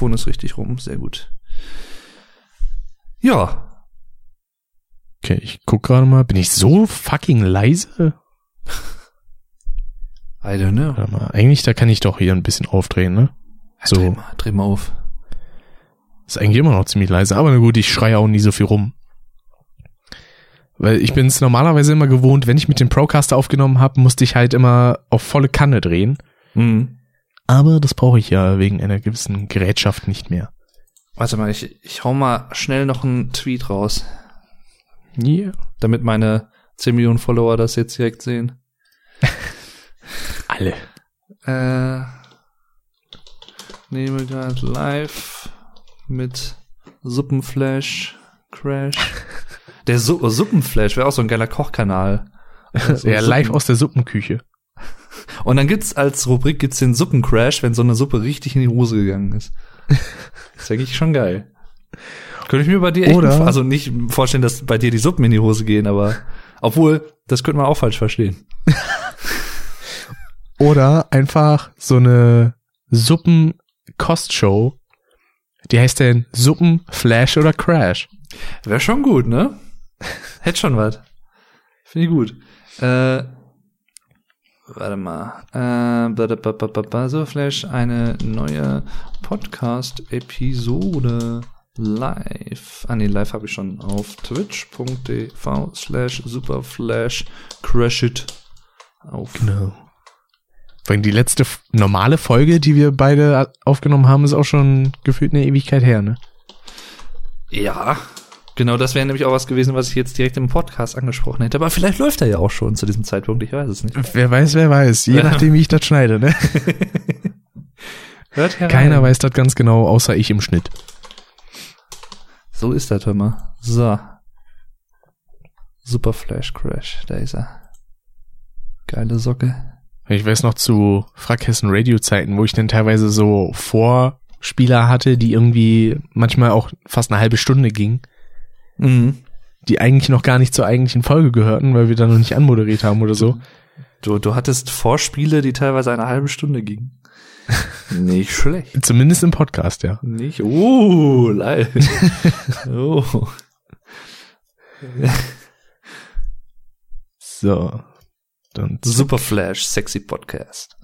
Mikrofon ist richtig rum, sehr gut. Ja. Okay, ich guck gerade mal. Bin ich so fucking leise? I don't know. Warte mal, eigentlich, da kann ich doch hier ein bisschen aufdrehen, ne? So. Dreh mal, dreh mal auf. Ist eigentlich immer noch ziemlich leise, aber na gut, ich schreie auch nie so viel rum. Weil ich bin es normalerweise immer gewohnt, wenn ich mit dem Procaster aufgenommen habe, musste ich halt immer auf volle Kanne drehen. Mhm. Aber das brauche ich ja wegen einer gewissen Gerätschaft nicht mehr. Warte mal, ich, ich hau mal schnell noch einen Tweet raus, Yeah. damit meine 10 Millionen Follower das jetzt direkt sehen. Alle. Äh, nehme gerade live mit Suppenflash Crash. Der Su Suppenflash wäre auch so ein geiler Kochkanal. Also ja, Suppen- live aus der Suppenküche. Und dann gibt's als Rubrik gibt's den Suppencrash, wenn so eine Suppe richtig in die Hose gegangen ist. Das ist eigentlich schon geil. Könnte ich mir bei dir echt, Oder- also nicht vorstellen, dass bei dir die Suppen in die Hose gehen, aber obwohl, das könnte man auch falsch verstehen. Oder einfach so eine Suppenkostshow. Die heißt denn Suppen, Flash oder Crash. Wäre schon gut, ne? Hätte schon was. Finde ich gut. Äh, warte mal. Äh, so, Flash, eine neue Podcast-Episode live. Ah, nee, live habe ich schon auf twitch.tv slash superflash crashit auf. Genau. Weil die letzte normale Folge, die wir beide aufgenommen haben, ist auch schon gefühlt eine Ewigkeit her, ne? Ja, genau, das wäre nämlich auch was gewesen, was ich jetzt direkt im Podcast angesprochen hätte. Aber vielleicht läuft er ja auch schon zu diesem Zeitpunkt, ich weiß es nicht. Wer weiß, wer weiß. Je nachdem, wie ich das schneide, ne? Hört herein. Keiner weiß das ganz genau, außer ich im Schnitt. So ist das, hör mal. So. Super Flash Crash, da ist er. Geile Socke. Ich weiß noch zu Frackhessen Radio Zeiten, wo ich dann teilweise so Vorspieler hatte, die irgendwie manchmal auch fast eine halbe Stunde gingen, Mhm. die eigentlich noch gar nicht zur eigentlichen Folge gehörten, weil wir da noch nicht anmoderiert haben oder so. Du, du hattest Vorspiele, die teilweise eine halbe Stunde gingen. Nicht schlecht. Zumindest im Podcast, ja. Nicht. Oh, live. oh. So. Dann Super Flash, sexy Podcast.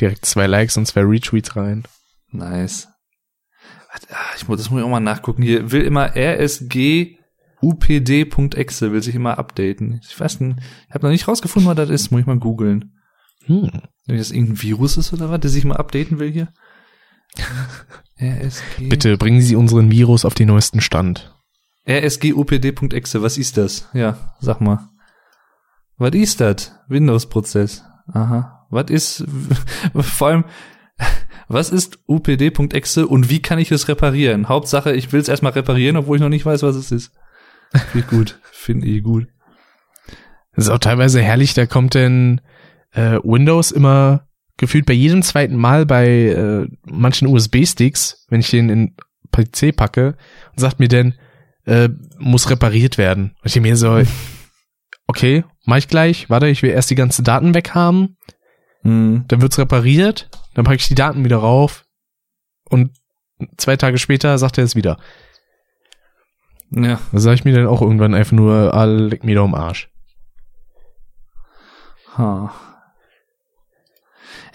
direkt zwei Likes und zwei Retweets rein. Nice. Ah, Ich muss, das muss ich auch mal nachgucken. Hier will immer rsg upd.exe will sich immer updaten. Ich weiß nicht, ich habe noch nicht rausgefunden, was das ist. Muss ich mal googeln. Hm. Wenn das irgendein Virus ist oder was, der sich mal updaten will hier. rsg. Bitte bringen Sie unseren Virus auf den neuesten Stand. rsgupd.exe, was ist das? Ja, sag mal. Was ist das? Windows-Prozess. Aha. Was ist, vor allem, was ist upd.exe und wie kann ich es reparieren? Hauptsache, ich will es erstmal reparieren, obwohl ich noch nicht weiß, was es ist. Finde ich gut. Finde ich gut. Das ist auch teilweise herrlich, da kommt denn äh, Windows immer gefühlt bei jedem zweiten Mal bei äh, manchen USB-Sticks, wenn ich den in PC packe, und sagt mir dann, äh, muss repariert werden. Und ich mir so, okay, mach ich gleich, warte, ich will erst die ganzen Daten weg haben, Hm. dann wird's repariert, dann packe ich die Daten wieder rauf und zwei Tage später sagt er es wieder. Ja. Da sage ich mir dann auch irgendwann einfach nur, ah, leck mir doch am Arsch. Ha.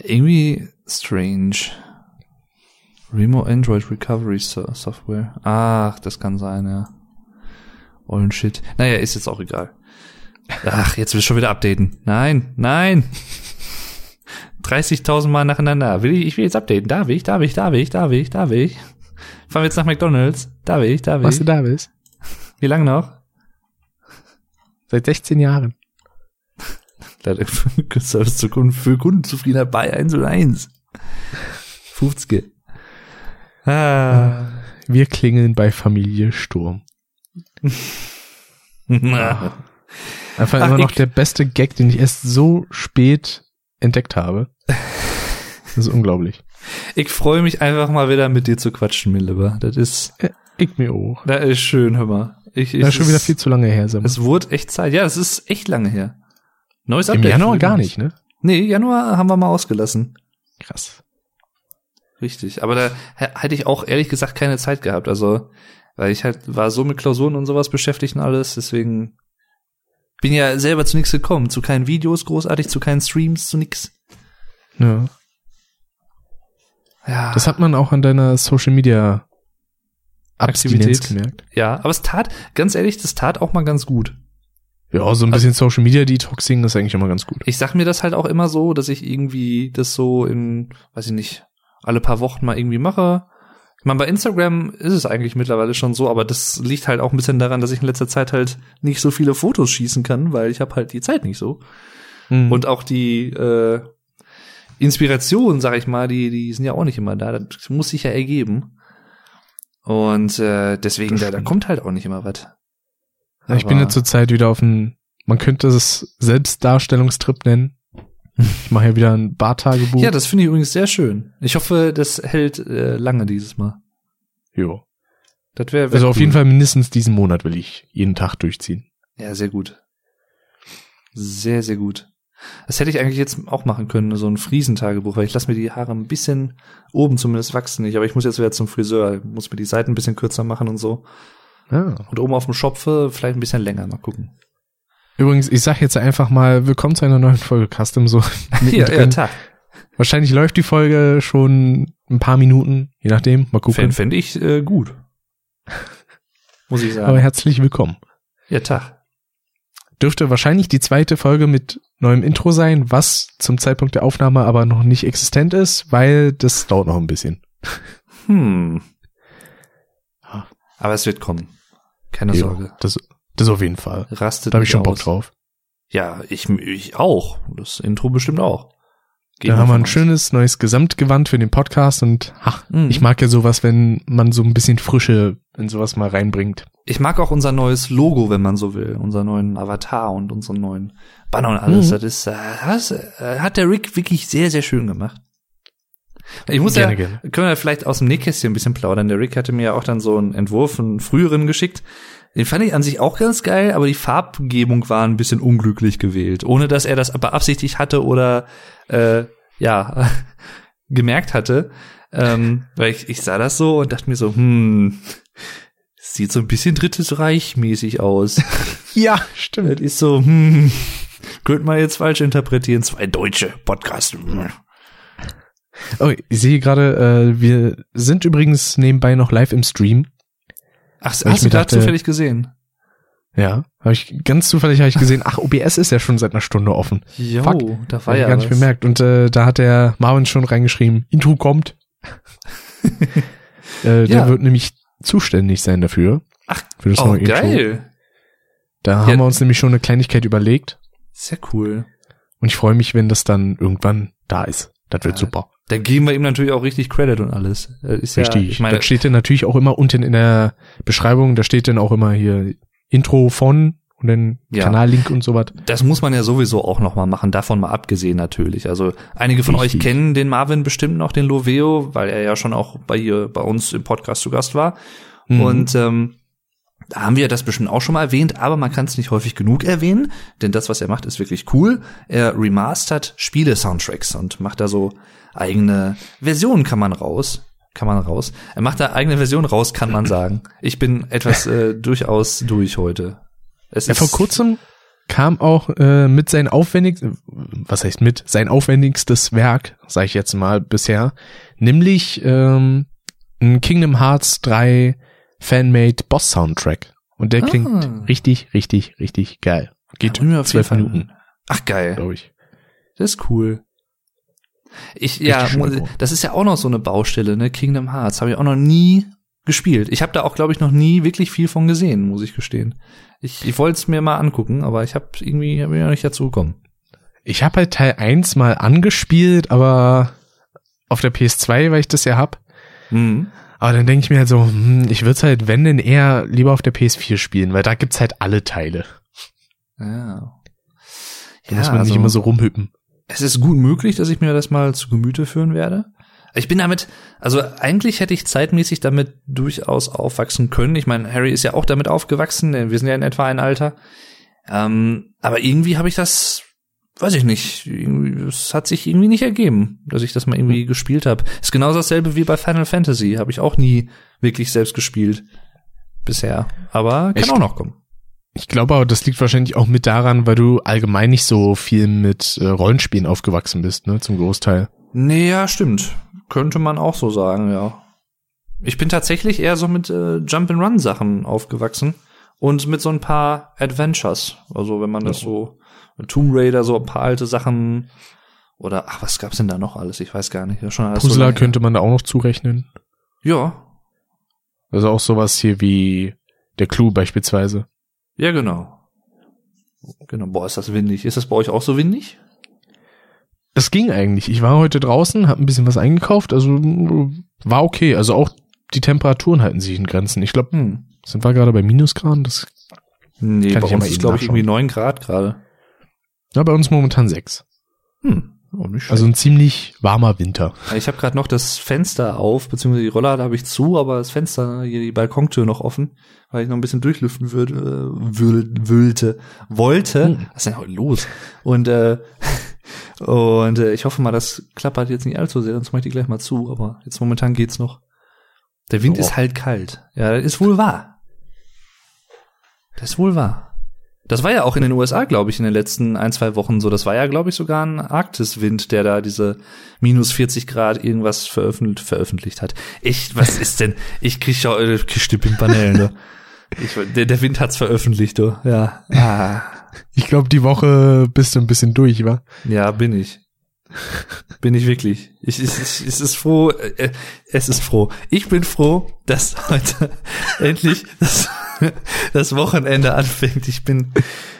Irgendwie strange. Remote Android Recovery so Software. Ach, das kann sein, ja. Ollen Shit. Naja, ist jetzt auch egal. Ach, jetzt will ich schon wieder updaten. Nein, nein. 30.000 Mal nacheinander. Will ich, ich will jetzt updaten. Da will ich, da will ich, da will ich, da will ich, da will ich. Fahren wir jetzt nach McDonalds. Da will ich, da will Was ich. du da bist? Wie lange noch? Seit 16 Jahren. Leider für Service zu Kunden, für Kundenzufriedenheit bei 1 und 1. 50. Ah. Wir klingeln bei Familie Sturm. Einfach Ach, immer noch ich- der beste Gag, den ich erst so spät entdeckt habe. Das ist unglaublich. Ich freue mich einfach mal wieder mit dir zu quatschen, mir lieber. Das ist, Ich mir auch. das ist schön, hör mal. Ich, ich, Das ist schon wieder viel zu lange her. Sag mal. Es wurde echt Zeit. Ja, es ist echt lange her. Neues Im Update. Januar für gar nicht, ne? Nee, Januar haben wir mal ausgelassen. Krass. Richtig. Aber da hätte ich auch ehrlich gesagt keine Zeit gehabt. Also, weil ich halt war so mit Klausuren und sowas beschäftigt und alles. Deswegen bin ja selber zu nichts gekommen. Zu keinen Videos großartig, zu keinen Streams, zu nix. Ja. Ja. Das hat man auch an deiner Social Media Aktivität. gemerkt. ja, aber es tat, ganz ehrlich, das tat auch mal ganz gut. Ja, so ein bisschen Social Media Detoxing ist eigentlich immer ganz gut. Ich sag mir das halt auch immer so, dass ich irgendwie das so in, weiß ich nicht, alle paar Wochen mal irgendwie mache. Ich meine, bei Instagram ist es eigentlich mittlerweile schon so, aber das liegt halt auch ein bisschen daran, dass ich in letzter Zeit halt nicht so viele Fotos schießen kann, weil ich habe halt die Zeit nicht so. Mhm. Und auch die äh, Inspiration, sag ich mal, die, die sind ja auch nicht immer da. Das muss sich ja ergeben. Und äh, deswegen, da, da kommt halt auch nicht immer was. ja, ich bin ja zurzeit wieder auf einem, man könnte es Selbstdarstellungstrip nennen. Ich mache ja wieder ein Bartagebuch. Ja, das finde ich übrigens sehr schön. Ich hoffe, das hält äh, lange dieses Mal. jo. Das wäre Also auf jeden Fall mindestens diesen Monat will ich jeden Tag durchziehen. Ja, sehr gut. Sehr, sehr gut. Das hätte ich eigentlich jetzt auch machen können, so ein Friesentagebuch, weil ich lasse mir die Haare ein bisschen oben zumindest wachsen nicht, aber ich muss jetzt wieder zum Friseur, muss mir die Seiten ein bisschen kürzer machen und so. Ja. Und oben auf dem Schopfe vielleicht ein bisschen länger, mal gucken. Übrigens, ich sag jetzt einfach mal, willkommen zu einer neuen Folge Custom so. Ja, ja. Tag. Wahrscheinlich läuft die Folge schon ein paar Minuten, je nachdem. Mal gucken. Fände fänd ich äh, gut. Muss ich Aber sagen. herzlich willkommen. Ja, Tag. Dürfte wahrscheinlich die zweite Folge mit neuem Intro sein, was zum Zeitpunkt der Aufnahme aber noch nicht existent ist, weil das dauert noch ein bisschen. Hm. Ja. Aber es wird kommen. Keine Ja, Sorge. Das, das auf jeden Fall. Rastet Da habe ich schon Bock aus. drauf. Ja, ich, ich auch. Das Intro bestimmt auch. Gehen Da haben wir ein aus. schönes neues Gesamtgewand für den Podcast und ach, Mhm. ich mag ja sowas, wenn man so ein bisschen Frische in sowas mal reinbringt. Ich mag auch unser neues Logo, wenn man so will, unseren neuen Avatar und unseren neuen Banner und alles. Mhm. Das ist, äh, das äh, hat der Rick wirklich sehr, sehr schön gemacht. Ich muss Gerne, ja, gerne. können wir vielleicht aus dem Nähkästchen ein bisschen plaudern. Der Rick hatte mir ja auch dann so einen Entwurf, einen früheren geschickt. Den fand ich an sich auch ganz geil, aber die Farbgebung war ein bisschen unglücklich gewählt. Ohne dass er das beabsichtigt hatte oder, äh, ja, gemerkt hatte. Ähm, weil ich, ich sah das so und dachte mir so, hm, sieht so ein bisschen Drittes Reich mäßig aus. Ja, das stimmt. ist so, hm, könnte man jetzt falsch interpretieren. Zwei deutsche Podcasts. Oh, ich sehe gerade, äh, wir sind übrigens nebenbei noch live im Stream. Ach, hast du da dachte- zufällig gesehen? Ja, habe ich ganz zufällig habe ich gesehen. Ach, OBS ist ja schon seit einer Stunde offen. Jo, Fuck. da war ja gar nicht was. bemerkt. Und äh, da hat der Marvin schon reingeschrieben, Intro kommt. äh, der Ja. wird nämlich zuständig sein dafür. Ach, für das Oh, neue Intro. geil. Da Ja. haben wir uns nämlich schon eine Kleinigkeit überlegt. Sehr cool. Und ich freue mich, wenn das dann irgendwann da ist. Das wird Ja, super. Da geben wir ihm natürlich auch richtig Credit und alles. Das Ist ja, Richtig. ich meine, das steht dann natürlich auch immer unten in der Beschreibung, da steht dann auch immer hier Intro von und dann Ja. Kanallink und so was. das muss man ja sowieso auch noch mal machen, davon mal abgesehen natürlich. Also einige von Richtig. euch kennen den Marvin bestimmt noch, den Loveo, weil er ja schon auch bei hier bei uns im Podcast zu Gast war. Mhm. Und ähm, da haben wir das bestimmt auch schon mal erwähnt, aber man kann es nicht häufig genug erwähnen, denn das, was er macht, ist wirklich cool. Er remastert Spiele-Soundtracks und macht da so eigene Versionen kann man raus. Kann man raus. Er macht da eigene Versionen raus, kann man sagen. Ich bin etwas äh, durchaus durch heute. Es Ja, vor kurzem kam auch äh, mit sein aufwendig, was heißt mit, sein aufwendigstes Werk, sage ich jetzt mal bisher, nämlich ähm, ein Kingdom Hearts 3 Fanmade Boss Soundtrack. Und der klingt Ah. richtig, richtig, richtig geil. Geht Ja, zwölf Minuten, Ach geil. glaube ich. Das ist cool. Ich, ja, das ist ja auch noch so eine Baustelle, ne? Kingdom Hearts habe ich auch noch nie gespielt. Ich habe da auch, glaube ich, noch nie wirklich viel von gesehen, muss ich gestehen. Ich, ich wollte es mir mal angucken, aber ich habe irgendwie hab ich noch nicht dazu gekommen. Ich habe halt Teil 1 mal angespielt, aber auf der PS2, weil ich das ja hab. Mhm. Aber dann denke ich mir halt so, hm, ich würde halt, wenn denn eher lieber auf der PS4 spielen, weil da gibt's halt alle Teile. Ja. Da muss man nicht immer so rumhüppen. Es ist gut möglich, dass ich mir das mal zu Gemüte führen werde. Ich bin damit, also eigentlich hätte ich zeitmäßig damit durchaus aufwachsen können. Ich meine, Harry ist ja auch damit aufgewachsen, wir sind ja in etwa ein Alter. Ähm, aber irgendwie habe ich das weiß ich nicht, es hat sich irgendwie nicht ergeben, dass ich das mal irgendwie gespielt habe. Ist genauso dasselbe wie bei Final Fantasy, habe ich auch nie wirklich selbst gespielt bisher, aber kann Echt? auch noch kommen. Ich glaube aber, das liegt wahrscheinlich auch mit daran, weil du allgemein nicht so viel mit äh, Rollenspielen aufgewachsen bist, ne, zum Großteil. Nee, ja, stimmt. Könnte man auch so sagen, ja. Ich bin tatsächlich eher so mit äh, Jump-and-Run-Sachen aufgewachsen und mit so ein paar Adventures. Also wenn man das so Tomb Raider, so ein paar alte Sachen oder ach, was gab's denn da noch alles? Ich weiß gar nicht. Ja, schon alles so Puzzler her. könnte man da auch noch zurechnen. Ja, Also auch sowas hier wie der Clou beispielsweise. Ja, genau. Genau, boah, ist das windig. Ist das bei euch auch so windig? Es ging eigentlich. Ich war heute draußen, habe ein bisschen was eingekauft, also war okay. Also auch die Temperaturen halten sich in Grenzen. Ich glaube, Hm. sind wir gerade bei Minusgraden? Das, Nee, Kann bei ich ja uns mal ist glaube ich irgendwie neun Grad gerade. ja, bei uns momentan sechs. Hm. Oh. Also ein ziemlich warmer Winter. Ich habe gerade noch das Fenster auf, beziehungsweise die Rolllade habe ich zu, aber das Fenster, hier die Balkontür noch offen, weil ich noch ein bisschen durchlüften würde, äh, wühl, wühlte, wollte. Hm. Was ist denn heute los? Und äh, und äh, ich hoffe mal, das klappert jetzt nicht allzu sehr, sonst mache ich die gleich mal zu, aber jetzt momentan geht's noch. Der Wind Oh. ist halt kalt. Ja, das ist wohl wahr. Das ist wohl wahr. Das war ja auch in den USA, glaube ich, in den letzten ein, zwei Wochen so. Das war ja, glaube ich, sogar ein Arktiswind, der da diese minus 40 Grad irgendwas veröffentlicht, veröffentlicht hat. Ich, was ist denn? Ich krieg ja äh, krieg Pimpanellen, du. Ich, der, der Wind hat's veröffentlicht, du. Ja. Ah. Ich glaube, die Woche bist du ein bisschen durch, wa? Ja, bin ich. Bin ich wirklich. Ich, ich, ich, es ist froh, äh, es ist froh. Ich bin froh, dass heute endlich das, das Wochenende anfängt. Ich bin,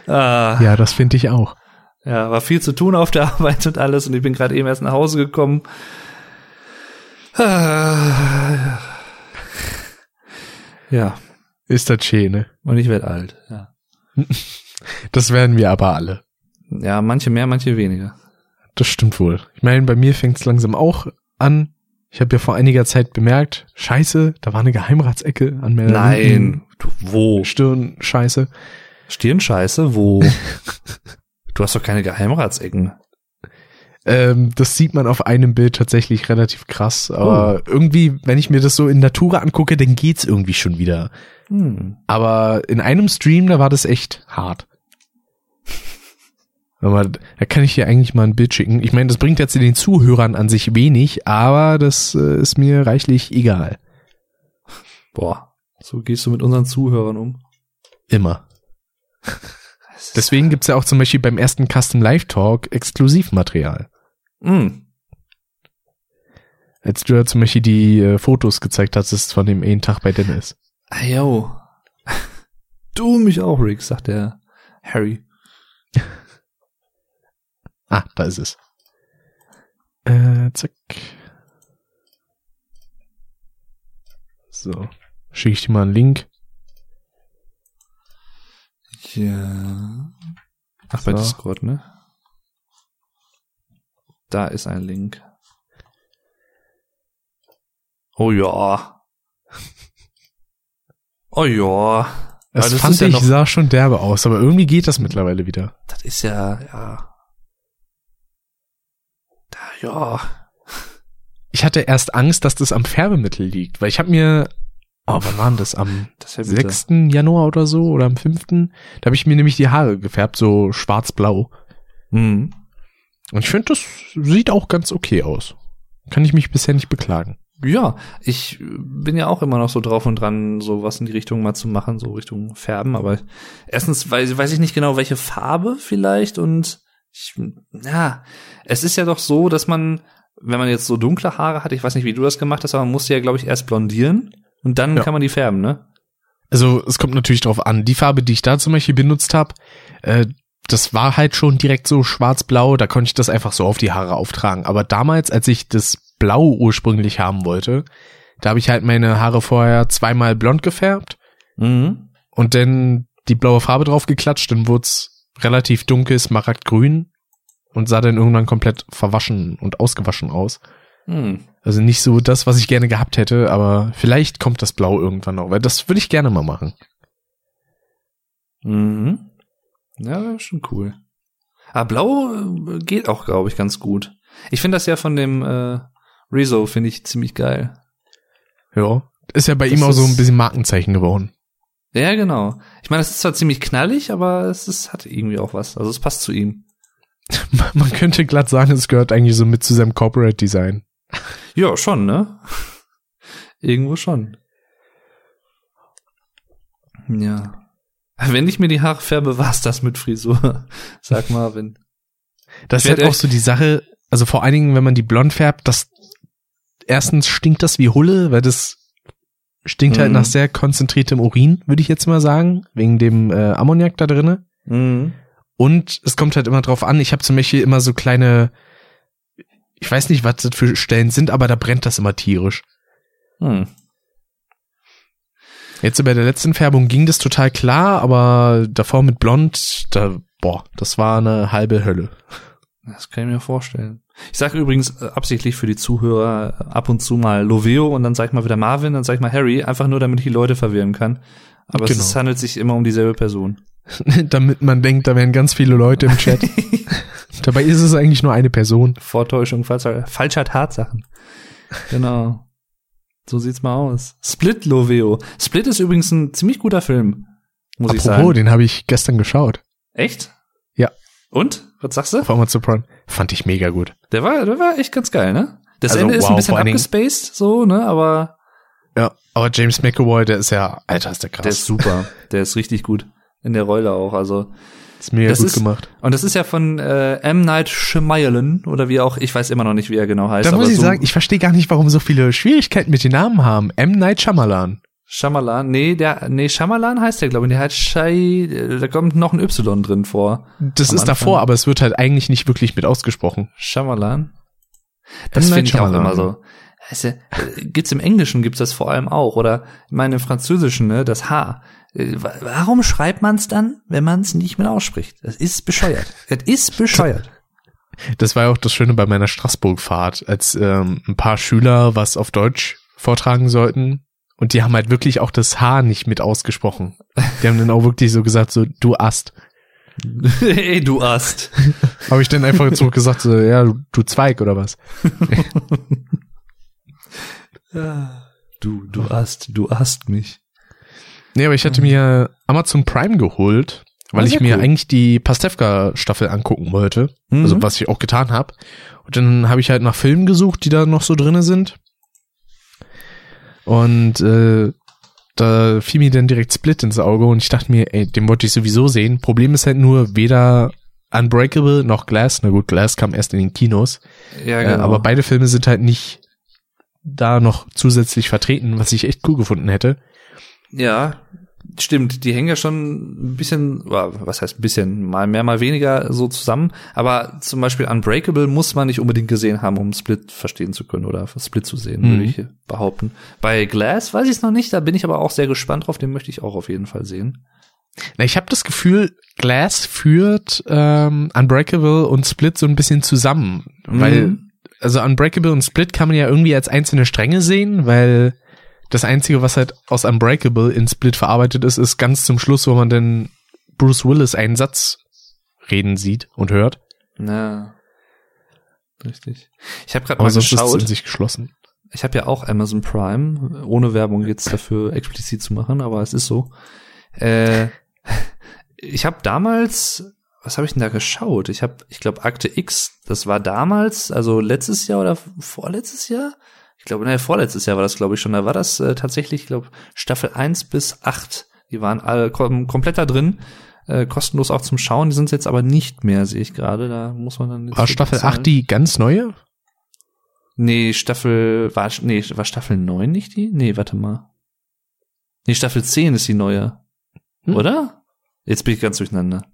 ah, Ja, das finde ich auch. ja, war viel zu tun auf der Arbeit und alles und ich bin gerade eben erst nach Hause gekommen. Ah, ja, Ist das schön, ne? und ich werde alt. Ja. Das werden wir aber alle. ja, manche mehr, manche weniger. Das stimmt wohl. Ich meine, bei mir fängt es langsam auch an. Ich habe ja vor einiger Zeit bemerkt, scheiße, da war eine Geheimratsecke an meiner Nein, du, wo? Stirn, scheiße. Stirnscheiße, wo? du hast doch keine Geheimratsecken. Ähm, das sieht man auf einem Bild tatsächlich relativ krass. Aber irgendwie, wenn ich mir das so in Natura angucke, dann geht's irgendwie schon wieder. Hm. Aber in einem Stream, da war das echt hart. Aber da kann ich dir eigentlich mal ein Bild schicken. Ich meine, das bringt jetzt den Zuhörern an sich wenig, aber das äh, ist mir reichlich egal. Boah, so gehst du mit unseren Zuhörern um. Immer. Deswegen gibt's ja auch zum Beispiel beim ersten Custom Live Talk Exklusivmaterial. Hm. Als du ja zum Beispiel die äh, Fotos gezeigt hattest von dem einen Tag bei Dennis. Ah, yo. Du mich auch, Rick, sagt der Harry. Ah, da ist es. Äh, zack. So. Schicke ich dir mal einen Link. Ja. Ach, bei So. Discord, ne? Da ist ein Link. Oh ja. Oh ja. Das, Aber das fand ist ja ich, noch- sah schon derbe aus, aber irgendwie geht das mittlerweile wieder. Das ist ja, ja. Ja. Ich hatte erst Angst, dass das am Färbemittel liegt, weil ich habe mir, oh, wann war denn das? Am Das ist ja bitter. 6. Januar oder so oder am 5. Da habe ich mir nämlich die Haare gefärbt, so schwarz-blau. Mhm. Und ich finde, das sieht auch ganz okay aus. Kann ich mich bisher nicht beklagen. Ja, ich bin ja auch immer noch so drauf und dran, so was in die Richtung mal zu machen, so Richtung Färben, aber erstens weiß, weiß ich nicht genau, welche Farbe vielleicht und ich, ja, es ist ja doch so, dass man, wenn man jetzt so dunkle Haare hat, ich weiß nicht, wie du das gemacht hast, aber man muss die ja, glaube ich, erst blondieren und dann Ja. kann man die färben, ne? Also es kommt natürlich drauf an. Die Farbe, die ich da zum Beispiel benutzt habe, äh, das war halt schon direkt so schwarz-blau. Da konnte ich das einfach so auf die Haare auftragen. Aber damals, als ich das Blau ursprünglich haben wollte, da habe ich halt meine Haare vorher zweimal blond gefärbt Mhm. und dann die blaue Farbe drauf geklatscht. Dann wurd's relativ dunkel, smaragdgrün und sah dann irgendwann komplett verwaschen und ausgewaschen aus. Mhm. Also nicht so das, was ich gerne gehabt hätte, aber vielleicht kommt das Blau irgendwann noch, weil das würde ich gerne mal machen. Mhm. Ja, schon cool. Ah, blau äh, geht auch, glaube ich, ganz gut. Ich finde das ja von dem äh, Rezo, finde ich ziemlich geil. Ja. Ist ja bei Das ihm auch so ein bisschen Markenzeichen geworden. Ja, genau. Ich meine, es ist zwar ziemlich knallig, aber es ist, hat irgendwie auch was. Also es passt zu ihm. Man könnte glatt sagen, es gehört eigentlich so mit zu seinem Corporate Design. Ja, schon, ne? Irgendwo schon. Ja. Wenn ich mir die Haare färbe, war's das mit Frisur. Sag wenn. Das ist halt auch so die Sache, also vor allen Dingen, wenn man die blond färbt, das erstens stinkt das wie Hulle, weil das stinkt halt Mhm. nach sehr konzentriertem Urin, würde ich jetzt mal sagen, wegen dem äh, Ammoniak da drinne. Mhm. Und es kommt halt immer drauf an, ich habe zum Beispiel immer so kleine, ich weiß nicht, was das für Stellen sind, aber da brennt das immer tierisch. Hm. Jetzt bei der letzten Färbung ging das total klar, aber davor mit blond, da, boah, das war eine halbe Hölle. Das kann ich mir vorstellen. Ich sage übrigens äh, absichtlich für die Zuhörer äh, ab und zu mal Loveo und dann sag ich mal wieder Marvin, dann sag ich mal Harry, einfach nur damit ich die Leute verwirren kann. Aber Genau. es handelt sich immer um dieselbe Person. Damit man denkt, da wären ganz viele Leute im Chat. Dabei ist es eigentlich nur eine Person. Vortäuschung falscher, falscher Tatsachen. Genau. So sieht's mal aus. Split Loveo. Split ist übrigens ein ziemlich guter Film, muss ich Apropos, sagen. den habe ich gestern geschaut. Echt? Ja. Und? Was sagst du? Auf Amazon Prime. Fand ich mega gut. Der war, der war echt ganz geil, ne? Das Also, Ende ist wow, ein bisschen abgespaced, so, ne? Aber Ja. Aber James McAvoy, der ist ja, Alter, ist der krass. der ist super. der ist richtig gut. In der Rolle auch, also. ist mega das gut ist- gemacht. Und das ist ja von äh, M. Night Shyamalan oder wie auch, ich weiß immer noch nicht, wie er genau heißt. Da muss ich so sagen, ich verstehe gar nicht, warum so viele Schwierigkeiten mit den Namen haben. M. Night Shyamalan. Shyamalan, nee, der, nee, Shyamalan heißt der, glaube ich, der heißt Shai, äh, da kommt noch ein Y drin vor. Das ist davor, Anfang. aber es wird halt eigentlich nicht wirklich mit ausgesprochen. Shyamalan? Das finde ich auch immer so. Weißt du, äh, gibt's im Englischen gibt's das vor allem auch oder ich meine im Französischen ne das H. Äh, wa- Warum schreibt man's dann, wenn man's nicht mehr ausspricht? Das ist bescheuert. Das ist bescheuert. Das war ja auch das Schöne bei meiner Straßburg-Fahrt, als ähm, ein paar Schüler was auf Deutsch vortragen sollten. Und die haben halt wirklich auch das H nicht mit ausgesprochen. Die haben dann auch wirklich so gesagt, so, du Ast. Ey, du Ast. Habe ich dann einfach zurückgesagt, so, ja, du, du Zweig oder was? Du, du Ast, du Ast mich. Nee, aber ich hatte mir Amazon Prime geholt, weil Ah, ich mir cool. eigentlich die Pastewka-Staffel angucken wollte. Mhm. Also was ich auch getan habe. Und dann habe ich halt nach Filmen gesucht, die da noch so drinne sind. Und äh, da fiel mir dann direkt Split ins Auge und ich dachte mir, ey, den wollte ich sowieso sehen. Problem ist halt nur, weder Unbreakable noch Glass, na gut, Glass kam erst in den Kinos, ja, äh, aber beide Filme sind halt nicht da noch zusätzlich vertreten, was ich echt cool gefunden hätte. Ja, stimmt. Die hängen ja schon ein bisschen, was heißt ein bisschen, mal mehr, mal weniger so zusammen. Aber zum Beispiel Unbreakable muss man nicht unbedingt gesehen haben, um Split verstehen zu können oder Split zu sehen, Mhm. würde ich behaupten. Bei Glass weiß ich es noch nicht, da bin ich aber auch sehr gespannt drauf, den möchte ich auch auf jeden Fall sehen. Na, ich habe das Gefühl, Glass führt ähm, Unbreakable und Split so ein bisschen zusammen, weil Mhm. also Unbreakable und Split kann man ja irgendwie als einzelne Stränge sehen, weil das einzige, was halt aus Unbreakable in Split verarbeitet ist, ist ganz zum Schluss, wo man dann Bruce Willis einen Satz reden sieht und hört. Ja. Richtig. Ich habe gerade mal sonst ist in geschaut. sich geschlossen. Ich habe ja auch Amazon Prime, ohne Werbung jetzt dafür explizit zu machen, aber es ist so. Äh, ich habe damals, was habe ich denn da geschaut? Ich habe, ich glaube, Akte X, das war damals, also letztes Jahr oder vorletztes Jahr? Ich glaube, ne, vorletztes Jahr war das, glaube ich, schon. Da war das äh, tatsächlich, ich glaube, Staffel 1 bis 8. Die waren alle kom komplett da drin, äh, kostenlos auch zum Schauen. Die sind jetzt aber nicht mehr, sehe ich gerade. Da muss man dann. War Staffel bezahlen. 8 die ganz neue? Nee, Staffel, war, nee, war Staffel 9 nicht die? Nee, warte mal. Nee, Staffel 10 ist die neue. Hm. Oder? Jetzt bin ich ganz durcheinander.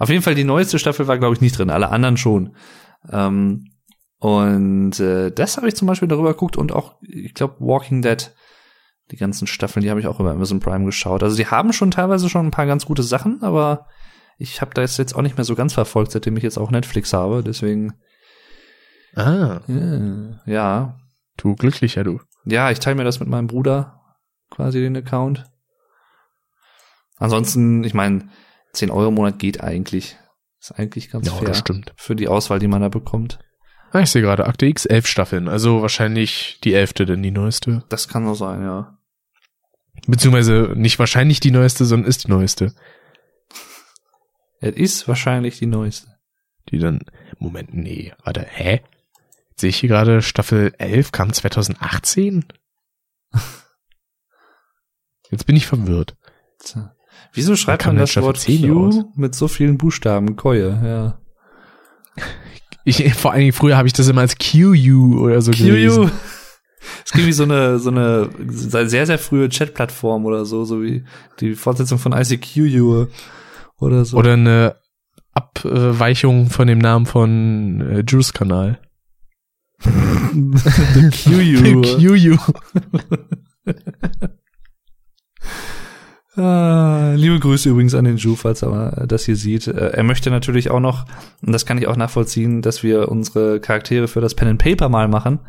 Auf jeden Fall die neueste Staffel war, glaube ich, nicht drin, alle anderen schon. Ähm, und äh, das habe ich zum Beispiel darüber geguckt und auch, ich glaube, Walking Dead, die ganzen Staffeln, die habe ich auch über Amazon Prime geschaut. Also die haben schon teilweise schon ein paar ganz gute Sachen, aber ich habe das jetzt auch nicht mehr so ganz verfolgt, seitdem ich jetzt auch Netflix habe. Deswegen, Ah, ja, ja, du glücklicher du. ja, ich teile mir das mit meinem Bruder, quasi den Account. Ansonsten, ich meine, 10 Euro im Monat geht eigentlich. Ist eigentlich ganz Ja, fair das stimmt. für die Auswahl, die man da bekommt. Ah, ich sehe gerade Akte X, elf Staffeln. Also wahrscheinlich die elfte, denn die neueste. Das kann so sein, ja. Beziehungsweise nicht wahrscheinlich die neueste, sondern ist die neueste. Es ist wahrscheinlich die neueste. Die dann, Moment, nee, warte, hä? Jetzt sehe ich hier gerade, Staffel 11 kam 2018? Jetzt bin ich verwirrt. Wieso schreibt man das Wort 10 Q raus? mit so vielen Buchstaben? Keue, ja. Ich, vor allen Dingen früher habe ich das immer als QU oder so QU. gelesen. Es gibt wie so eine, so eine sehr, sehr frühe Chat-Plattform oder so, so wie die Fortsetzung von ICQ oder so. Oder eine Abweichung von dem Namen von äh, Juice Kanal. QU. QU. Ah, liebe Grüße übrigens an den Ju, falls er das hier sieht. Äh, Er möchte natürlich auch noch, und das kann ich auch nachvollziehen, dass wir unsere Charaktere für das Pen and Paper mal machen.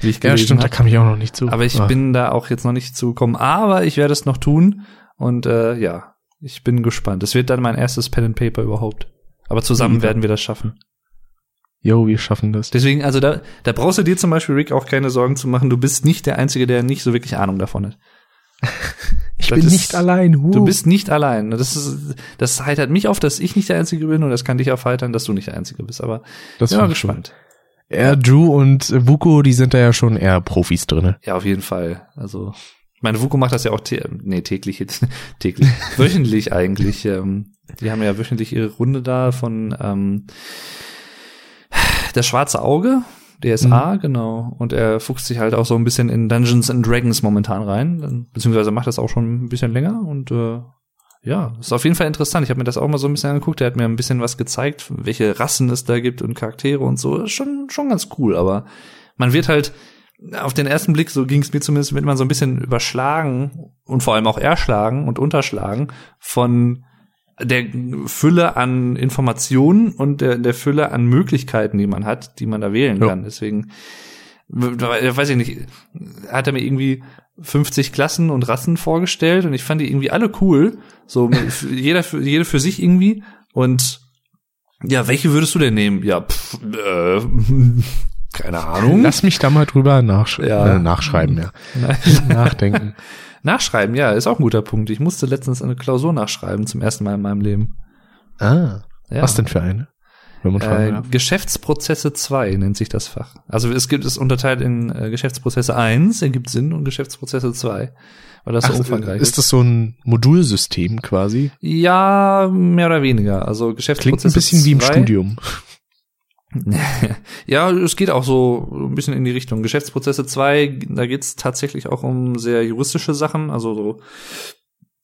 Wie ich Ja, stimmt, da hab. kam ich auch noch nicht zu. Aber ich Ah. bin da auch jetzt noch nicht zugekommen. Aber ich werde es noch tun. Und äh, ja, ich bin gespannt. Es wird dann mein erstes Pen and Paper überhaupt. Aber zusammen Ja. werden wir das schaffen. Jo, wir schaffen das. Deswegen, also da, da brauchst du dir zum Beispiel, Rick, auch keine Sorgen zu machen. Du bist nicht der Einzige, der nicht so wirklich Ahnung davon hat. Bin ist- nicht allein. Huh. Du bist nicht allein. Das ist, das heitert mich auf, dass ich nicht der Einzige bin und das kann dich aufheitern, dass du nicht der Einzige bist. Aber das bin mal gespannt. Ja, Drew und Vuko, die sind da ja schon eher Profis drinne. Ja, auf jeden Fall. Also, meine Vuko macht das ja auch, tä nee, täglich jetzt, täglich, wöchentlich eigentlich. Ähm, die haben ja wöchentlich ihre Runde da von ähm, das schwarze Auge, DSA, genau. Und er fuchst sich halt auch so ein bisschen in Dungeons and Dragons momentan rein, beziehungsweise macht das auch schon ein bisschen länger und äh, ja, ist auf jeden Fall interessant. Ich habe mir das auch mal so ein bisschen angeguckt. Er hat mir ein bisschen was gezeigt, welche Rassen es da gibt und Charaktere und so. Ist schon, schon ganz cool, aber man wird halt auf den ersten Blick, so ging es mir zumindest, wird man so ein bisschen überschlagen und vor allem auch erschlagen und unterschlagen von der Fülle an Informationen und der, der Fülle an Möglichkeiten, die man hat, die man da wählen Ja. kann. Deswegen, w- weiß ich nicht, hat er mir irgendwie 50 Klassen und Rassen vorgestellt und ich fand die irgendwie alle cool. So jeder für, jede für sich irgendwie. Und ja, welche würdest du denn nehmen? Ja, pff, äh, keine Ahnung. Lass mich da mal drüber nachsch Ja. äh, nachschreiben, ja. Nachdenken. Nachschreiben, ja, ist auch ein guter Punkt. Ich musste letztens eine Klausur nachschreiben zum ersten Mal in meinem Leben. Ah, Ja. was denn für eine? Wenn man fragen Äh. Geschäftsprozesse 2 nennt sich das Fach. Also es gibt es unterteilt in äh, Geschäftsprozesse 1, ergibt Sinn, und Geschäftsprozesse 2. Weil das so Ach, umfangreich ist das so ein Modulsystem quasi? Ja, mehr oder weniger. Also Klingt Geschäftsprozesse ein bisschen wie im 2 Studium. ja, es geht auch so ein bisschen in die Richtung. Geschäftsprozesse 2, da geht's tatsächlich auch um sehr juristische Sachen, also so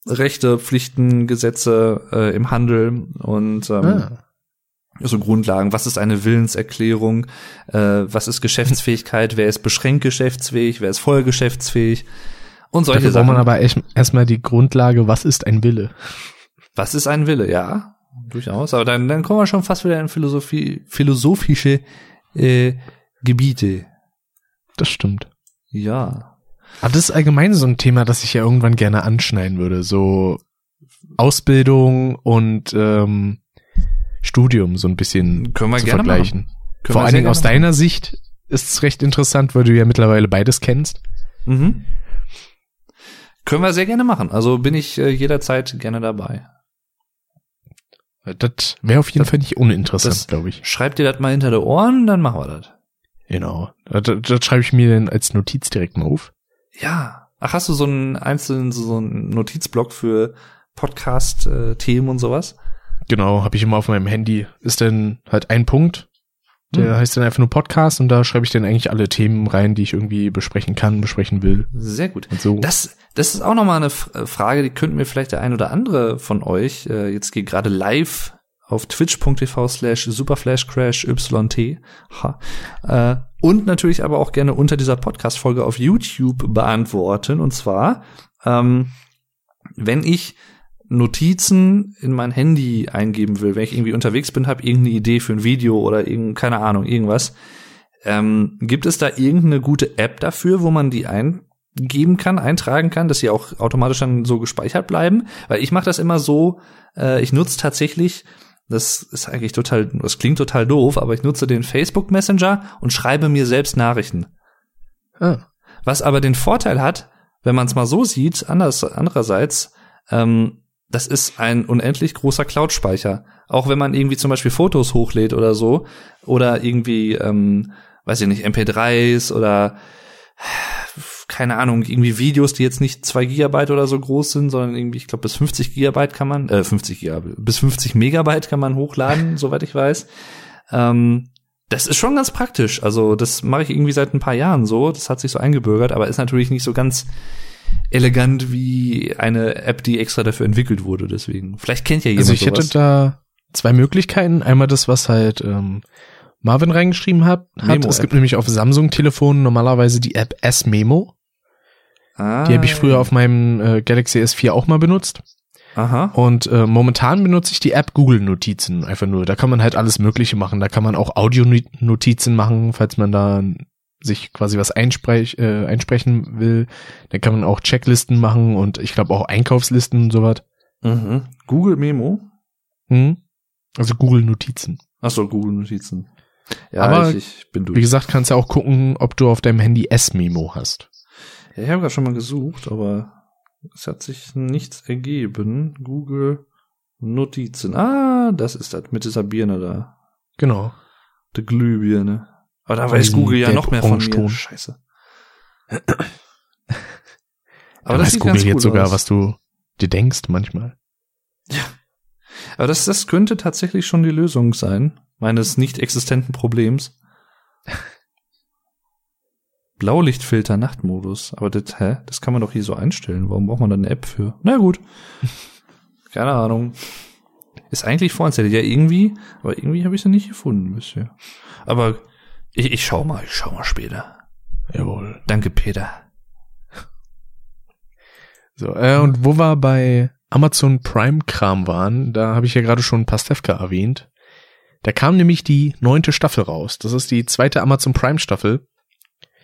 Rechte, Pflichten, Gesetze äh, im Handel und ähm, Ah. so Grundlagen. Was ist eine Willenserklärung? Äh, was ist Geschäftsfähigkeit? Wer ist beschränkt geschäftsfähig? Wer ist voll geschäftsfähig? Und solche Dafür braucht Sachen. man aber erstmal die Grundlage, was ist ein Wille? Was ist ein Wille? Ja, durchaus. Aber dann, dann kommen wir schon fast wieder in Philosophie, philosophische äh, Gebiete. Das stimmt. Ja. Aber das ist allgemein so ein Thema, das ich ja irgendwann gerne anschneiden würde. So Ausbildung und ähm, Studium so ein bisschen Können wir zu gerne vergleichen. Können Vor allen Dingen aus deiner Sicht ist es recht interessant, weil du ja mittlerweile beides kennst. Mhm. Können wir sehr gerne machen. Also bin ich äh, jederzeit gerne dabei. Das wäre auf jeden Das- Fall nicht uninteressant, glaube ich. Schreib dir das mal hinter die Ohren, dann machen wir das. Genau. Das, das schreibe ich mir dann als Notiz direkt mal auf. Ja. Ach, hast du so einen einzelnen, so einen Notizblock für Podcast-Themen und sowas? Genau, habe ich immer auf meinem Handy. Ist dann halt ein Punkt, der Hm. heißt dann einfach nur Podcast und da schreibe ich dann eigentlich alle Themen rein, die ich irgendwie besprechen kann, besprechen will Sehr gut. und so. Das, das ist auch nochmal eine äh, Frage, die könnten mir vielleicht der ein oder andere von euch, äh, jetzt geht gerade live auf twitch.tv slash superflashcrash yt, äh, und natürlich aber auch gerne unter dieser Podcast-Folge auf YouTube beantworten. Und zwar, ähm, wenn ich Notizen in mein Handy eingeben will, wenn ich irgendwie unterwegs bin, habe irgendeine Idee für ein Video oder irgend, keine Ahnung, irgendwas, ähm, gibt es da irgendeine gute App dafür, wo man die eingeben kann, eintragen kann, dass sie auch automatisch dann so gespeichert bleiben? Weil ich mache das immer so, äh, ich nutze tatsächlich Das ist eigentlich total, das klingt total doof, aber ich nutze den Facebook Messenger und schreibe mir selbst Nachrichten. Ah. Was aber den Vorteil hat, wenn man es mal so sieht, anders, andererseits, ähm, das ist ein unendlich großer Cloud-Speicher. Auch wenn man irgendwie zum Beispiel Fotos hochlädt oder so, oder irgendwie, ähm, weiß ich nicht, MP3s oder keine Ahnung, irgendwie Videos, die jetzt nicht zwei Gigabyte oder so groß sind, sondern irgendwie, ich glaube, bis 50 Gigabyte kann man, äh, 50 Gigabyte, bis 50 Megabyte kann man hochladen, soweit ich weiß. Ähm, das ist schon ganz praktisch. Also, das mache ich irgendwie seit ein paar Jahren so. Das hat sich so eingebürgert, aber ist natürlich nicht so ganz elegant wie eine App, die extra dafür entwickelt wurde. Deswegen, vielleicht kennt ja jemand Also ich sowas. hätte da zwei Möglichkeiten. Einmal das, was halt ähm, Marvin reingeschrieben hat. hat. Es gibt nämlich auf Samsung-Telefonen normalerweise die App S-Memo. ah, Die habe ich früher auf meinem äh, Galaxy S4 auch mal benutzt. Aha. Und äh, momentan benutze ich die App Google Notizen einfach nur. Da kann man halt alles Mögliche machen. Da kann man auch Audio-Notizen machen, falls man da sich quasi was einsprech, äh, einsprechen will. Da kann man auch Checklisten machen und ich glaube auch Einkaufslisten und sowas. Mhm. Google Memo. Hm? Also Google Notizen. Ach so, Google Notizen. Ja, Aber, ich, ich bin durch. Wie gesagt, kannst du auch gucken, ob du auf deinem Handy S-Memo hast. Ja, ich habe gerade schon mal gesucht, aber es hat sich nichts ergeben. Google Notizen. Ah, das ist das mit dieser Birne da. Genau. Der Glühbirne. Aber da weiß Google ja noch mehr von mir. Gelb-Orange-Ton. Scheiße. Aber da weiß sieht Google jetzt sogar, aus. was du dir denkst manchmal. Aber das, das könnte tatsächlich schon die Lösung sein, meines nicht existenten Problems. Blaulichtfilter Nachtmodus. Aber das, hä? Das kann man doch hier so einstellen. Warum braucht man da eine App für? Na gut. Keine Ahnung. Ist eigentlich vorinstalliert. Ja, irgendwie, aber irgendwie habe ich sie nicht gefunden bisher. Aber ich, ich schau mal, ich schau mal später. Jawohl. Danke, Peter. So, äh, und wo wir bei Amazon Prime Kram waren, da habe ich ja gerade schon Pastewka erwähnt. Da kam nämlich die neunte Staffel raus. Das ist die zweite Amazon Prime Staffel,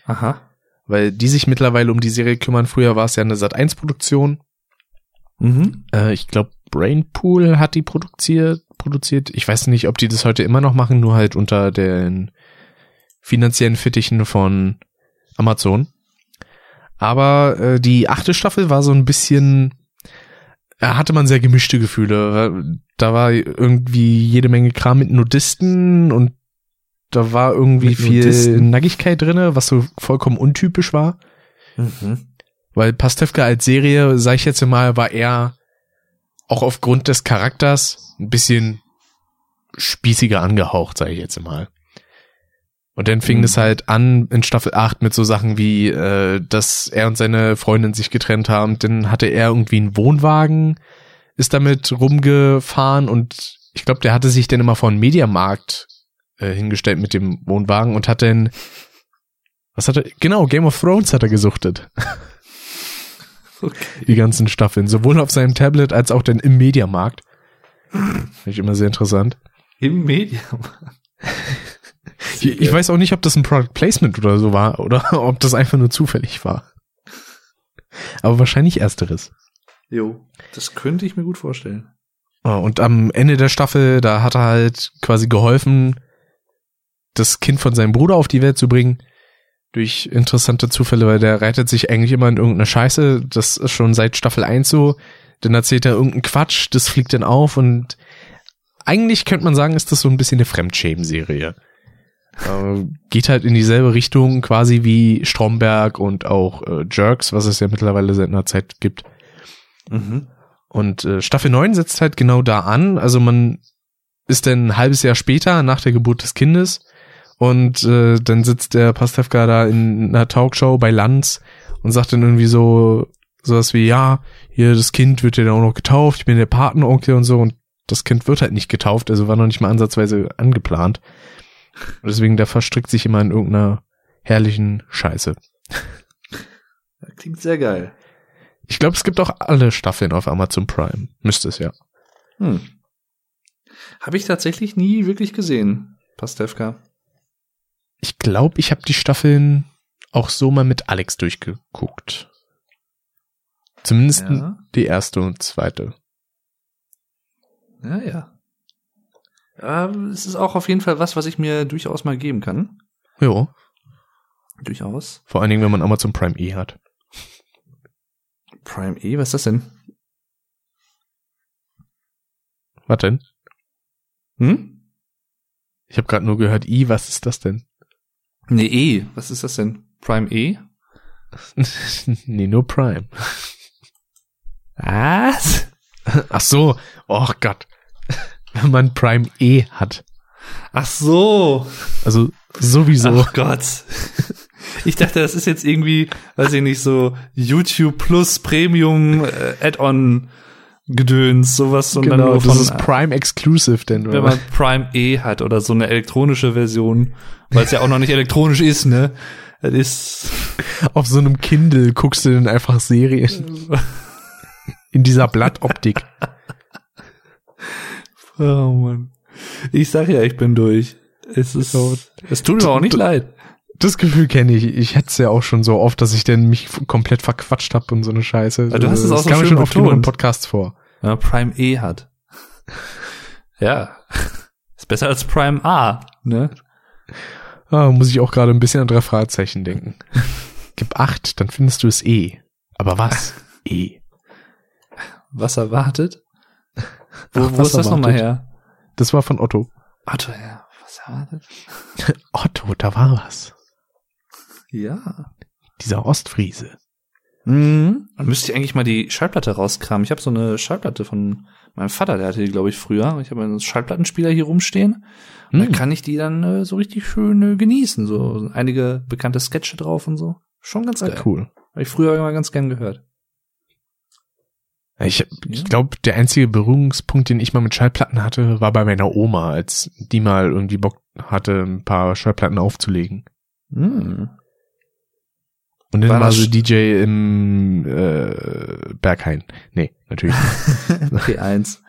Aha. weil die sich mittlerweile um die Serie kümmern. Früher war es ja eine Sat1 Produktion. Mhm. Äh, ich glaube, Brainpool hat die produziert, produziert. Ich weiß nicht, ob die das heute immer noch machen, nur halt unter den finanziellen Fittichen von Amazon. Aber äh, die achte Staffel war so ein bisschen, da hatte man sehr gemischte Gefühle. Da war irgendwie jede Menge Kram mit Nudisten und da war irgendwie Mit viel Nudisten? Nackigkeit drinne, was so vollkommen untypisch war. Mhm. Weil Pastewka als Serie, sag ich jetzt mal, war eher auch aufgrund des Charakters ein bisschen spießiger angehaucht, sage ich jetzt mal. Und dann fing Mhm. es halt an in Staffel 8 mit so Sachen wie, äh, dass er und seine Freundin sich getrennt haben. Dann hatte er irgendwie einen Wohnwagen, ist damit rumgefahren und ich glaube, der hatte sich dann immer vor einen Mediamarkt äh, hingestellt mit dem Wohnwagen und hat dann, was hat er, genau, Game of Thrones hat er gesuchtet Okay. die ganzen Staffeln, sowohl auf seinem Tablet als auch dann im Mediamarkt. Finde ich immer sehr interessant. Im Media. Ich, ich weiß auch nicht, ob das ein Product Placement oder so war oder ob das einfach nur zufällig war. Aber wahrscheinlich ersteres. Jo, das könnte ich mir gut vorstellen. Ah, Und am Ende der Staffel, da hat er halt quasi geholfen, das Kind von seinem Bruder auf die Welt zu bringen. Durch interessante Zufälle, weil der reitet sich eigentlich immer in irgendeine Scheiße. Das ist schon seit Staffel 1 so. Dann erzählt er irgendeinen Quatsch, das fliegt dann auf und eigentlich könnte man sagen, ist das so ein bisschen eine Fremdschämen-Serie. Äh, geht halt in dieselbe Richtung quasi wie Stromberg und auch äh, Jerks, was es ja mittlerweile seit einer Zeit gibt. Mhm. Und äh, Staffel 9 setzt halt genau da an. Also man ist dann ein halbes Jahr später nach der Geburt des Kindes und äh, dann sitzt der Pastewka da in einer Talkshow bei Lanz und sagt dann irgendwie so sowas wie, ja, hier das Kind wird ja dann auch noch getauft, ich bin der Patenonkel und so und das Kind wird halt nicht getauft, also war noch nicht mal ansatzweise angeplant. Und deswegen, der verstrickt sich immer in irgendeiner herrlichen Scheiße. Das klingt sehr geil. Ich glaube, es gibt auch alle Staffeln auf Amazon Prime. Müsste es ja. Hm. Habe ich tatsächlich nie wirklich gesehen, Pastewka. Ich glaube, ich habe die Staffeln auch so mal mit Alex durchgeguckt. Zumindest Ja, die erste und zweite. ja, ja. Ähm, es ist auch auf jeden Fall was, was ich mir durchaus mal geben kann. Jo. Durchaus. Vor allen Dingen, wenn man Amazon Prime E hat. Prime E, was ist das denn? Was denn? Hm? Ich habe gerade nur gehört, I, was ist das denn? Nee, E, was ist das denn? Prime E? nee, nur Prime. Was? Ach so, oh Gott. Wenn man Prime E hat. Ach so. Also sowieso. Ach Gott. Ich dachte, das ist jetzt irgendwie, weiß ich nicht, so YouTube Plus Premium äh, Add-on Gedöns, sowas und dann genau, nur das von, ist Prime Exclusive denn. wenn man Prime E hat oder so eine elektronische Version, weil es ja auch noch nicht elektronisch ist, ne? Das ist Auf so einem Kindle guckst du dann einfach Serien in dieser Blattoptik. Oh Mann. Ich sag ja, ich bin durch. Es ist So. es tut mir auch nicht leid. Das Gefühl kenne ich. Ich hätte es ja auch schon so oft, dass ich dann mich komplett verquatscht habe und so eine Scheiße. Ja, du hast es das auch so kam mir schön schon oft in. Podcasts vor. Man Prime E hat. Ja. Ist besser als Prime A, ne? Ah, muss ich auch gerade ein bisschen an drei Fragezeichen denken. Gib acht, dann findest du es eh. Aber was? E. Was erwartet? Wo, Ach, wo was ist das nochmal her? Das war von Otto. Otto, ja. Was erwartet? Otto, da war was. Ja. Dieser Ostfriese. Mhm. Dann müsste ich eigentlich mal die Schallplatte rauskramen. Ich habe so eine Schallplatte von meinem Vater, der hatte die, glaube ich, früher. Ich habe einen Schallplattenspieler hier rumstehen. Und Hm. dann kann ich die dann äh, so richtig schön äh, genießen. So einige bekannte Sketche drauf und so. Schon ganz Ah, geil. cool. Habe ich früher immer ganz gern gehört. Ich, ich glaube, der einzige Berührungspunkt, den ich mal mit Schallplatten hatte, war bei meiner Oma, als die mal irgendwie Bock hatte, ein paar Schallplatten aufzulegen. Mhm. Und dann War war, sch- DJ im äh, Berghain. Nee, natürlich. nicht. P1.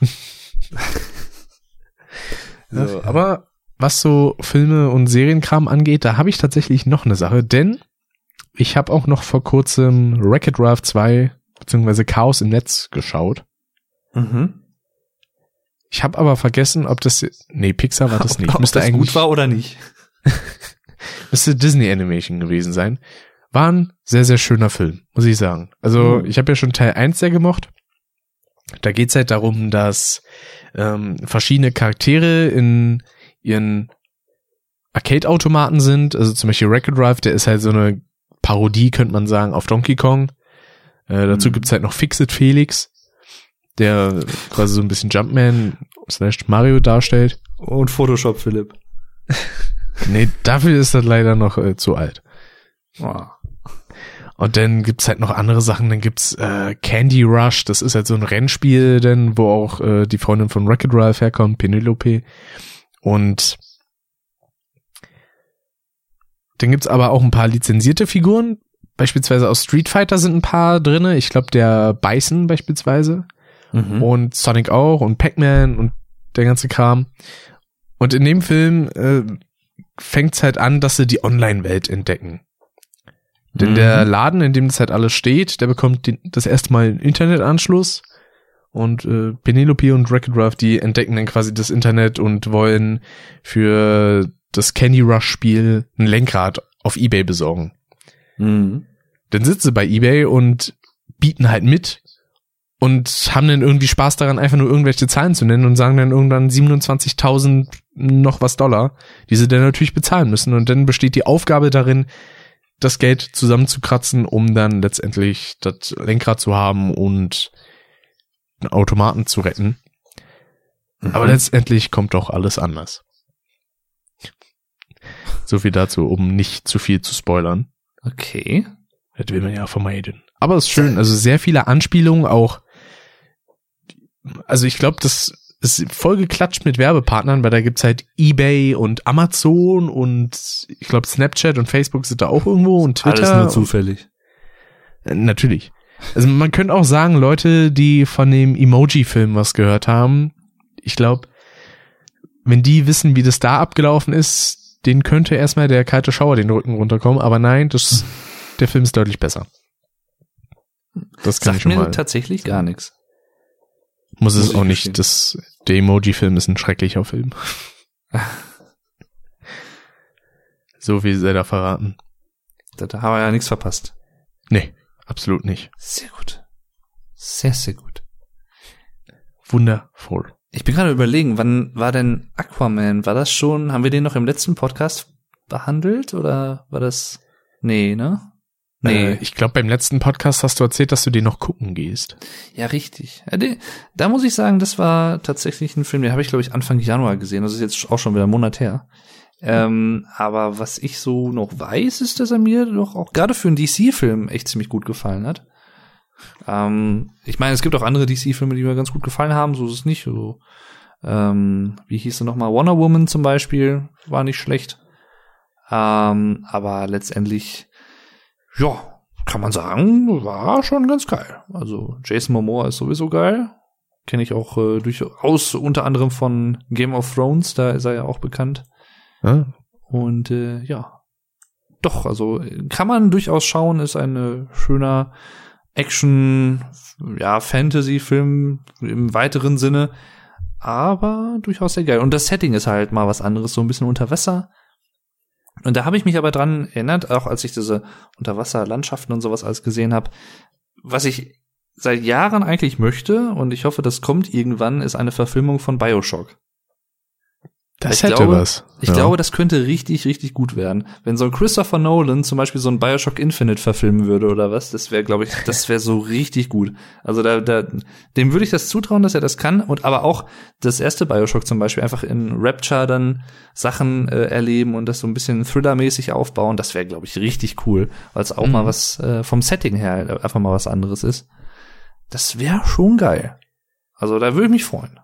so, aber was so Filme und Serienkram angeht, da habe ich tatsächlich noch eine Sache, denn ich habe auch noch vor kurzem Wreck-It Ralph 2 beziehungsweise Chaos im Netz geschaut. Mhm. Ich habe aber vergessen, ob das nee Pixar war das nicht. Ob Müsste das eigentlich gut war oder nicht. müsste Disney Animation gewesen sein. War ein sehr sehr schöner Film, muss ich sagen. Also Mhm. ich habe ja schon Teil 1 sehr gemocht. Da geht's halt darum, dass ähm, verschiedene Charaktere in ihren Arcade-Automaten sind. Also zum Beispiel Wreck-It Ralph, der ist halt so eine Parodie, könnte man sagen, auf Donkey Kong. Äh, dazu Mhm. gibt's halt noch Fixit Felix, der quasi so ein bisschen Jumpman slash Mario darstellt. Und Photoshop, Philipp. Nee, dafür ist das leider noch äh, zu alt. Oh. Und dann gibt's halt noch andere Sachen. Dann gibt's äh, Candy Rush. Das ist halt so ein Rennspiel, denn wo auch äh, die Freundin von Wreck-It Ralph herkommt, Penelope. Und dann gibt's aber auch ein paar lizenzierte Figuren. Beispielsweise aus Street Fighter sind ein paar drinne. Ich glaube, der Bison beispielsweise. Mhm. Und Sonic auch und Pac-Man und der ganze Kram. Und in dem Film äh, fängt's halt an, dass sie die Online-Welt entdecken. Denn Mhm. der Laden, in dem das halt alles steht, der bekommt den, das erste Mal einen Internetanschluss. Und äh, Penelope und Wreck-It Ralph, die entdecken dann quasi das Internet und wollen für das Candy Rush Spiel ein Lenkrad auf Ebay besorgen. Mhm. Dann sitzen sie bei Ebay und bieten halt mit und haben dann irgendwie Spaß daran, einfach nur irgendwelche Zahlen zu nennen und sagen dann irgendwann 27.000 noch was Dollar, die sie dann natürlich bezahlen müssen. Und dann besteht die Aufgabe darin, das Geld zusammenzukratzen, um dann letztendlich das Lenkrad zu haben und einen Automaten zu retten. Aber Mhm. letztendlich kommt doch alles anders. So viel dazu, um nicht zu viel zu spoilern. Okay. Das will man ja vermeiden. Aber es ist schön, also sehr viele Anspielungen auch. Also ich glaube, das ist voll geklatscht mit Werbepartnern, weil da gibt's halt eBay und Amazon und ich glaube Snapchat und Facebook sind da auch irgendwo und Twitter. Alles nur zufällig. Äh, Natürlich. Also man könnte auch sagen, Leute, die von dem Emoji-Film was gehört haben, ich glaube, wenn die wissen, wie das da abgelaufen ist, denen könnte erstmal der kalte Schauer den Rücken runterkommen, aber nein, das, der Film ist deutlich besser. Das kann ich Sagt schon mir mal. tatsächlich gar nichts. Muss muss es ich auch nicht. Das Der Emoji-Film ist ein schrecklicher Film. so viel sei da verraten. Da, da haben wir ja nichts verpasst. Nee, absolut nicht. Sehr gut. Sehr, sehr gut. Wundervoll. Ich bin gerade überlegen, wann war denn Aquaman? War das schon, haben wir den noch im letzten Podcast behandelt oder war das, nee, ne? Nee. Äh, ich glaube, beim letzten Podcast hast du erzählt, dass du den noch gucken gehst. Ja, richtig. Ja, den, da muss ich sagen, das war tatsächlich ein Film, den habe ich, glaube ich, Anfang Januar gesehen. Das ist jetzt auch schon wieder ein Monat her. Ähm, aber was ich so noch weiß, ist, dass er mir doch auch gerade für einen DC-Film echt ziemlich gut gefallen hat. Ähm, ich meine, es gibt auch andere DC-Filme, die mir ganz gut gefallen haben, so ist es nicht. So, ähm, wie hieß er nochmal? Wonder Woman zum Beispiel, war nicht schlecht. Ähm, aber letztendlich, ja, kann man sagen, war schon ganz geil. Also Jason Momoa ist sowieso geil. Kenne ich auch äh, durchaus unter anderem von Game of Thrones, da ist er ja auch bekannt. Ja. Und äh, ja, doch, also kann man durchaus schauen, ist ein schöner Action, ja, Fantasy-Film im weiteren Sinne, aber durchaus sehr geil. Und das Setting ist halt mal was anderes, so ein bisschen unter Wasser. Und da habe ich mich aber dran erinnert, auch als ich diese Unterwasserlandschaften und sowas alles gesehen habe, was ich seit Jahren eigentlich möchte und ich hoffe, das kommt irgendwann, ist eine Verfilmung von Bioshock. Das ich hätte glaube, was. Ich ja. glaube, das könnte richtig, richtig gut werden. Wenn so ein Christopher Nolan zum Beispiel so ein Bioshock Infinite verfilmen würde oder was, das wäre, glaube ich, das wäre so richtig gut. Also da, da, dem würde ich das zutrauen, dass er das kann. Und aber auch das erste Bioshock zum Beispiel einfach in Rapture dann Sachen äh, erleben und das so ein bisschen Thriller-mäßig aufbauen, das wäre, glaube ich, richtig cool, weil es auch mhm. mal was äh, vom Setting her einfach mal was anderes ist. Das wäre schon geil. Also da würde ich mich freuen.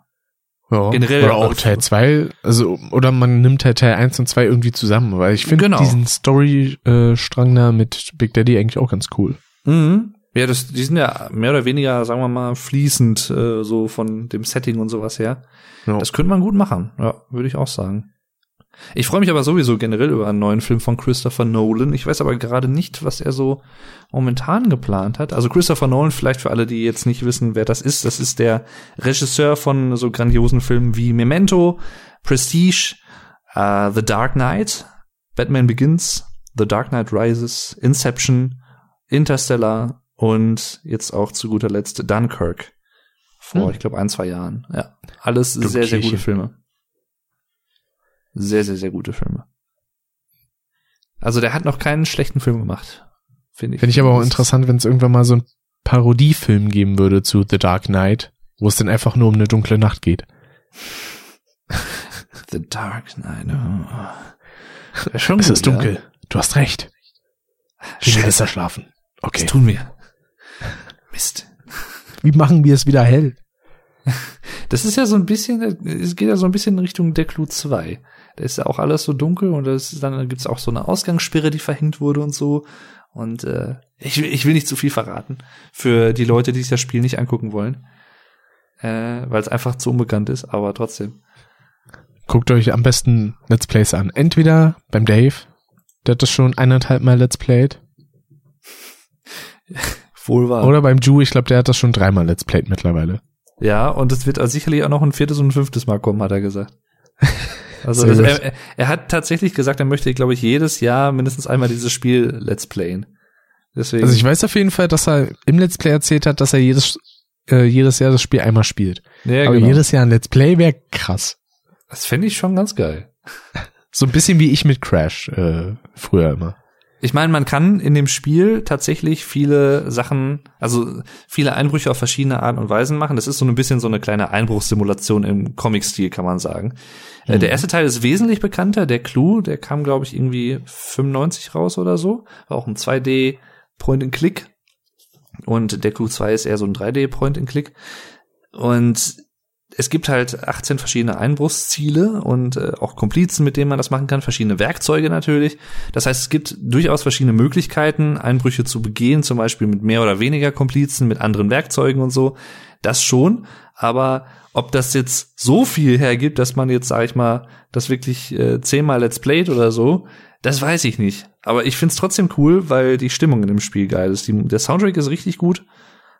Ja, Generell oder auch Teil 2, also oder man nimmt halt Teil 1 und 2 irgendwie zusammen, weil ich finde genau. diesen Story-Strang da mit Big Daddy eigentlich auch ganz cool. Mhm. Ja, das, die sind ja mehr oder weniger, sagen wir mal, fließend äh, so von dem Setting und sowas her. Ja. Das könnte man gut machen, ja, würde ich auch sagen. Ich freue mich aber sowieso generell über einen neuen Film von Christopher Nolan. Ich weiß aber gerade nicht, was er so momentan geplant hat. Also Christopher Nolan, vielleicht für alle, die jetzt nicht wissen, wer das ist, das ist der Regisseur von so grandiosen Filmen wie Memento, Prestige, uh, The Dark Knight, Batman Begins, The Dark Knight Rises, Inception, Interstellar und jetzt auch zu guter Letzt Dunkirk. Vor, hm. ich glaube, ein, zwei Jahren. Ja, alles sehr, sehr gute Filme. Sehr, sehr, sehr gute Filme. Also der hat noch keinen schlechten Film gemacht, finde ich. Finde ich aber auch interessant, wenn es irgendwann mal so ein Parodiefilm geben würde zu The Dark Knight, wo es dann einfach nur um eine dunkle Nacht geht. The Dark Knight. Oh. Schon es gut, ist dunkel. Ja? Du hast recht. Gehen wir besser schlafen. Okay. Das tun wir. Mist. Wie machen wir es wieder hell? Das ist ja so ein bisschen, es geht ja so ein bisschen in Richtung Der Clou 2. Da ist ja auch alles so dunkel und das ist, dann gibt's auch so eine Ausgangssperre, die verhängt wurde und so. Und äh, ich, ich will nicht zu viel verraten für die Leute, die sich das Spiel nicht angucken wollen. Äh, weil es einfach zu unbekannt ist, aber trotzdem. Guckt euch am besten Let's Plays an. Entweder beim Dave, der hat das schon eineinhalb Mal Let's Played. Wohl wahr. Oder beim Ju, ich glaube, der hat das schon dreimal Let's Played mittlerweile. Ja, und es wird also sicherlich auch noch ein viertes und ein fünftes Mal kommen, hat er gesagt. Also das, er, er hat tatsächlich gesagt, er möchte, glaube ich, jedes Jahr mindestens einmal dieses Spiel Let's Playen. Deswegen. Also ich weiß auf jeden Fall, dass er im Let's Play erzählt hat, dass er jedes, äh, jedes Jahr das Spiel einmal spielt. Ja, Aber genau. jedes Jahr ein Let's Play wäre krass. Das fände ich schon ganz geil. So ein bisschen wie ich mit Crash äh, früher immer. Ich meine, man kann in dem Spiel tatsächlich viele Sachen, also viele Einbrüche auf verschiedene Arten und Weisen machen. Das ist so ein bisschen so eine kleine Einbruchssimulation im Comic-Stil, kann man sagen. Äh, mhm. Der erste Teil ist wesentlich bekannter. Der Clue, der kam, glaube ich, irgendwie 95 raus oder so. War auch ein 2D Point-and-Click. Und der Clue 2 ist eher so ein 3D Point-and-Click. Und es gibt halt 18 verschiedene Einbruchsziele und äh, auch Komplizen, mit denen man das machen kann, verschiedene Werkzeuge natürlich. Das heißt, es gibt durchaus verschiedene Möglichkeiten, Einbrüche zu begehen, zum Beispiel mit mehr oder weniger Komplizen, mit anderen Werkzeugen und so. Das schon, aber ob das jetzt so viel hergibt, dass man jetzt, sag ich mal, das wirklich äh, zehnmal Let's Played oder so, das weiß ich nicht. Aber ich find's trotzdem cool, weil die Stimmung in dem Spiel geil ist. Die, der Soundtrack ist richtig gut.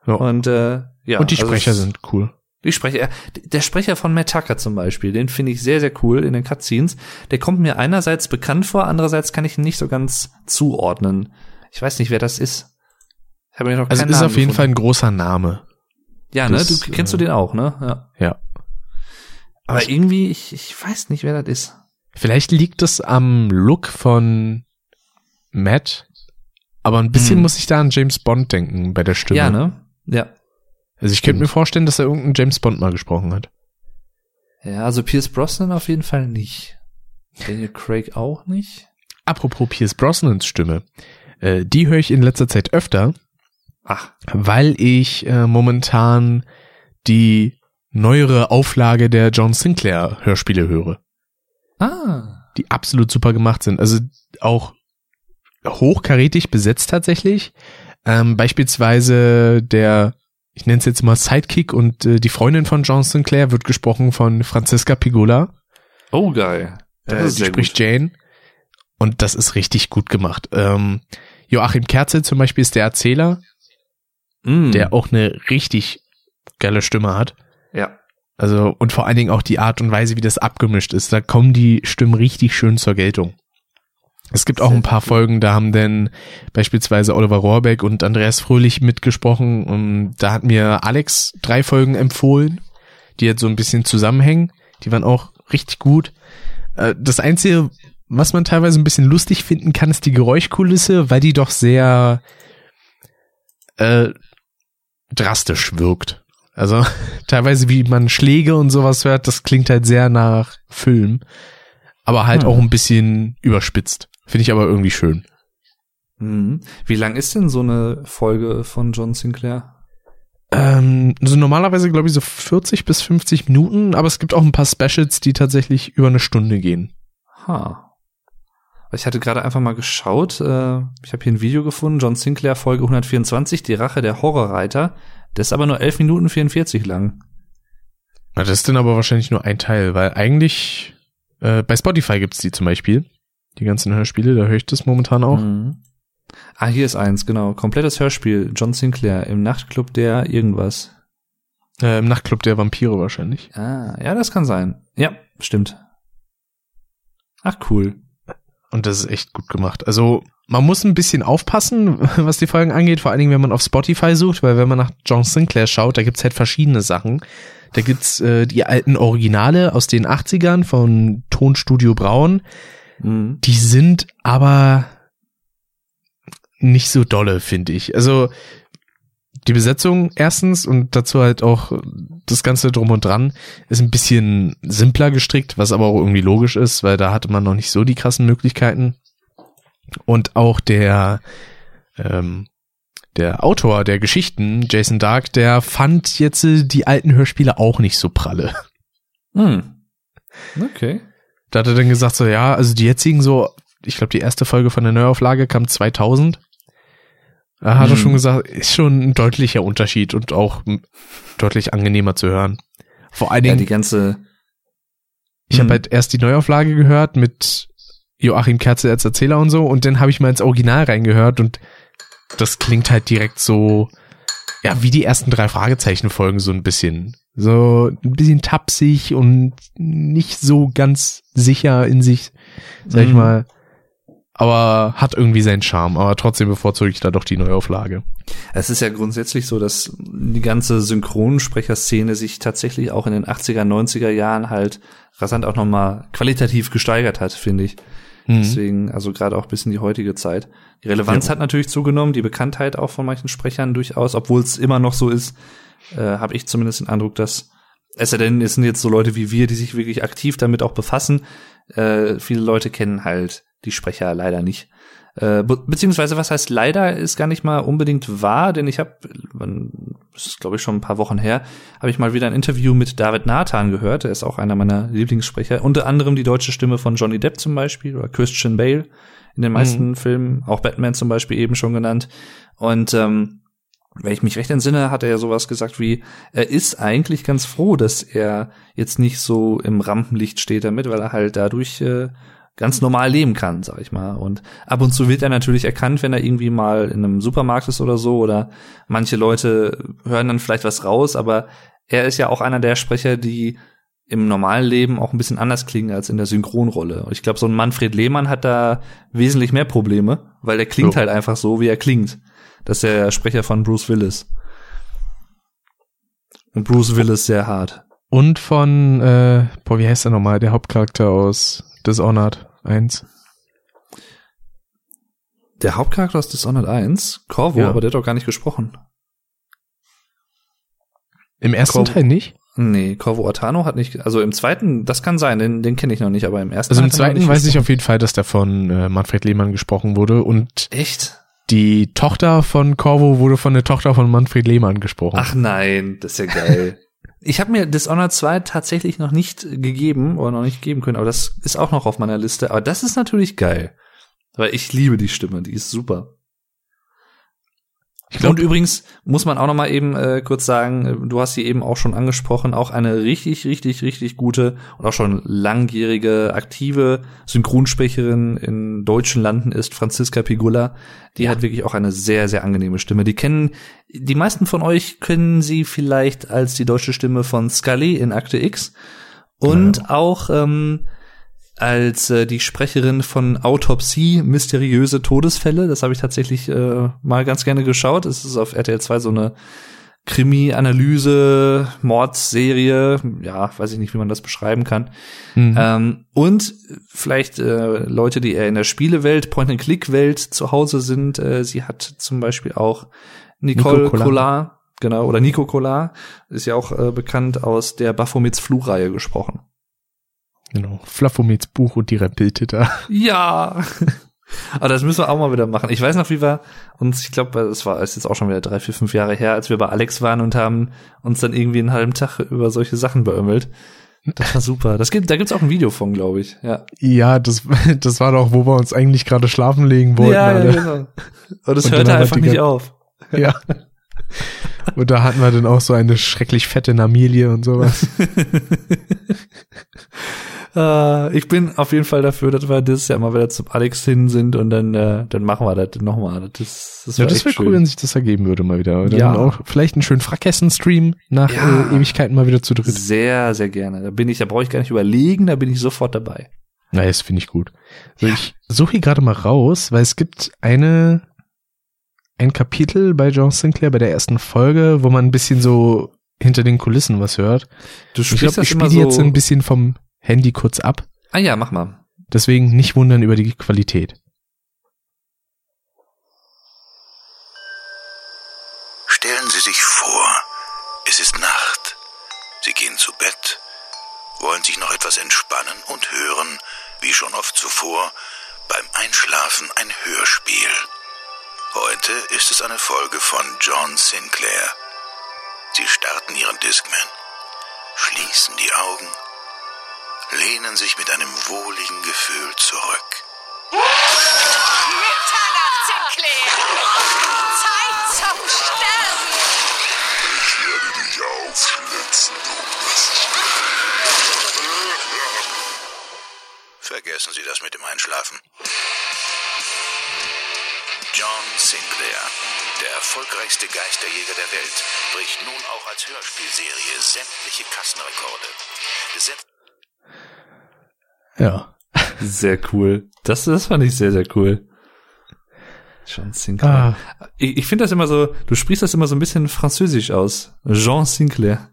Ja. Und äh, ja. Und die also Sprecher also, sind cool. Die Sprecher, der Sprecher von Matt Tucker zum Beispiel, den finde ich sehr, sehr cool in den Cutscenes. Der kommt mir einerseits bekannt vor, andererseits kann ich ihn nicht so ganz zuordnen. Ich weiß nicht, wer das ist. Ich habe noch also ist Namen auf jeden gefunden. Fall ein großer Name. Ja, ne? das, ne? Du kennst äh, du den auch, ne? Ja. ja. Aber irgendwie, ich, ich weiß nicht, wer das ist. Vielleicht liegt es am Look von Matt, aber ein bisschen hm. muss ich da an James Bond denken bei der Stimme. Ja, ne? Ja. Also ich könnte mir vorstellen, dass er irgendeinen James Bond mal gesprochen hat. Ja, also Pierce Brosnan auf jeden Fall nicht. Daniel Craig auch nicht. Apropos Pierce Brosnans Stimme. Äh, die höre ich in letzter Zeit öfter. Ach. Weil ich äh, momentan die neuere Auflage der John Sinclair Hörspiele höre. Ah. Die absolut super gemacht sind. Also auch hochkarätig besetzt tatsächlich. Ähm, beispielsweise der ich nenne es jetzt mal Sidekick und äh, die Freundin von John Sinclair wird gesprochen von Franziska Pigola. Oh, geil. Das äh, die spricht gut. Jane. Und das ist richtig gut gemacht. Ähm, Joachim Kerze zum Beispiel ist der Erzähler, mm. der auch eine richtig geile Stimme hat. Ja. Also, und vor allen Dingen auch die Art und Weise, wie das abgemischt ist. Da kommen die Stimmen richtig schön zur Geltung. Es gibt auch ein paar Folgen, da haben denn beispielsweise Oliver Rohrbeck und Andreas Fröhlich mitgesprochen und da hat mir Alex drei Folgen empfohlen, die jetzt so ein bisschen zusammenhängen. Die waren auch richtig gut. Äh, das Einzige, was man teilweise ein bisschen lustig finden kann, ist die Geräuschkulisse, weil die doch sehr äh, drastisch wirkt. Also teilweise, wie man Schläge und sowas hört, das klingt halt sehr nach Film, aber halt hm. auch ein bisschen überspitzt. Finde ich aber irgendwie schön. Mhm. Wie lang ist denn so eine Folge von John Sinclair? Ähm, also normalerweise glaube ich so 40 bis 50 Minuten, aber es gibt auch ein paar Specials, die tatsächlich über eine Stunde gehen. Ha. Ich hatte gerade einfach mal geschaut, äh, ich habe hier ein Video gefunden, John Sinclair Folge 124, die Rache der Horrorreiter. Das ist aber nur 11 Minuten 44 lang. Na, das ist dann aber wahrscheinlich nur ein Teil, weil eigentlich äh, bei Spotify gibt's die zum Beispiel die ganzen Hörspiele, da höre ich das momentan auch. Mhm. Ah, hier ist eins, genau. Komplettes Hörspiel, John Sinclair im Nachtclub der irgendwas. Äh, Im Nachtclub der Vampire wahrscheinlich. Ah, ja, das kann sein. Ja, stimmt. Ach, cool. Und das ist echt gut gemacht. Also, man muss ein bisschen aufpassen, was die Folgen angeht, vor allen Dingen, wenn man auf Spotify sucht, weil wenn man nach John Sinclair schaut, da gibt's halt verschiedene Sachen. Da gibt's äh, die alten Originale aus den 80ern von Tonstudio Braun. Mhm. Die sind aber nicht so dolle, finde ich. Also die Besetzung erstens und dazu halt auch das Ganze drum und dran ist ein bisschen simpler gestrickt, was aber auch irgendwie logisch ist, weil da hatte man noch nicht so die krassen Möglichkeiten. Und auch der, ähm, der Autor der Geschichten, Jason Dark, der fand jetzt die alten Hörspiele auch nicht so pralle. Hm. Okay. Da hat er dann gesagt so, ja, also die jetzigen so, ich glaube, die erste Folge von der Neuauflage kam 2000. Da hat hm. er schon gesagt, ist schon ein deutlicher Unterschied und auch deutlich angenehmer zu hören. Vor allen Dingen. Ja, die ganze. Ich hm. habe halt erst die Neuauflage gehört mit Joachim Kerze als Erzähler und so und dann habe ich mal ins Original reingehört und das klingt halt direkt so, ja, wie die ersten drei Fragezeichen Folgen so ein bisschen. So ein bisschen tapsig und nicht so ganz sicher in sich, sag ich mhm. mal. Aber hat irgendwie seinen Charme. Aber trotzdem bevorzuge ich da doch die Neuauflage. Es ist ja grundsätzlich so, dass die ganze Synchronsprecherszene sich tatsächlich auch in den 80er, 90er Jahren halt rasant auch nochmal qualitativ gesteigert hat, finde ich. Mhm. Deswegen, also gerade auch bis in die heutige Zeit. Die Relevanz ja. hat natürlich zugenommen, die Bekanntheit auch von manchen Sprechern durchaus, obwohl es immer noch so ist, äh, habe ich zumindest den Eindruck, dass es denn, es sind jetzt so Leute wie wir, die sich wirklich aktiv damit auch befassen. Äh, viele Leute kennen halt die Sprecher leider nicht. Äh, be beziehungsweise, was heißt leider, ist gar nicht mal unbedingt wahr, denn ich habe, das ist glaube ich schon ein paar Wochen her, habe ich mal wieder ein Interview mit David Nathan gehört. Er ist auch einer meiner Lieblingssprecher. Unter anderem die deutsche Stimme von Johnny Depp zum Beispiel oder Christian Bale in den meisten mhm. Filmen, auch Batman zum Beispiel eben schon genannt. Und ähm, wenn ich mich recht entsinne, hat er ja sowas gesagt wie, er ist eigentlich ganz froh, dass er jetzt nicht so im Rampenlicht steht damit, weil er halt dadurch äh, ganz normal leben kann, sag ich mal. Und ab und zu wird er natürlich erkannt, wenn er irgendwie mal in einem Supermarkt ist oder so, oder manche Leute hören dann vielleicht was raus, aber er ist ja auch einer der Sprecher, die im normalen Leben auch ein bisschen anders klingen als in der Synchronrolle. Ich glaube, so ein Manfred Lehmann hat da wesentlich mehr Probleme, weil der klingt Oh. halt einfach so, wie er klingt. Das ist der Sprecher von Bruce Willis. Und Bruce Willis sehr hart. Und von, äh, boah, wie heißt der nochmal? Der Hauptcharakter aus Dishonored 1. Der Hauptcharakter aus Dishonored 1, Corvo, Ja. aber der hat doch gar nicht gesprochen. Im ersten Corvo. Teil nicht? Nee, Corvo Atano hat nicht, also im zweiten, das kann sein, den, den kenne ich noch nicht, aber im ersten Also im zweiten weiß ich auf jeden Fall, dass der von äh, Manfred Lehmann gesprochen wurde und Echt? Die Tochter von Corvo wurde von der Tochter von Manfred Lehmann gesprochen. Ach nein, das ist ja geil. ich habe mir Dishonored 2 tatsächlich noch nicht gegeben oder noch nicht geben können, aber das ist auch noch auf meiner Liste. Aber das ist natürlich geil. Weil ich liebe die Stimme, die ist super. Glaub, und übrigens muss man auch noch mal eben äh, kurz sagen, äh, du hast sie eben auch schon angesprochen, auch eine richtig, richtig, richtig gute und auch schon langjährige aktive Synchronsprecherin in deutschen Landen ist Franziska Pigula. Die hat wirklich auch eine sehr, sehr angenehme Stimme. Die kennen, die meisten von euch kennen sie vielleicht als die deutsche Stimme von Scully in Akte X und auch ähm, als äh, die Sprecherin von Autopsie mysteriöse Todesfälle. Das habe ich tatsächlich äh, mal ganz gerne geschaut. Es ist auf RTL 2 so eine Krimi-Analyse, Mordserie. Ja, weiß ich nicht, wie man das beschreiben kann. Mhm. Ähm, und vielleicht äh, Leute, die eher in der Spielewelt, Point-and-Click-Welt zu Hause sind. Äh, sie hat zum Beispiel auch Nicole Nico Collard. Genau, oder Nico Collard, ist ja auch äh, bekannt aus der Baphomets Fluchreihe gesprochen. Genau. Flaffomets Buch und die Rempeltitter. Ja. Aber das müssen wir auch mal wieder machen. Ich weiß noch, wie wir uns, ich glaube, es war ist jetzt auch schon wieder drei, vier, fünf Jahre her, als wir bei Alex waren und haben uns dann irgendwie einen halben Tag über solche Sachen beömmelt. Das war super. Das gibt, da gibt's auch ein Video von, glaube ich. Ja. Ja, das, das war doch, wo wir uns eigentlich gerade schlafen legen wollten. ja, alle. genau. Und es hörte einfach nicht auf. Ja. Und da hatten wir dann auch so eine schrecklich fette Namilie und sowas. Äh, ich bin auf jeden Fall dafür, dass wir dieses Jahr mal wieder zum Alex hin sind und dann, äh, dann machen wir das nochmal. Das, das, Ja, das wäre cool, wenn sich das ergeben würde mal wieder. Dann Ja. auch vielleicht einen schönen Frackessen-Stream nach Ja. äh, Ewigkeiten mal wieder zu dritt. Sehr, sehr gerne. Da bin ich, da brauche ich gar nicht überlegen, da bin ich sofort dabei. Na, das finde ich gut. So, ich suche hier gerade mal raus, weil es gibt eine ein Kapitel bei John Sinclair bei der ersten Folge, wo man ein bisschen so hinter den Kulissen was hört. Du Ich glaube, ich spiele so. jetzt ein bisschen vom Handy kurz ab. ah ja, mach mal. Deswegen nicht wundern über die Qualität. Stellen Sie sich vor, es ist Nacht. Sie gehen zu Bett, wollen sich noch etwas entspannen und hören, wie schon oft zuvor, beim Einschlafen ein Hörspiel. Heute ist es eine Folge von John Sinclair. Sie starten ihren Discman, schließen die Augen, lehnen sich mit einem wohligen Gefühl zurück. Mitternacht, Sinclair! Zeit zum Sterben! Ich werde dich aufschlitzen, du Vergessen Sie das mit dem Einschlafen. John Sinclair, der erfolgreichste Geisterjäger der Welt, bricht nun auch als Hörspielserie sämtliche Kassenrekorde. Gesetz Ja. Sehr cool. Das, das fand ich sehr, sehr cool. John Sinclair. Ah, Ich, ich finde das immer so, du sprichst das immer so ein bisschen französisch aus. Jean Sinclair.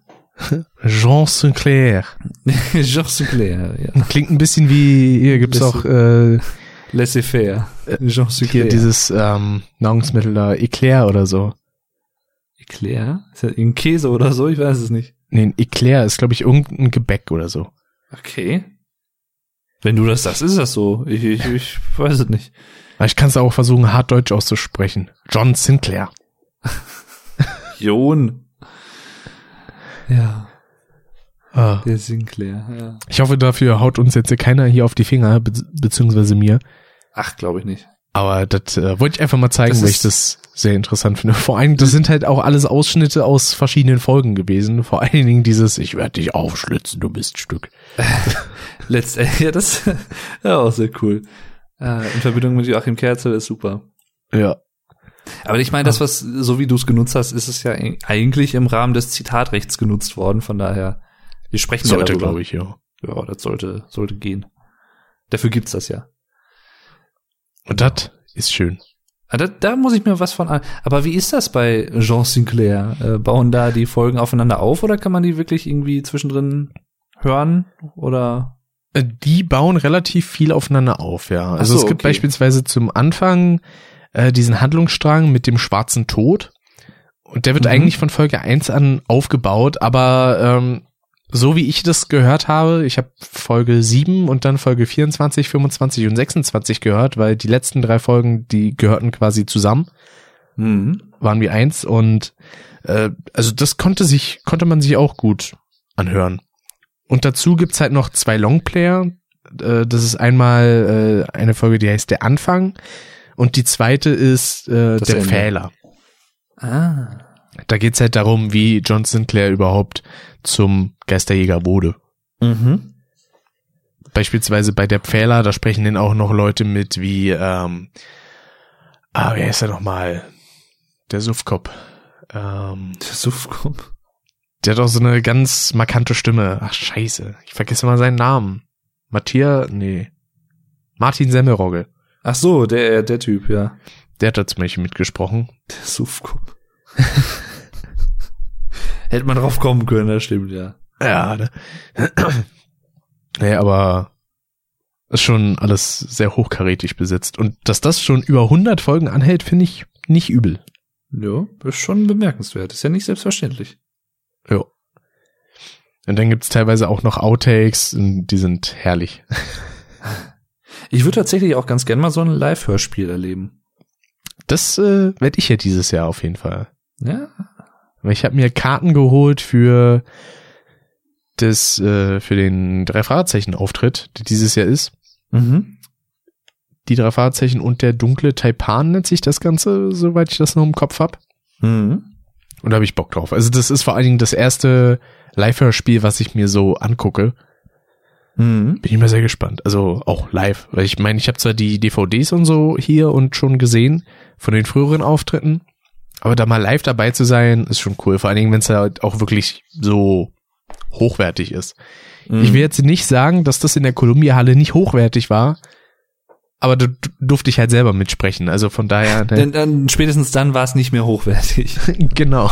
Jean Sinclair. Jean Sinclair, ja. Klingt ein bisschen wie, hier gibt's auch äh, Laissez-faire. Jean Sinclair. hier dieses ähm, Nahrungsmittel da, Eclair oder so. Eclair? Ist das ein Käse oder so? Ich weiß es nicht. Nee, ein Eclair ist, glaube ich, irgendein Gebäck oder so. Okay. Wenn du das sagst, ist das so. Ich, ich, ich weiß es nicht. Ich kann es auch versuchen, hart Deutsch auszusprechen. John Sinclair. Jon. Ja, Ah. der Sinclair, ja. Ich hoffe, dafür haut uns jetzt keiner hier auf die Finger, be beziehungsweise mir. Ach, glaube ich nicht. Aber das äh, wollte ich einfach mal zeigen, Das weil ich das sehr interessant finde. Vor allem, das sind halt auch alles Ausschnitte aus verschiedenen Folgen gewesen. Vor allen Dingen dieses, ich werde dich aufschlitzen, du bist Stück. Letztendlich, ja, das ja auch sehr cool. Äh, in Verbindung mit Joachim Kerzel ist super. Ja. Aber ich meine, das, was, so wie du es genutzt hast, ist es ja eigentlich im Rahmen des Zitatrechts genutzt worden, von daher, wir sprechen Sollte, ja darüber. glaube ich, ja. Ja, das sollte, sollte gehen. Dafür gibt's das ja. Und das ist schön. Ah, Da, da muss ich mir was von an. Aber wie ist das bei Jean Sinclair? Äh, bauen da die Folgen aufeinander auf oder kann man die wirklich irgendwie zwischendrin hören? Oder? Äh, Die bauen relativ viel aufeinander auf, ja. Also so, es gibt okay. beispielsweise zum Anfang äh, diesen Handlungsstrang mit dem schwarzen Tod. Und der wird Mhm. eigentlich von Folge 1 an aufgebaut, aber ähm, so wie ich das gehört habe, ich habe Folge 7 und dann Folge 24, 25 und 26 gehört, weil die letzten drei Folgen, die gehörten quasi zusammen, Mhm. waren wie eins und äh, also das konnte sich, konnte man sich auch gut anhören. Und dazu gibt's halt noch zwei Longplayer. Äh, das ist einmal äh, eine Folge, die heißt Der Anfang und die zweite ist äh, Das Der Ende. Fehler. Ah. Da geht's halt darum, wie John Sinclair überhaupt zum Geisterjäger wurde. Mhm. Beispielsweise bei der Pfähler, da sprechen dann auch noch Leute mit wie, ähm, ah, wer ist er nochmal? Der Suffkopf. Ähm, Der Suffkopf. der hat auch so eine ganz markante Stimme. Ach, scheiße. Ich vergesse mal seinen Namen. Matthias, nee. Martin Semmelrogge. Ach so, der, der Typ, ja. Der hat da zum Beispiel mitgesprochen. Der Suffkopf. Hätte man drauf kommen können, das stimmt, ja. Ja, ne? nee, aber ist schon alles sehr hochkarätig besetzt. Und dass das schon über 100 Folgen anhält, finde ich nicht übel. Ja, ist schon bemerkenswert. Ist ja nicht selbstverständlich. Ja. Und dann gibt's teilweise auch noch Outtakes, und die sind herrlich. Ich würde tatsächlich auch ganz gern mal so ein Live-Hörspiel erleben. Das äh, werde ich ja dieses Jahr auf jeden Fall. Ja? Weil ich habe mir Karten geholt für das, äh, für den drei Fragezeichen Auftritt, der dieses Jahr ist. Mhm. Die drei Fragezeichen und der dunkle Taipan nennt sich das Ganze, soweit ich das noch im Kopf hab. Mhm. Und da habe ich Bock drauf. Also das ist vor allen Dingen das erste Live-Hörspiel, was ich mir so angucke. Mhm. Bin ich mal sehr gespannt. Also auch live. Weil ich meine, ich habe zwar die DVDs und so hier und schon gesehen von den früheren Auftritten, aber da mal live dabei zu sein, ist schon cool. Vor allen Dingen, wenn es halt auch wirklich so hochwertig ist. Mhm. Ich will jetzt nicht sagen, dass das in der Columbia-Halle nicht hochwertig war, aber da durfte ich halt selber mitsprechen. Also von daher, ne, Denn dann, spätestens dann war es nicht mehr hochwertig. genau.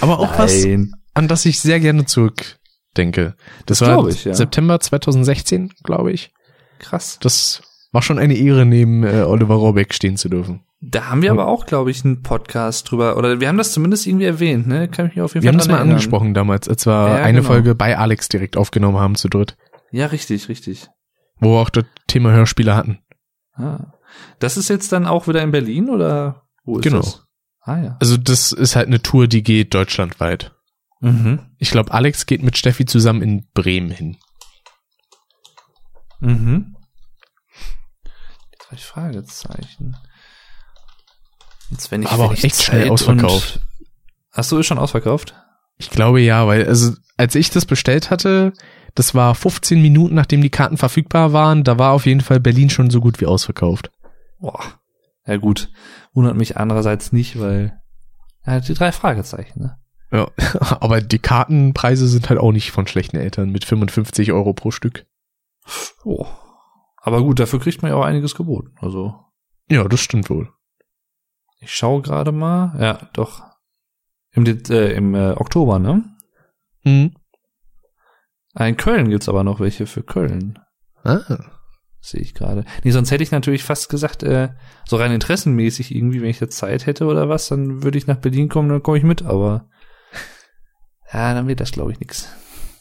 aber auch was, Nein. an das ich sehr gerne zurückdenke. Das, Das war ich, ja. September 2016, glaube ich. Krass. Das war schon eine Ehre, neben äh, Oliver Rohrbeck stehen zu dürfen. Da haben wir aber auch, glaube ich, einen Podcast drüber. Oder wir haben das zumindest irgendwie erwähnt, ne? Kann ich mich auf jeden Wir haben Fall das dran mal erinnern. angesprochen damals, als wir Ja, eine genau. Folge bei Alex direkt aufgenommen haben zu dritt, Ja, richtig, richtig. wo wir auch das Thema Hörspiele hatten. Ah. Das ist jetzt dann auch wieder in Berlin oder wo ist Genau. das? Ah ja. Also das ist halt eine Tour, die geht deutschlandweit. Mhm. Ich glaube, Alex geht mit Steffi zusammen in Bremen hin. Mhm. Jetzt habe ich Fragezeichen. Jetzt, wenn ich, Aber wenn auch ich echt schnell ausverkauft. Ach so, ist schon ausverkauft? Ich glaube ja, weil also als ich das bestellt hatte, das war 15 Minuten, nachdem die Karten verfügbar waren, da war auf jeden Fall Berlin schon so gut wie ausverkauft. Boah. Ja gut. Wundert mich andererseits nicht, weil ja, die drei Fragezeichen, ne? Ja, aber die Kartenpreise sind halt auch nicht von schlechten Eltern mit 55 Euro pro Stück. Oh. Aber gut, dafür kriegt man ja auch einiges geboten. Also, Ja, das stimmt wohl. Ich schaue gerade mal. Ja, doch. Im, äh, im äh, Oktober, ne? Hm. Ah, In Köln gibt's aber noch welche für Köln. Ah. Sehe ich gerade. Nee, sonst hätte ich natürlich fast gesagt, äh, so rein interessenmäßig irgendwie, wenn ich jetzt Zeit hätte oder was, dann würde ich nach Berlin kommen, dann komme ich mit, aber ja, dann wird das, glaube ich, nix.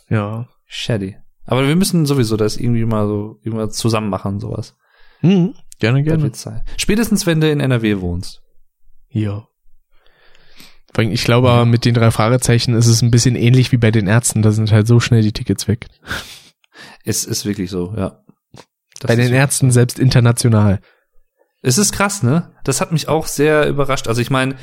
Ja. Shady. Aber wir müssen sowieso das irgendwie mal so irgendwas zusammen machen, sowas. Hm. Gerne, gerne. Spätestens, wenn du in NRW wohnst. Ja. Ich glaube, aber mit den drei Fragezeichen ist es ein bisschen ähnlich wie bei den Ärzten. Da sind halt so schnell die Tickets weg. Es ist wirklich so, ja. Das bei den Ärzten selbst international. Es ist krass, ne? Das hat mich auch sehr überrascht. Also ich meine,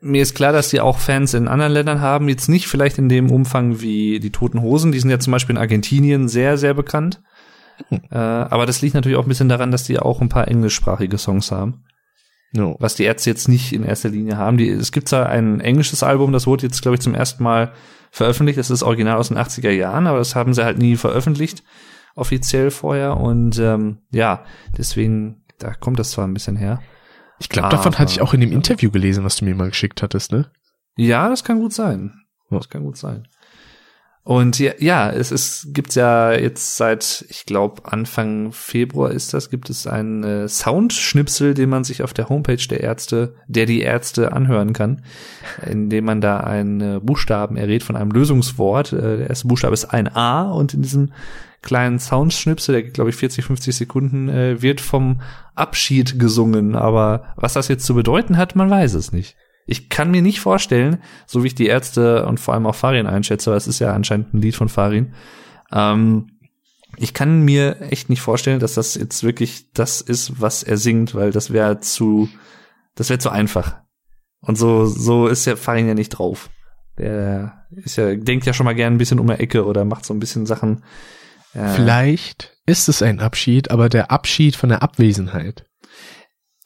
mir ist klar, dass die auch Fans in anderen Ländern haben. Jetzt nicht vielleicht in dem Umfang wie die Toten Hosen. Die sind ja zum Beispiel in Argentinien sehr, sehr bekannt. Äh, aber das liegt natürlich auch ein bisschen daran, dass die auch ein paar englischsprachige Songs haben. No. was die Ärzte jetzt nicht in erster Linie haben. Die, es gibt zwar ein englisches Album, das wurde jetzt, glaube ich, zum ersten Mal veröffentlicht. Das ist original aus den 80er Jahren, aber das haben sie halt nie veröffentlicht, offiziell vorher. Und ähm, ja, deswegen, da kommt das zwar ein bisschen her. Ich glaube, davon hatte ich auch in dem Interview gelesen, was du mir mal geschickt hattest, ne? Ja, das kann gut sein. Das kann gut sein. Und ja, ja es ist, gibt's ja jetzt seit, ich glaube, Anfang Februar ist das, gibt es einen äh, Soundschnipsel, den man sich auf der Homepage der Ärzte, der die Ärzte anhören kann, indem man da einen äh, Buchstaben errät von einem Lösungswort. Äh, der erste Buchstabe ist ein A und in diesem kleinen Soundschnipsel, der glaube ich 40, 50 Sekunden, äh, wird vom Abschied gesungen. Aber was das jetzt zu bedeuten hat, man weiß es nicht. Ich kann mir nicht vorstellen, so wie ich die Ärzte und vor allem auch Farin einschätze, weil es ist ja anscheinend ein Lied von Farin, ähm, ich kann mir echt nicht vorstellen, dass das jetzt wirklich das ist, was er singt, weil das wäre zu, das wäre zu einfach. Und so, so ist ja Farin ja nicht drauf. Der ist ja, denkt ja schon mal gern ein bisschen um die Ecke oder macht so ein bisschen Sachen. Äh, Vielleicht ist es ein Abschied, aber der Abschied von der Abwesenheit.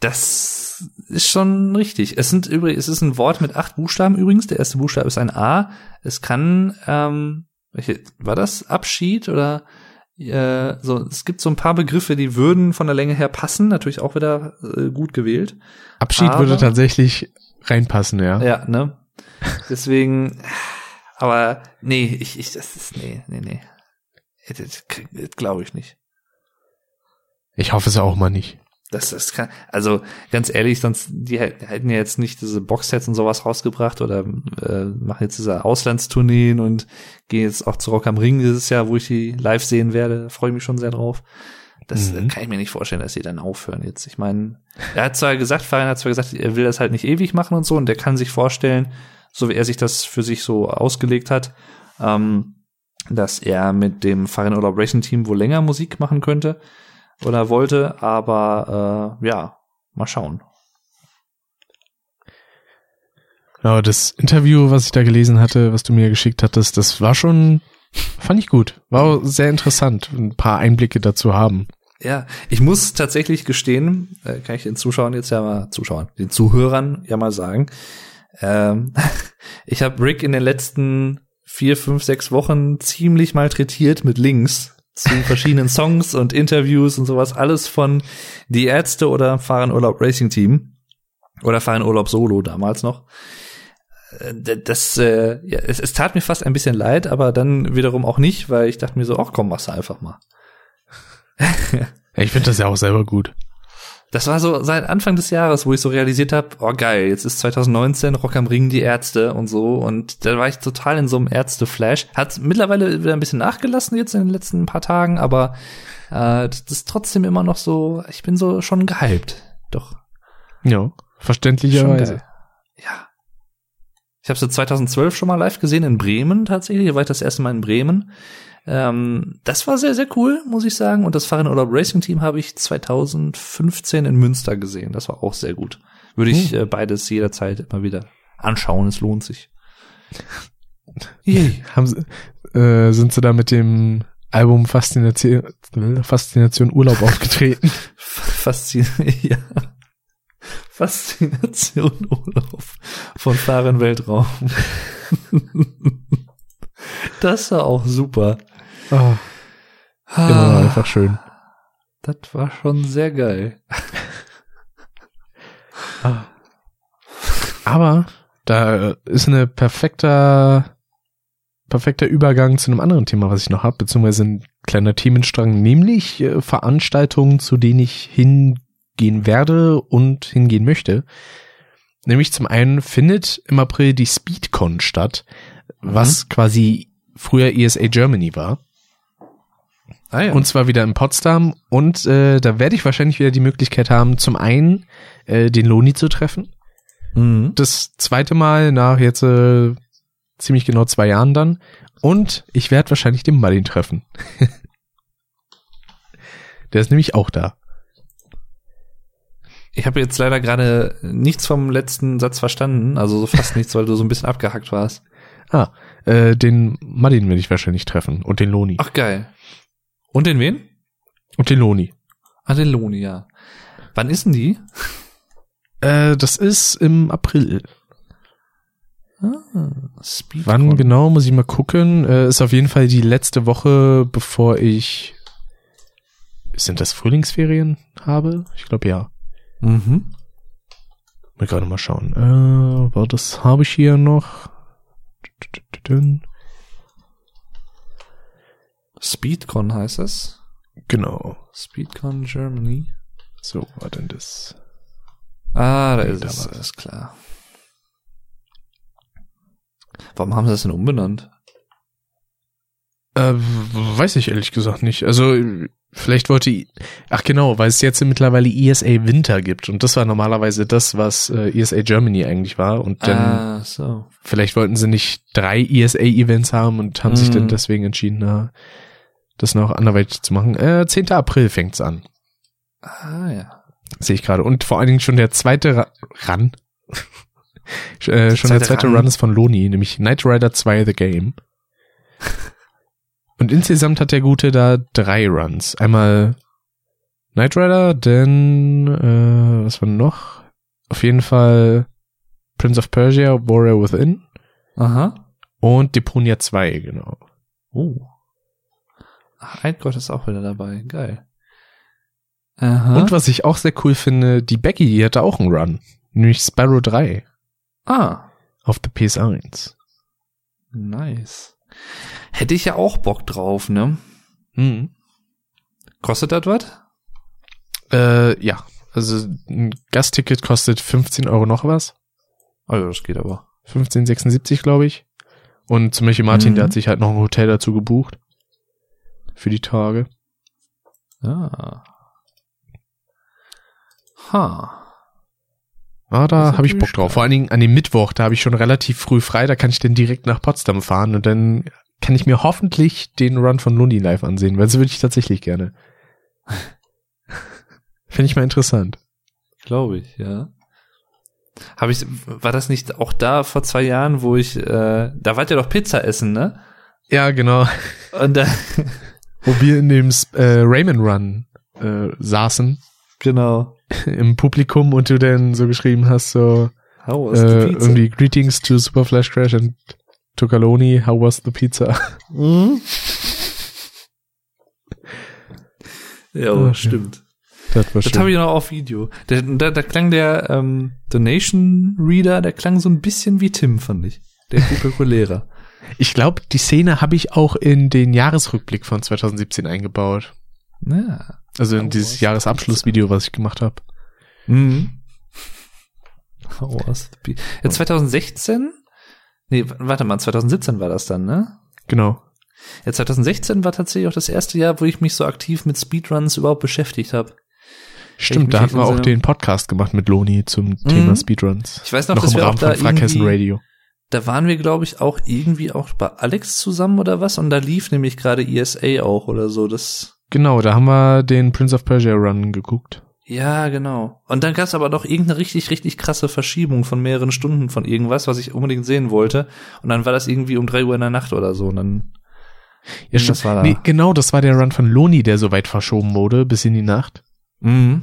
Das ist schon richtig. Es sind übrigens, es ist ein Wort mit acht Buchstaben übrigens. Der erste Buchstabe ist ein A. Es kann, ähm, welche, war das Abschied oder äh, so? Es gibt so ein paar Begriffe, die würden von der Länge her passen. Natürlich auch wieder äh, gut gewählt. Abschied Aber- würde tatsächlich reinpassen, ja. Ja, ne? Deswegen, aber nee, ich, ich, das ist nee, nee, nee. Das, das glaube ich nicht. Ich hoffe es auch mal nicht. Das, das kann, also ganz ehrlich, sonst, die hätt- hätten ja jetzt nicht diese Boxsets und sowas rausgebracht oder äh, machen jetzt diese Auslandstourneen und gehen jetzt auch zu Rock am Ring dieses Jahr, wo ich die live sehen werde. Freue ich mich schon sehr drauf. Das Mhm. kann ich mir nicht vorstellen, dass sie dann aufhören jetzt. Ich meine, er hat zwar gesagt, Farin hat zwar gesagt, er will das halt nicht ewig machen und so, und der kann sich vorstellen, so wie er sich das für sich so ausgelegt hat, ähm, dass er mit dem Farin Racing Team wohl länger Musik machen könnte oder wollte, aber äh, ja, mal schauen. Aber das Interview, was ich da gelesen hatte, was du mir geschickt hattest, das war schon, fand ich gut. War auch sehr interessant, ein paar Einblicke dazu haben. Ja, ich muss tatsächlich gestehen, äh, kann ich den Zuschauern jetzt ja mal, Zuschauern, den Zuhörern ja mal sagen, ähm, ich habe Rick in den letzten vier, fünf, sechs Wochen ziemlich malträtiert mit Links zu verschiedenen Songs und Interviews und sowas, alles von Die Ärzte oder Fahren Urlaub Racing Team oder Fahren Urlaub Solo damals noch. Äh, Das, äh, ja, es, es tat mir fast ein bisschen leid, aber dann wiederum auch nicht, weil ich dachte mir so, ach komm, mach's einfach mal. Ich finde das ja auch selber gut. Das war so seit Anfang des Jahres, wo ich so realisiert habe, oh geil, jetzt ist 2019 Rock am Ring die Ärzte und so und da war ich total in so einem Ärzte-Flash. Hat mittlerweile wieder ein bisschen nachgelassen jetzt in den letzten paar Tagen, aber äh, das ist trotzdem immer noch so, ich bin so schon gehypt. Doch. Ja, verständlicherweise. Ja. Ich habe sie 2012 schon mal live gesehen in Bremen tatsächlich. Da war ich das erste Mal in Bremen. Ähm, das war sehr, sehr cool, muss ich sagen. Und das Fahren Urlaub Racing Team habe ich 2015 in Münster gesehen. Das war auch sehr gut. Würde ich äh, beides jederzeit immer wieder anschauen. Es lohnt sich. Yay. Haben sie, äh, sind sie da mit dem Album Faszination, Faszination Urlaub aufgetreten? Faszin ja. Faszination Urlaub von Fahren Weltraum. das war auch super. Oh, Ah, genau, einfach schön. Das war schon sehr geil. Aber da ist eine perfekter, perfekter Übergang zu einem anderen Thema, was ich noch habe, beziehungsweise ein kleiner Themenstrang, nämlich äh, Veranstaltungen, zu denen ich hingehen werde und hingehen möchte. Nämlich zum einen findet im April die Speedcon statt, was quasi früher ESA Germany war. Ah ja. Und zwar wieder in Potsdam. Und äh, da werde ich wahrscheinlich wieder die Möglichkeit haben, zum einen äh, den Loni zu treffen. mhm. Das zweite Mal nach jetzt äh, ziemlich genau zwei Jahren dann. Und ich werde wahrscheinlich den Martin treffen. Der ist nämlich auch da. Ich habe jetzt leider gerade nichts vom letzten Satz verstanden, also so fast nichts, weil du so ein bisschen abgehackt warst. Ah, äh, den Martin werde ich wahrscheinlich treffen. Und den Loni. Ach geil. Und den wen? Und den Loni. Ah, den Loni, ja. Wann ist denn die? Äh, das ist im April. Ah, Speedcon. Wann genau, muss ich mal gucken. Äh, ist auf jeden Fall die letzte Woche, bevor ich. Sind das Frühlingsferien habe? Ich glaube ja. Mhm. Mal gerade mal schauen. Äh, war das habe ich hier noch? Speedcon heißt es. Genau. Speedcon Germany. So war denn das. Ah, da ist es. Ist klar. Warum haben sie das denn umbenannt? Äh, weiß ich ehrlich gesagt nicht. Also vielleicht wollte I- ach genau, weil es jetzt mittlerweile ESA Winter gibt und das war normalerweise das, was äh, ESA Germany eigentlich war und dann ah, so. vielleicht wollten sie nicht drei ESA Events haben und haben sich Mhm. dann deswegen entschieden, na, das noch anderweitig zu machen. Äh, 10. April fängt's an, Ah, ja. sehe ich gerade und vor allen Dingen schon der zweite Ra Run. äh, schon der zweite Run. Run ist von Loni, nämlich Knight Rider 2 The Game. Und insgesamt hat der Gute da drei Runs. Einmal Knight Rider, dann, äh, was war noch? Auf jeden Fall Prince of Persia, Warrior Within Aha. und Deponia 2, genau. Oh. Ach, Eidgott ist auch wieder dabei. Geil. Aha. Und was ich auch sehr cool finde, die Becky, die hatte auch einen Run. Nämlich Sparrow 3 ah, auf der PS1. nice. Hätte ich ja auch Bock drauf, ne? Mhm. Kostet das was? Äh, ja. Also ein Gastticket kostet 15 Euro noch was. Also, das geht aber. 15,76 glaube ich. Und zum Beispiel Martin, Mhm. der hat sich halt noch ein Hotel dazu gebucht. Für die Tage. Ja. Ha. Ah, da habe ich Bock drauf. Vor allen Dingen an dem Mittwoch, da habe ich schon relativ früh frei, da kann ich dann direkt nach Potsdam fahren und dann kann ich mir hoffentlich den Run von Luni live ansehen, weil das würde ich tatsächlich gerne. Finde ich mal interessant. Glaube ich, ja. Habe ich, war das nicht auch da vor zwei Jahren, wo ich, äh, da wart ihr doch Pizza essen, ne? Ja, genau. Und da, Wo wir in dem äh, Rayman Run äh, saßen genau. im Publikum und du dann so geschrieben hast, so How was äh, the pizza? irgendwie Greetings to Super Flash Crash and Tokaloni, how was the pizza? Mhm. Ja, ja. stimmt. Das Das habe ich noch auf Video. Der, da, da klang der ähm, Donation Reader, der klang so ein bisschen wie Tim, fand ich. Der Coca-Colera. Ich glaube, die Szene habe ich auch in den Jahresrückblick von 2017 eingebaut. ja. Also in Oh, dieses? Jahresabschlussvideo, was ich gemacht habe. Mhm. Pi- ja, 2016? Nee, warte mal, 2017 war das dann, ne? Genau. Ja, 2016 war tatsächlich auch das erste Jahr, wo ich mich so aktiv mit Speedruns überhaupt beschäftigt habe. Stimmt, da hatten wir auch den Podcast gemacht mit Loni zum Thema Mhm. Speedruns. Ich weiß noch, Noch dass im wir auch Rahmen da von Frackhessen irgendwie, Radio. Da waren wir, glaube ich, auch irgendwie auch bei Alex zusammen oder was und da lief nämlich gerade ESA auch oder so. Das Genau, da haben wir den Prince of Persia Run geguckt. Ja, genau. Und dann gab es aber noch irgendeine richtig, richtig krasse Verschiebung von mehreren Stunden von irgendwas, was ich unbedingt sehen wollte. Und dann war das irgendwie um drei Uhr in der Nacht oder so. Und dann, Ja, Das stimmt. war da. Nee, genau, das war der Run von Loni, der so weit verschoben wurde, bis in die Nacht. mhm.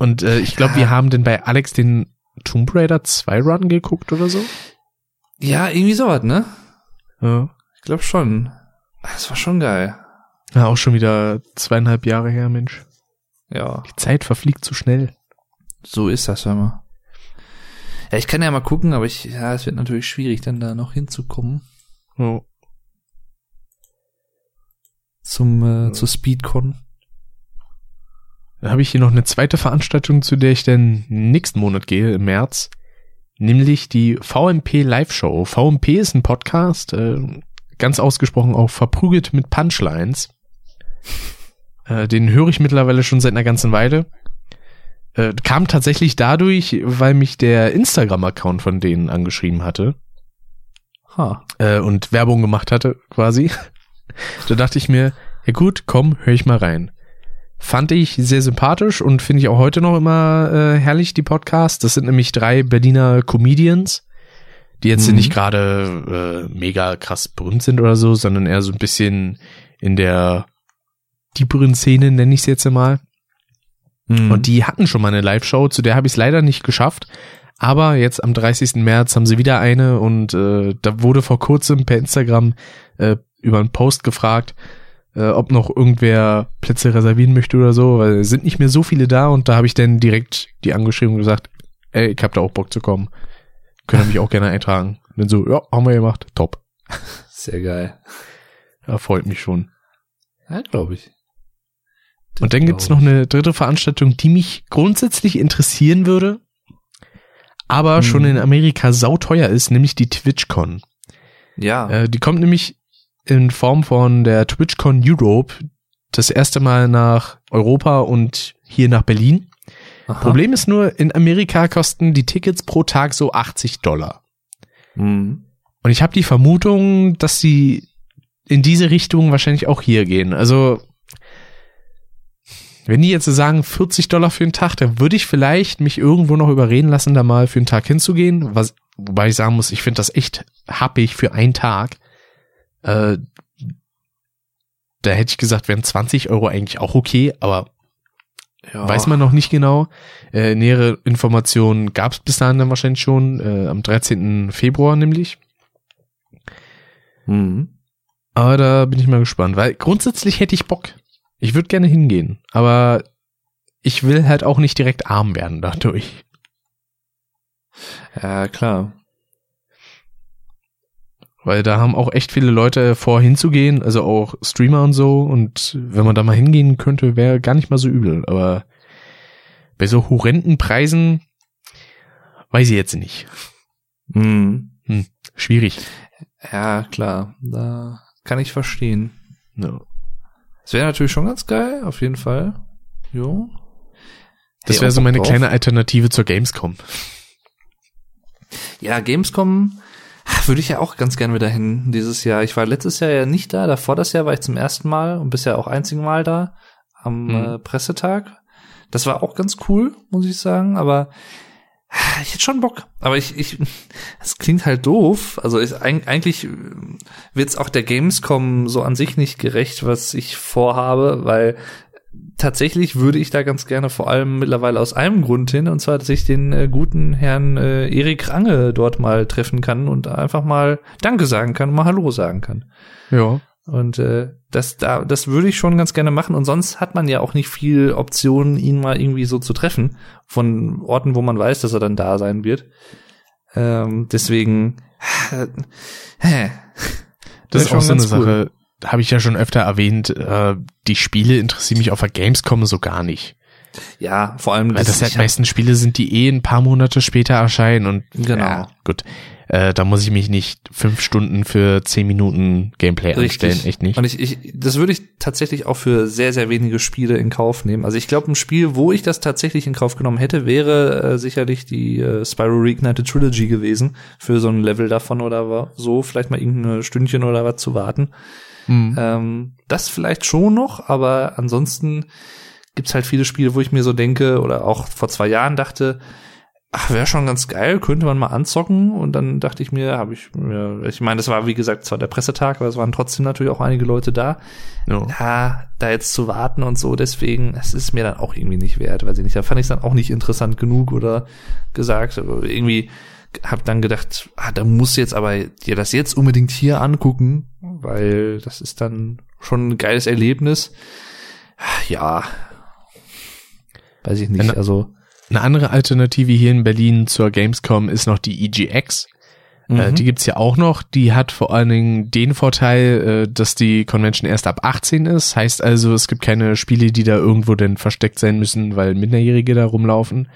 Und äh, ich glaube, wir haben denn bei Alex den Tomb Raider 2 Run geguckt oder so. Ja, irgendwie sowas, ne? Ja. Ich glaube schon. Das war schon geil. ja, auch schon wieder zweieinhalb Jahre her, Mensch. Ja, Die Zeit verfliegt zu schnell. so ist das, hör mal. Ja, ich kann ja mal gucken, aber ich, ja, es wird natürlich schwierig, dann da noch hinzukommen. Oh. Zum, äh, zur Speedcon. Dann habe ich hier noch eine zweite Veranstaltung, zu der ich dann nächsten Monat gehe, im März. Nämlich die VMP Live Show. VMP ist ein Podcast, äh, ganz ausgesprochen auch verprügelt mit Punchlines. Äh, den höre ich mittlerweile schon seit einer ganzen Weile. Äh, kam tatsächlich dadurch, weil mich der Instagram-Account von denen angeschrieben hatte Ha. äh, und Werbung gemacht hatte, quasi. da dachte ich mir, ja gut, komm, hör ich mal rein. Fand ich sehr sympathisch und finde ich auch heute noch immer äh, herrlich, die Podcasts. Das sind nämlich drei Berliner Comedians, die jetzt Mhm. nicht gerade äh, mega krass berühmt sind oder so, sondern eher so ein bisschen in der tieferen Szene, nenne ich es jetzt mal. Mhm. Und die hatten schon mal eine Live-Show, zu der habe ich es leider nicht geschafft. Aber jetzt am 30. März haben sie wieder eine und äh, da wurde vor kurzem per Instagram äh, über einen Post gefragt, äh, ob noch irgendwer Plätze reservieren möchte oder so, weil es sind nicht mehr so viele da und da habe ich dann direkt die angeschrieben und gesagt, ey, ich hab da auch Bock zu kommen. Können mich auch gerne eintragen. Und dann so, ja, haben wir gemacht, top. Sehr geil. Ja, freut mich schon. Ja, glaube ich. Das Und dann gibt's glaub noch eine dritte Veranstaltung, die mich grundsätzlich interessieren würde, aber Hm. schon in Amerika sauteuer ist, nämlich die TwitchCon. Ja. Äh, die kommt nämlich in Form von der TwitchCon Europe das erste Mal nach Europa und hier nach Berlin. Aha. Problem ist nur, in Amerika kosten die Tickets pro Tag so 80 Dollar. Mhm. Und ich habe die Vermutung, dass sie in diese Richtung wahrscheinlich auch hier gehen. Also, wenn die jetzt so sagen 40 Dollar für einen Tag, dann würde ich vielleicht mich irgendwo noch überreden lassen, da mal für einen Tag hinzugehen. Was, wobei ich sagen muss, ich finde das echt happig für einen Tag. Äh, da hätte ich gesagt, wären 20 Euro eigentlich auch okay, aber Ja. weiß man noch nicht genau. Äh, nähere Informationen gab es bis dahin dann wahrscheinlich schon, äh, am 13. Februar nämlich. Mhm. Aber da bin ich mal gespannt, weil grundsätzlich hätte ich Bock. Ich würde gerne hingehen, aber ich will halt auch nicht direkt arm werden dadurch. Ja, klar. Weil da haben auch echt viele Leute vor hinzugehen, also auch Streamer und so. Und wenn man da mal hingehen könnte, wäre gar nicht mal so übel. Aber bei so horrenden Preisen weiß ich jetzt nicht. Mhm. Schwierig. Ja, klar. Da kann ich verstehen. Ja. Das wäre natürlich schon ganz geil, auf jeden Fall. Jo. Das Hey, wäre so meine drauf. kleine Alternative zur Gamescom. Ja, Gamescom würde ich ja auch ganz gerne wieder hin dieses Jahr. Ich war letztes Jahr ja nicht da, davor das Jahr war ich zum ersten Mal und bisher auch einzigen Mal da am Hm. äh, Pressetag. Das war auch ganz cool, muss ich sagen, aber ah, ich hätte schon Bock. Aber ich, ich, es klingt halt doof. Also ist, eig- eigentlich wird's auch der Gamescom so an sich nicht gerecht, was ich vorhabe, weil tatsächlich würde ich da ganz gerne vor allem mittlerweile aus einem Grund hin, und zwar, dass ich den äh, guten Herrn äh, Erik Range dort mal treffen kann und einfach mal Danke sagen kann und mal Hallo sagen kann. Ja. Und äh, das da, das würde ich schon ganz gerne machen. Und sonst hat man ja auch nicht viel Optionen, ihn mal irgendwie so zu treffen von Orten, wo man weiß, dass er dann da sein wird. Ähm, deswegen, äh. Das, Wär ist auch so eine cool. Sache, habe ich ja schon öfter erwähnt, äh, die Spiele interessieren mich auf der Gamescom so gar nicht. Ja, vor allem Weil das halt meistens Spiele sind, die eh ein paar Monate später erscheinen und Genau. ja, gut. Äh, da muss ich mich nicht fünf Stunden für zehn Minuten Gameplay anstellen, Richtig. echt nicht. Und ich, ich, das würde ich tatsächlich auch für sehr, sehr wenige Spiele in Kauf nehmen. Also ich glaube, ein Spiel, wo ich das tatsächlich in Kauf genommen hätte, wäre äh, sicherlich die äh, Spyro Reignited Trilogy gewesen. Für so ein Level davon oder so, vielleicht mal irgendein Stündchen oder was zu warten. Hm. Ähm, das vielleicht schon noch, aber ansonsten gibt's halt viele Spiele, wo ich mir so denke, oder auch vor zwei Jahren dachte, ach, wäre schon ganz geil, könnte man mal anzocken. Und dann dachte ich mir, habe ich, ja, ich meine, das war wie gesagt zwar der Pressetag, aber es waren trotzdem natürlich auch einige Leute da. Ja. Ja, da jetzt zu warten und so, deswegen, es ist mir dann auch irgendwie nicht wert, weiß ich nicht. Da fand ich es dann auch nicht interessant genug oder gesagt, irgendwie hab dann gedacht, ah, da musst du jetzt aber dir das jetzt unbedingt hier angucken, weil das ist dann schon ein geiles Erlebnis. Ja. Weiß ich nicht, Eine- also. Eine andere Alternative hier in Berlin zur Gamescom ist noch die EGX. Äh, mhm. die gibt's ja auch noch. Die hat vor allen Dingen den Vorteil, äh, dass die Convention erst ab 18 ist. Heißt also, es gibt keine Spiele, die da irgendwo denn versteckt sein müssen, weil Minderjährige da rumlaufen.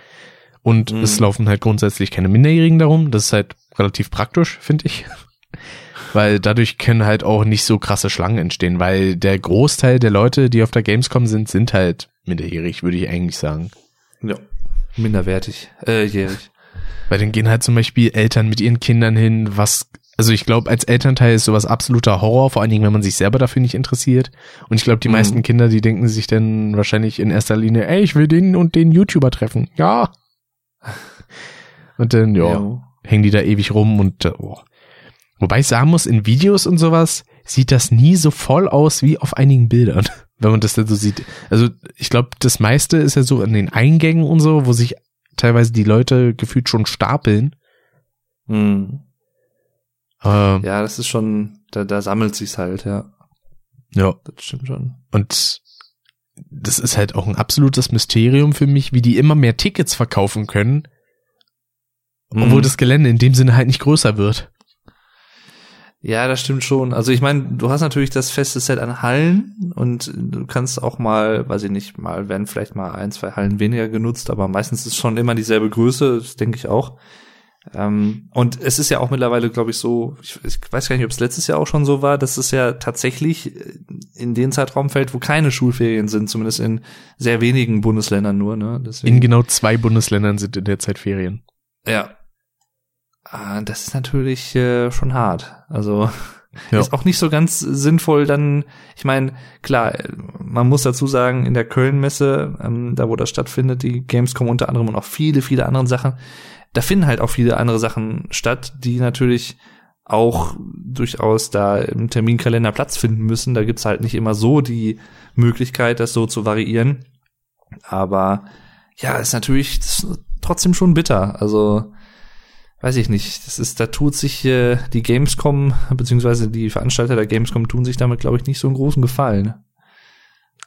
Und Mhm. es laufen halt grundsätzlich keine Minderjährigen darum. Das ist halt relativ praktisch, finde ich. Weil dadurch können halt auch nicht so krasse Schlangen entstehen, weil der Großteil der Leute, die auf der Gamescom sind, sind halt minderjährig, würde ich eigentlich sagen. ja. Minderwertig, äh, jährig. Weil dann gehen halt zum Beispiel Eltern mit ihren Kindern hin, was, also ich glaube, als Elternteil ist sowas absoluter Horror, vor allen Dingen, wenn man sich selber dafür nicht interessiert. Und ich glaube, die Mhm. meisten Kinder, die denken sich dann wahrscheinlich in erster Linie, ey, ich will den und den YouTuber treffen. Ja. Und dann, ja, Jo. hängen die da ewig rum und, äh, oh. Wobei ich sagen muss, in Videos und sowas sieht das nie so voll aus wie auf einigen Bildern. wenn man das dann so sieht. Also ich glaube, das meiste ist ja so an den Eingängen und so, wo sich teilweise die Leute gefühlt schon stapeln. Hm. Äh, Ja, das ist schon, da, da sammelt sich's halt, ja. ja. Das stimmt schon. Und das ist halt auch ein absolutes Mysterium für mich, wie die immer mehr Tickets verkaufen können, obwohl Mhm. das Gelände in dem Sinne halt nicht größer wird. Ja, das stimmt schon. Also ich meine, du hast natürlich das feste Set an Hallen und du kannst auch mal, weiß ich nicht, mal werden vielleicht mal ein, zwei Hallen weniger genutzt, aber meistens ist schon immer dieselbe Größe, das denke ich auch. Ähm, und es ist ja auch mittlerweile, glaube ich, so, ich, ich weiß gar nicht, ob es letztes Jahr auch schon so war, dass es ja tatsächlich in den Zeitraum fällt, wo keine Schulferien sind, zumindest in sehr wenigen Bundesländern nur, ne? Deswegen, In genau zwei Bundesländern sind in der Zeit Ferien. ja. Ah, Das ist natürlich äh, schon hart. Also Ja. ist auch nicht so ganz sinnvoll dann, ich meine, klar, äh, man muss dazu sagen, in der Köln-Messe, ähm, da wo das stattfindet, die Gamescom unter anderem und auch viele, viele andere Sachen, da finden halt auch viele andere Sachen statt, die natürlich auch durchaus da im Terminkalender Platz finden müssen. Da gibt's halt nicht immer so die Möglichkeit, das so zu variieren. Aber ja, ist natürlich trotzdem schon bitter. Also weiß ich nicht. Das ist, da tut sich äh, die Gamescom beziehungsweise die Veranstalter der Gamescom tun sich damit, glaube ich, nicht so einen großen Gefallen.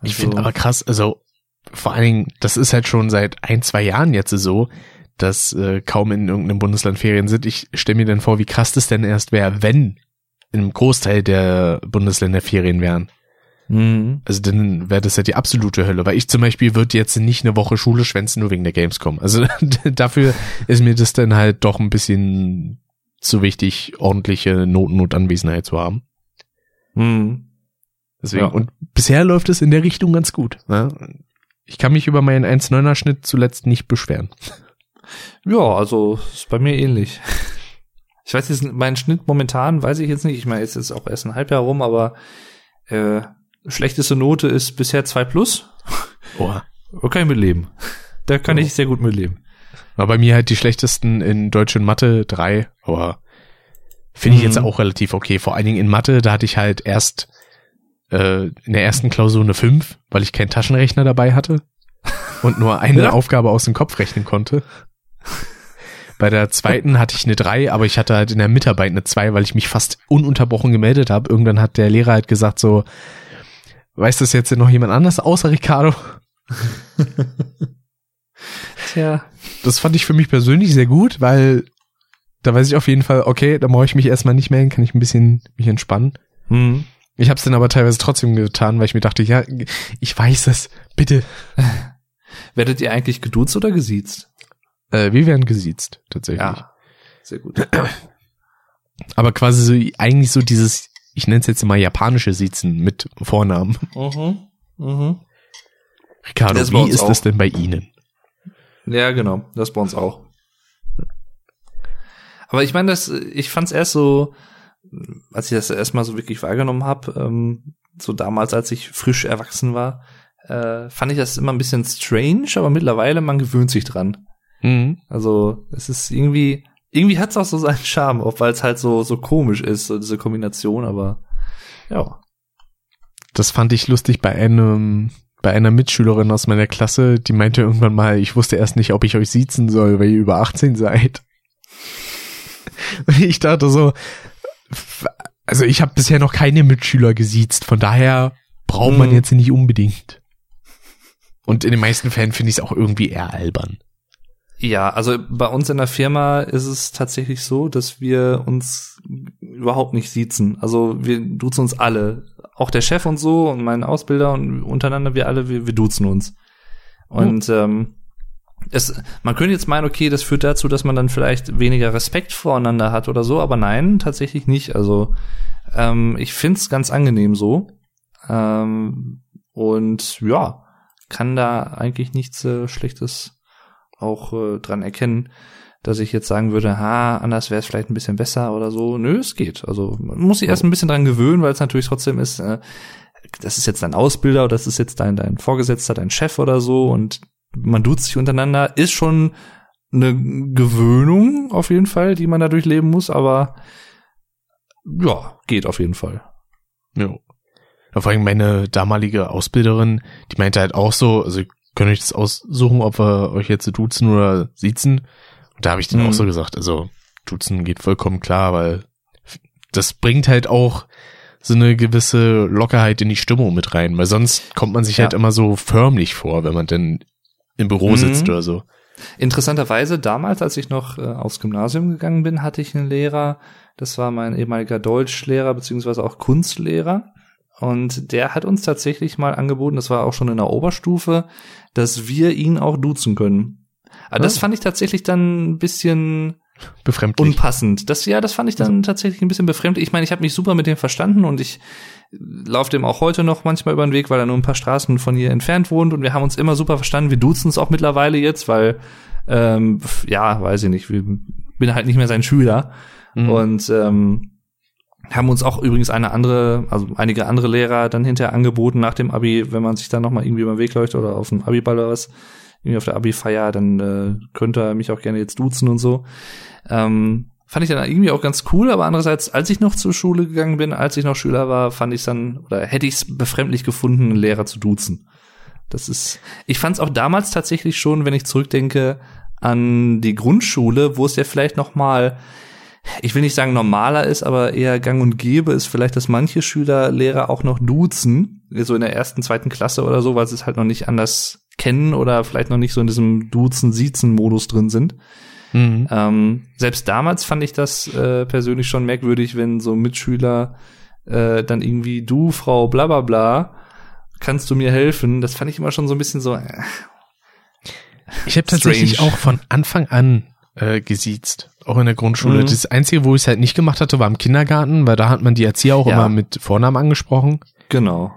Ich Also- finde aber krass, also vor allen Dingen, das ist halt schon seit ein, zwei Jahren jetzt so, dass äh, kaum in irgendeinem Bundesland Ferien sind. Ich stelle mir dann vor, wie krass das denn erst wäre, wenn einem Großteil der Bundesländer Ferien wären. Mhm. Also dann wäre das ja die absolute Hölle, weil ich zum Beispiel würde jetzt nicht eine Woche Schule schwänzen, nur wegen der Gamescom. Also dafür ist mir das dann halt doch ein bisschen zu wichtig, ordentliche Noten und Anwesenheit zu haben. Mhm. Deswegen, Ja. und bisher läuft es in der Richtung ganz gut. Ne? Ich kann mich über meinen 1,9er Schnitt zuletzt nicht beschweren. Ja, also ist bei mir ähnlich. Ich weiß jetzt, meinen Schnitt momentan weiß ich jetzt nicht. Ich meine, jetzt ist auch erst ein Halbjahr rum, aber äh, schlechteste Note ist bisher 2 plus. Boah. Da kann ich mit leben. Da kann Ja. ich sehr gut mit leben. War bei mir halt die schlechtesten in Deutsch und Mathe drei, aber finde ich Mhm. jetzt auch relativ okay. Vor allen Dingen in Mathe, da hatte ich halt erst äh, in der ersten Klausur eine 5, weil ich keinen Taschenrechner dabei hatte und nur eine Ja. Aufgabe aus dem Kopf rechnen konnte. Bei der zweiten hatte ich eine 3, aber ich hatte halt in der Mitarbeit eine 2, weil ich mich fast ununterbrochen gemeldet habe. Irgendwann hat der Lehrer halt gesagt so, weiß das jetzt denn noch jemand anders außer Ricardo? Tja. Das fand ich für mich persönlich sehr gut, weil da weiß ich auf jeden Fall, okay, da brauche ich mich erstmal nicht melden, kann ich ein bisschen mich entspannen. Hm. Ich habe es dann aber teilweise trotzdem getan, weil ich mir dachte, ja, ich weiß es, bitte. Werdet ihr eigentlich geduzt oder gesiezt? Äh, wir werden gesiezt, tatsächlich. Ja. Sehr gut. Aber quasi so, eigentlich so dieses, ich nenne es jetzt mal japanische Siezen mit Vornamen. mhm. Mhm. Ricardo, wie ist auch. das denn bei Ihnen? Ja, genau. Das bei uns auch. Aber ich meine, das, ich fand es erst so, als ich das erstmal so wirklich wahrgenommen habe, ähm, so damals, als ich frisch erwachsen war, äh, fand ich das immer ein bisschen strange, aber mittlerweile, man gewöhnt sich dran. Mhm. Also, es ist irgendwie, irgendwie hat es auch so seinen Charme, auch weil es halt so, so komisch ist, so diese Kombination, aber ja. Das fand ich lustig bei einem, bei einer Mitschülerin aus meiner Klasse, die meinte irgendwann mal, ich wusste erst nicht, ob ich euch siezen soll, weil ihr über 18 seid. Und ich dachte so, also ich habe bisher noch keine Mitschüler gesiezt, von daher braucht man Hm. jetzt nicht unbedingt. Und in den meisten Fällen finde ich es auch irgendwie eher albern. Ja, also bei uns in der Firma ist es tatsächlich so, dass wir uns überhaupt nicht siezen. Also wir duzen uns alle. Auch der Chef und so und mein Ausbilder und untereinander wir alle, wir, wir duzen uns. Und ähm, es, man könnte jetzt meinen, okay, das führt dazu, dass man dann vielleicht weniger Respekt voreinander hat oder so, aber nein, tatsächlich nicht. Also ähm, ich find's ganz angenehm so. Ähm, und ja, kann da eigentlich nichts äh, Schlechtes auch äh, dran erkennen, dass ich jetzt sagen würde, ha, anders wäre es vielleicht ein bisschen besser oder so. Nö, es geht. Also man muss sich erst ein bisschen dran gewöhnen, weil es natürlich trotzdem ist, äh, das ist jetzt dein Ausbilder oder das ist jetzt dein, dein Vorgesetzter, dein Chef oder so und man duzt sich untereinander, ist schon eine Gewöhnung auf jeden Fall, die man da durchleben muss, aber ja, geht auf jeden Fall. Ja. Vor allem meine damalige Ausbilderin, die meinte halt auch so, also ihr könnt euch das aussuchen, ob wir euch jetzt duzen oder siezen. Und da habe ich dann Mhm. auch so gesagt, also duzen geht vollkommen klar, weil das bringt halt auch so eine gewisse Lockerheit in die Stimmung mit rein, weil sonst kommt man sich Ja. halt immer so förmlich vor, wenn man denn im Büro Mhm. sitzt oder so. Interessanterweise, damals, als ich noch äh, aufs Gymnasium gegangen bin, hatte ich einen Lehrer, das war mein ehemaliger Deutschlehrer beziehungsweise auch Kunstlehrer. Und der hat uns tatsächlich mal angeboten, das war auch schon in der Oberstufe, dass wir ihn auch duzen können. Aber das Ah. fand ich tatsächlich dann ein bisschen Befremdlich. unpassend. Das ja, das fand ich dann tatsächlich ein bisschen befremdlich. Ich meine, ich habe mich super mit dem verstanden und ich laufe dem auch heute noch manchmal über den Weg, weil er nur ein paar Straßen von hier entfernt wohnt und wir haben uns immer super verstanden. Wir duzen uns auch mittlerweile jetzt, weil ähm, ja, weiß ich nicht, wir bin halt nicht mehr sein Schüler Mhm. und ähm, haben uns auch übrigens eine andere, also einige andere Lehrer dann hinterher angeboten nach dem Abi, wenn man sich dann noch mal irgendwie über den Weg läuft oder auf dem Abiball oder was, irgendwie auf der Abi-Feier, dann äh, könnte er mich auch gerne jetzt duzen und so. Ähm, fand ich dann irgendwie auch ganz cool, aber andererseits, als ich noch zur Schule gegangen bin, als ich noch Schüler war, fand ich dann, oder hätte ich es befremdlich gefunden, einen Lehrer zu duzen. Das ist, ich fand es auch damals tatsächlich schon, wenn ich zurückdenke an die Grundschule, wo es ja vielleicht noch mal ich will nicht sagen normaler ist, aber eher gang und gäbe ist vielleicht, dass manche Schüler Lehrer auch noch duzen, so in der ersten, zweiten Klasse oder so, weil sie es halt noch nicht anders kennen oder vielleicht noch nicht so in diesem Duzen-Siezen-Modus drin sind. Mhm. Ähm, selbst damals fand ich das äh, persönlich schon merkwürdig, wenn so Mitschüler äh, dann irgendwie du, Frau, bla bla bla, kannst du mir helfen? Das fand ich immer schon so ein bisschen so, äh, Ich habe tatsächlich auch von Anfang an äh, gesiezt, auch in der Grundschule. Mhm. Das Einzige, wo ich es halt nicht gemacht hatte, war im Kindergarten, weil da hat man die Erzieher auch Ja. immer mit Vornamen angesprochen. genau.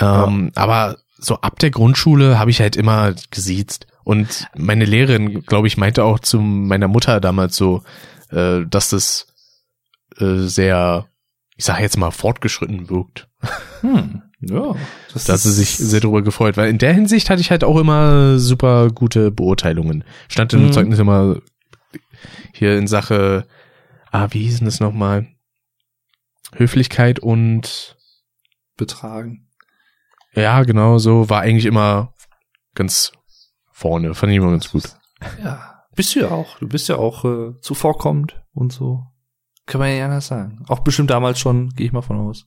Ähm, Aber so ab der Grundschule habe ich halt immer gesiezt. Und meine Lehrerin, glaube ich, meinte auch zu meiner Mutter damals so, äh, dass das äh, sehr, ich sage jetzt mal, fortgeschritten wirkt. Hm, ja. Das Da hat sie sich sehr darüber gefreut, weil in der Hinsicht hatte ich halt auch immer super gute Beurteilungen. Stand in Mhm. dem Zeugnis immer hier in Sache, ah, wie hieß denn das nochmal? Höflichkeit und betragen. ja, genau so, war eigentlich immer ganz vorne, fand ich immer ganz gut. Ja, bist du ja auch. Du bist ja auch äh, zuvorkommend und so. Kann man ja anders sagen. Auch bestimmt damals schon, gehe ich mal von aus.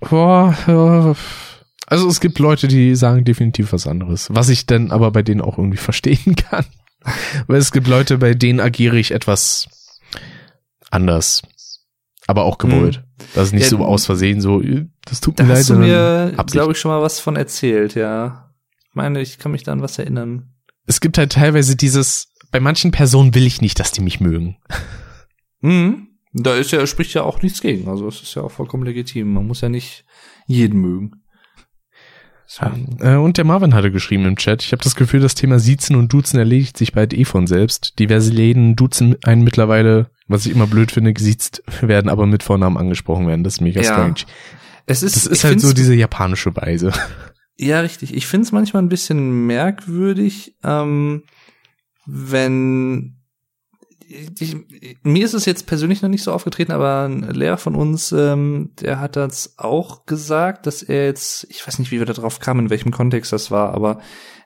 Boah, ja, also es gibt Leute, die sagen definitiv was anderes, was ich dann aber bei denen auch irgendwie verstehen kann. Weil es gibt Leute, bei denen agiere ich etwas anders, aber auch gewollt. Das ist nicht Ja, so aus Versehen so, äh, das tut Da mir leid, hast du mir, glaube ich, schon mal was von erzählt, ja. Ich meine, ich kann mich da an was erinnern. es gibt halt teilweise dieses, bei manchen Personen will ich nicht, dass die mich mögen. Mhm. Da ist ja, spricht ja auch nichts gegen. Also es ist ja auch vollkommen legitim. Man muss ja nicht jeden mögen. Deswegen- Äh, und der Marvin hatte geschrieben im Chat, ich habe das Gefühl, das Thema Siezen und Duzen erledigt sich bald eh von selbst. Diverse Läden duzen einen mittlerweile, was ich immer blöd finde, gesiezt werden, aber mit Vornamen angesprochen werden. Das ist mega Ja. strange. Es ist, Das ist halt so diese japanische Weise. Ja, richtig. Ich finde es manchmal ein bisschen merkwürdig, ähm, wenn ich, mir ist es jetzt persönlich noch nicht so aufgetreten, aber ein Lehrer von uns, ähm, der hat das auch gesagt, dass er jetzt, ich weiß nicht, wie wir da drauf kamen, in welchem Kontext das war, aber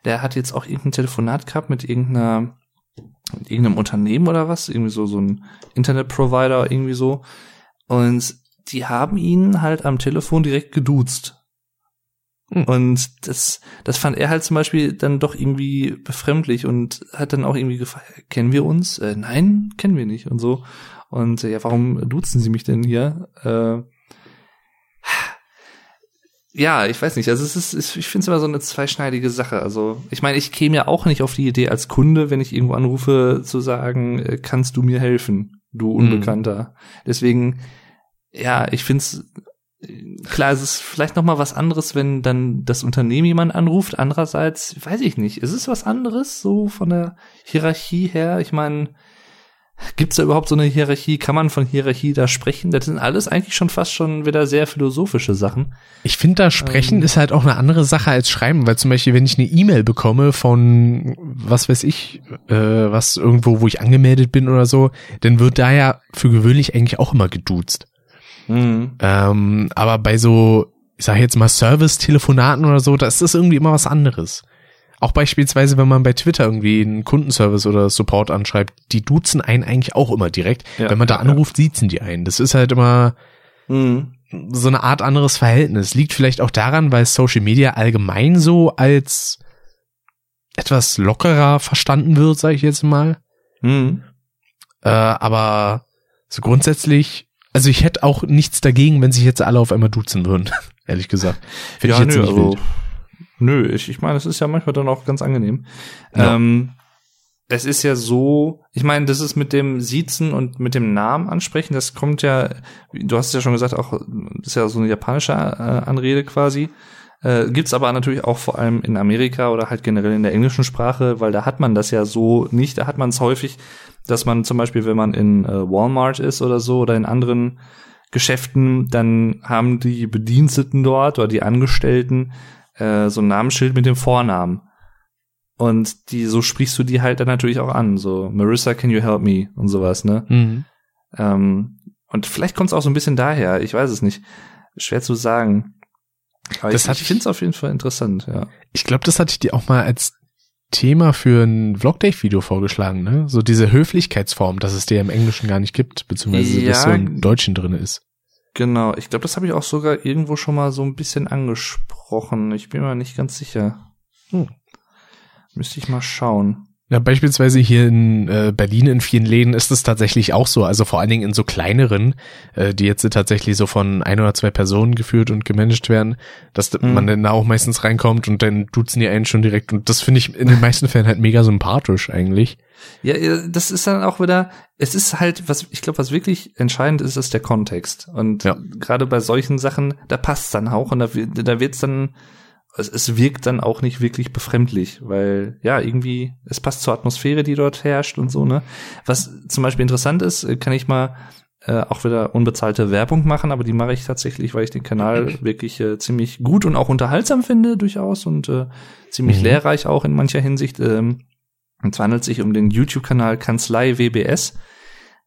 der hat jetzt auch irgendein Telefonat gehabt mit irgendeiner, mit irgendeinem Unternehmen oder was, irgendwie so, so ein Internetprovider, irgendwie so. Und die haben ihn halt am Telefon direkt geduzt. Hm. Und das, das fand er halt zum Beispiel dann doch irgendwie befremdlich und hat dann auch irgendwie gefragt, kennen wir uns? Äh, nein, kennen wir nicht und so. Und äh, ja, warum duzen Sie mich denn hier? Äh, ja, ich weiß nicht. Also es ist, ich finde es immer so eine zweischneidige Sache. Also ich meine, ich käme ja auch nicht auf die Idee als Kunde, wenn ich irgendwo anrufe, zu sagen, äh, kannst du mir helfen, du Unbekannter. Deswegen, ja, ich finde es klar, es ist vielleicht noch mal was anderes, wenn dann das Unternehmen jemand anruft. Andererseits, weiß ich nicht, ist es was anderes so von der Hierarchie her? Ich meine, gibt's da überhaupt so eine Hierarchie? Kann man von Hierarchie da sprechen? Das sind alles eigentlich schon fast schon wieder sehr philosophische Sachen. Ich finde, da sprechen Ähm. ist halt auch eine andere Sache als schreiben, weil zum Beispiel, wenn ich eine E-Mail bekomme von, was weiß ich, äh, was irgendwo, wo ich angemeldet bin oder so, dann wird da ja für gewöhnlich eigentlich auch immer geduzt. Mhm. Ähm, aber bei so ich sage jetzt mal Service-Telefonaten oder so, da ist das irgendwie immer was anderes. Auch beispielsweise, wenn man bei Twitter irgendwie einen Kundenservice oder Support anschreibt, die duzen einen eigentlich auch immer direkt. Ja, wenn man da ja, anruft, siezen die einen. Das ist halt immer Mhm. so eine Art anderes Verhältnis. Liegt vielleicht auch daran, weil Social Media allgemein so als etwas lockerer verstanden wird, sage ich jetzt mal. Mhm. Äh, aber so grundsätzlich, also ich hätte auch nichts dagegen, wenn sich jetzt alle auf einmal duzen würden, ehrlich gesagt. Find Ja, ich jetzt nö, nicht also, wild. nö, ich, ich meine, es ist ja manchmal dann auch ganz angenehm. Ja. Ähm, es ist ja so, ich meine, das ist mit dem Siezen und mit dem Namen ansprechen, das kommt ja, du hast es ja schon gesagt, auch, das ist ja so eine japanische äh, Anrede quasi. Äh, gibt's aber natürlich auch vor allem in Amerika oder halt generell in der englischen Sprache, weil da hat man das ja so nicht, da hat man es häufig, dass man zum Beispiel, wenn man in äh, Walmart ist oder so oder in anderen Geschäften, dann haben die Bediensteten dort oder die Angestellten äh, so ein Namensschild mit dem Vornamen. Und die, so sprichst du die halt dann natürlich auch an. So, Marissa, can you help me? Und sowas, ne? Mhm. Ähm, und vielleicht kommt es auch so ein bisschen daher, ich weiß es nicht. Schwer zu sagen. Aber Das ich, hatte ich finde es auf jeden Fall interessant, ja. Ich glaube, das hatte ich dir auch mal als Thema für ein Vlogdate-Video vorgeschlagen, ne? So diese Höflichkeitsform, dass es der im Englischen gar nicht gibt, beziehungsweise Ja. dass so im Deutschen drin ist. Genau, ich glaube, das habe ich auch sogar irgendwo schon mal so ein bisschen angesprochen. Ich bin mir nicht ganz sicher. Hm. Müsste ich mal schauen. Ja, beispielsweise hier in äh, Berlin in vielen Läden ist es tatsächlich auch so. Also vor allen Dingen in so kleineren, äh, die jetzt tatsächlich so von ein oder zwei Personen geführt und gemanagt werden, dass Mhm. man dann da auch meistens reinkommt und dann duzen die einen schon direkt. Und das finde ich in den meisten Fällen halt mega sympathisch eigentlich. Ja, ja, das ist dann auch wieder, es ist halt, was ich glaube, was wirklich entscheidend ist, ist der Kontext. Und Ja. gerade bei solchen Sachen, da passt dann auch und da, wird- da wird's dann, es, es wirkt dann auch nicht wirklich befremdlich, weil ja, irgendwie, es passt zur Atmosphäre, die dort herrscht und so, ne? Was zum Beispiel interessant ist, äh, kann ich mal äh, auch wieder unbezahlte Werbung machen, aber die mache ich tatsächlich, weil ich den Kanal wirklich äh, ziemlich gut und auch unterhaltsam finde, durchaus und äh, ziemlich Mhm. lehrreich auch in mancher Hinsicht. Ähm, und es handelt sich um den YouTube-Kanal Kanzlei WBS.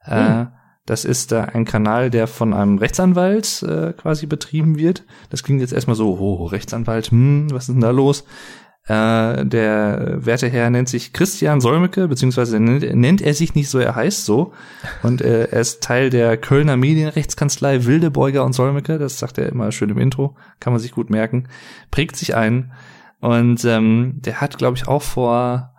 Äh, das ist äh, ein Kanal, der von einem Rechtsanwalt äh, quasi betrieben wird. Das klingt jetzt erstmal so, oh, Rechtsanwalt, hm, was ist denn da los? Äh, der werte Herr nennt sich Christian Solmecke, beziehungsweise nennt, nennt er sich nicht so, er heißt so. Und äh, er ist Teil der Kölner Medienrechtskanzlei Wildebeuger und Solmecke. Das sagt er immer schön im Intro, kann man sich gut merken. Prägt sich ein. Und ähm, der hat, glaube ich, auch vor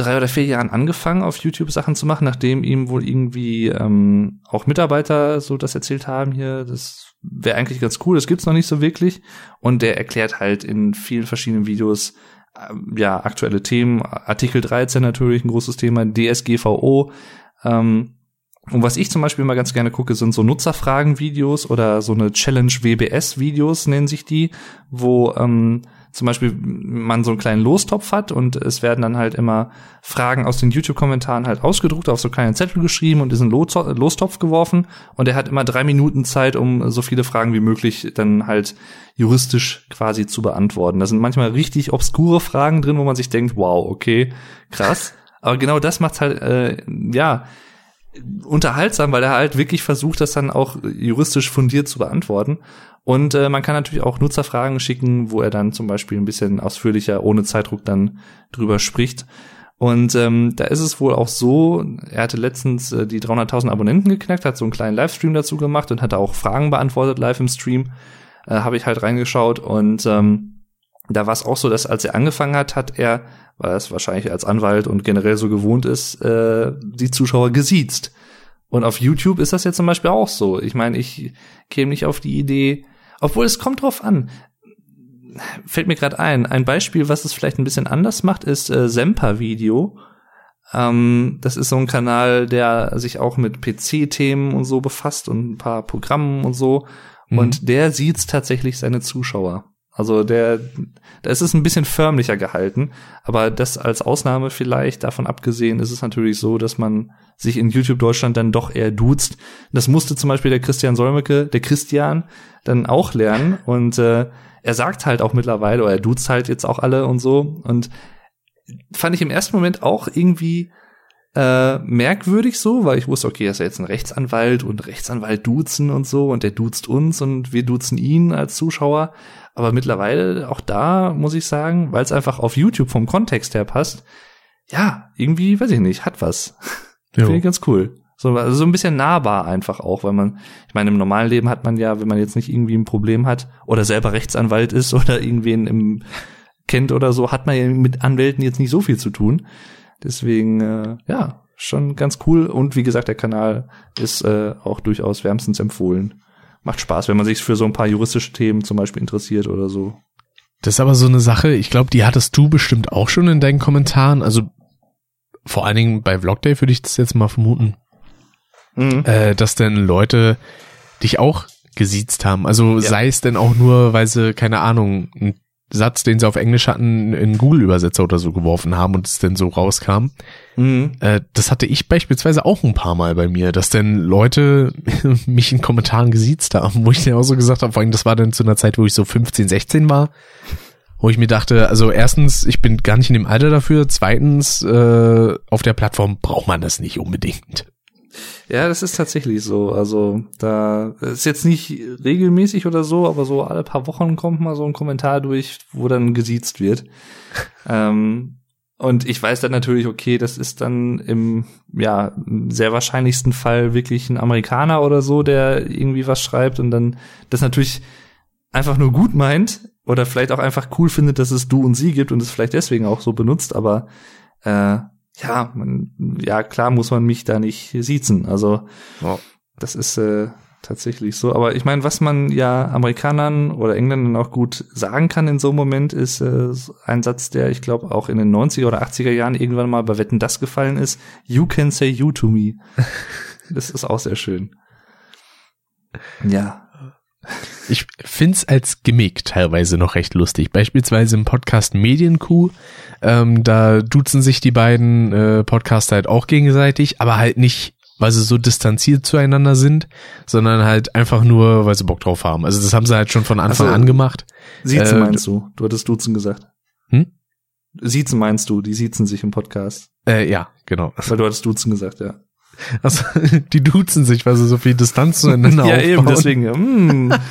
drei oder vier Jahren angefangen, auf YouTube Sachen zu machen, nachdem ihm wohl irgendwie ähm, auch Mitarbeiter so das erzählt haben hier, das wäre eigentlich ganz cool, das gibt's noch nicht so wirklich. Und der erklärt halt in vielen verschiedenen Videos ähm, ja aktuelle Themen, Artikel 13 natürlich ein großes Thema, DSGVO. Ähm, und was ich zum Beispiel mal ganz gerne gucke, sind so Nutzerfragen-Videos oder so eine Challenge-WBS-Videos nennen sich die, wo ähm, zum Beispiel man so einen kleinen Lostopf hat und es werden dann halt immer Fragen aus den YouTube-Kommentaren halt ausgedruckt, auf so kleinen Zettel geschrieben und diesen Lo- Lostopf geworfen und er hat immer drei Minuten Zeit, um so viele Fragen wie möglich dann halt juristisch quasi zu beantworten. Da sind manchmal richtig obskure Fragen drin, wo man sich denkt, wow, okay, krass. Aber genau das macht halt, äh, ja, unterhaltsam, weil er halt wirklich versucht, das dann auch juristisch fundiert zu beantworten. Und äh, man kann natürlich auch Nutzerfragen schicken, wo er dann zum Beispiel ein bisschen ausführlicher, ohne Zeitdruck dann drüber spricht. Und ähm, da ist es wohl auch so, er hatte letztens äh, die 300.000 Abonnenten geknackt, hat so einen kleinen Livestream dazu gemacht und hat auch Fragen beantwortet live im Stream. Äh, Habe ich halt reingeschaut und ähm, da war es auch so, dass als er angefangen hat, hat er, weil er es wahrscheinlich als Anwalt und generell so gewohnt ist, äh, die Zuschauer gesiezt. Und auf YouTube ist das jetzt zum Beispiel auch so. Ich meine, ich käme nicht auf die Idee, obwohl es kommt drauf an. Fällt mir gerade ein. Ein Beispiel, was es vielleicht ein bisschen anders macht, ist äh, Semper-Video. Ähm, das ist so ein Kanal, der sich auch mit PC-Themen und so befasst und ein paar Programmen und so. Mhm. Und der sieht tatsächlich seine Zuschauer. Also der, da ist es ein bisschen förmlicher gehalten, aber das als Ausnahme vielleicht, davon abgesehen, ist es natürlich so, dass man sich in YouTube Deutschland dann doch eher duzt. Das musste zum Beispiel der Christian Solmecke, der Christian, dann auch lernen und äh, er sagt halt auch mittlerweile, oder er duzt halt jetzt auch alle und so und fand ich im ersten Moment auch irgendwie äh, merkwürdig so, weil ich wusste, okay, er ist ja jetzt ein Rechtsanwalt und Rechtsanwalt duzen und so und der duzt uns und wir duzen ihn als Zuschauer. Aber mittlerweile, auch da muss ich sagen, weil es einfach auf YouTube vom Kontext her passt, ja, irgendwie, weiß ich nicht, hat was. Finde ich ganz cool. So, also so ein bisschen nahbar einfach auch, weil man, ich meine, im normalen Leben hat man ja, wenn man jetzt nicht irgendwie ein Problem hat oder selber Rechtsanwalt ist oder irgendwen im kennt oder so, hat man ja mit Anwälten jetzt nicht so viel zu tun. Deswegen, äh, ja, schon ganz cool. Und wie gesagt, der Kanal ist äh, auch durchaus wärmstens empfohlen. Macht Spaß, wenn man sich für so ein paar juristische Themen zum Beispiel interessiert oder so. Das ist aber so eine Sache, ich glaube, die hattest du bestimmt auch schon in deinen Kommentaren. Also vor allen Dingen bei Vlogday würde ich das jetzt mal vermuten, Mhm. äh, dass denn Leute dich auch gesiezt haben. Also Ja. sei es denn auch nur, weil sie, keine Ahnung, einen Satz, den sie auf Englisch hatten, in Google-Übersetzer oder so geworfen haben und es denn so rauskam. Mhm. Äh, das hatte ich beispielsweise auch ein paar Mal bei mir, dass denn Leute mich in Kommentaren gesiezt haben, wo ich dann auch so gesagt habe, vor allem das war dann zu einer Zeit, wo ich so 15, 16 war, wo ich mir dachte, also erstens, ich bin gar nicht in dem Alter dafür, zweitens, äh, auf der Plattform braucht man das nicht unbedingt. Ja, das ist tatsächlich so. Also da ist jetzt nicht regelmäßig oder so, aber so alle paar Wochen kommt mal so ein Kommentar durch, wo dann gesiezt wird. ähm, und ich weiß dann natürlich, okay, das ist dann im ja sehr wahrscheinlichsten Fall wirklich ein Amerikaner oder so, der irgendwie was schreibt und dann das natürlich einfach nur gut meint oder vielleicht auch einfach cool findet, dass es du und sie gibt und es vielleicht deswegen auch so benutzt, aber äh, ja, man, ja, klar muss man mich da nicht siezen. Also Ja. das ist äh, tatsächlich so. Aber ich meine, was man ja Amerikanern oder Engländern auch gut sagen kann in so einem Moment, ist äh, ein Satz, der ich glaube auch in den 90er oder 80er Jahren irgendwann mal bei Wetten das gefallen ist. You can say you to me. das ist auch sehr schön. Ja. Ich find's als Gimmick teilweise noch recht lustig. Beispielsweise im Podcast Medienkuh, ähm, da duzen sich die beiden äh, Podcaster halt auch gegenseitig, aber halt nicht, weil sie so distanziert zueinander sind, sondern halt einfach nur, weil sie Bock drauf haben. Also das haben sie halt schon von Anfang Also, an gemacht. Siezen Äh, meinst du? Du hattest Duzen gesagt. Hm? Siezen meinst du? Die siezen sich im Podcast. Äh, ja, genau. Weil du hattest Duzen gesagt, ja. Also, die duzen sich, weil sie so viel Distanz zueinander ja, aufbauen. eben, deswegen. ja, mm.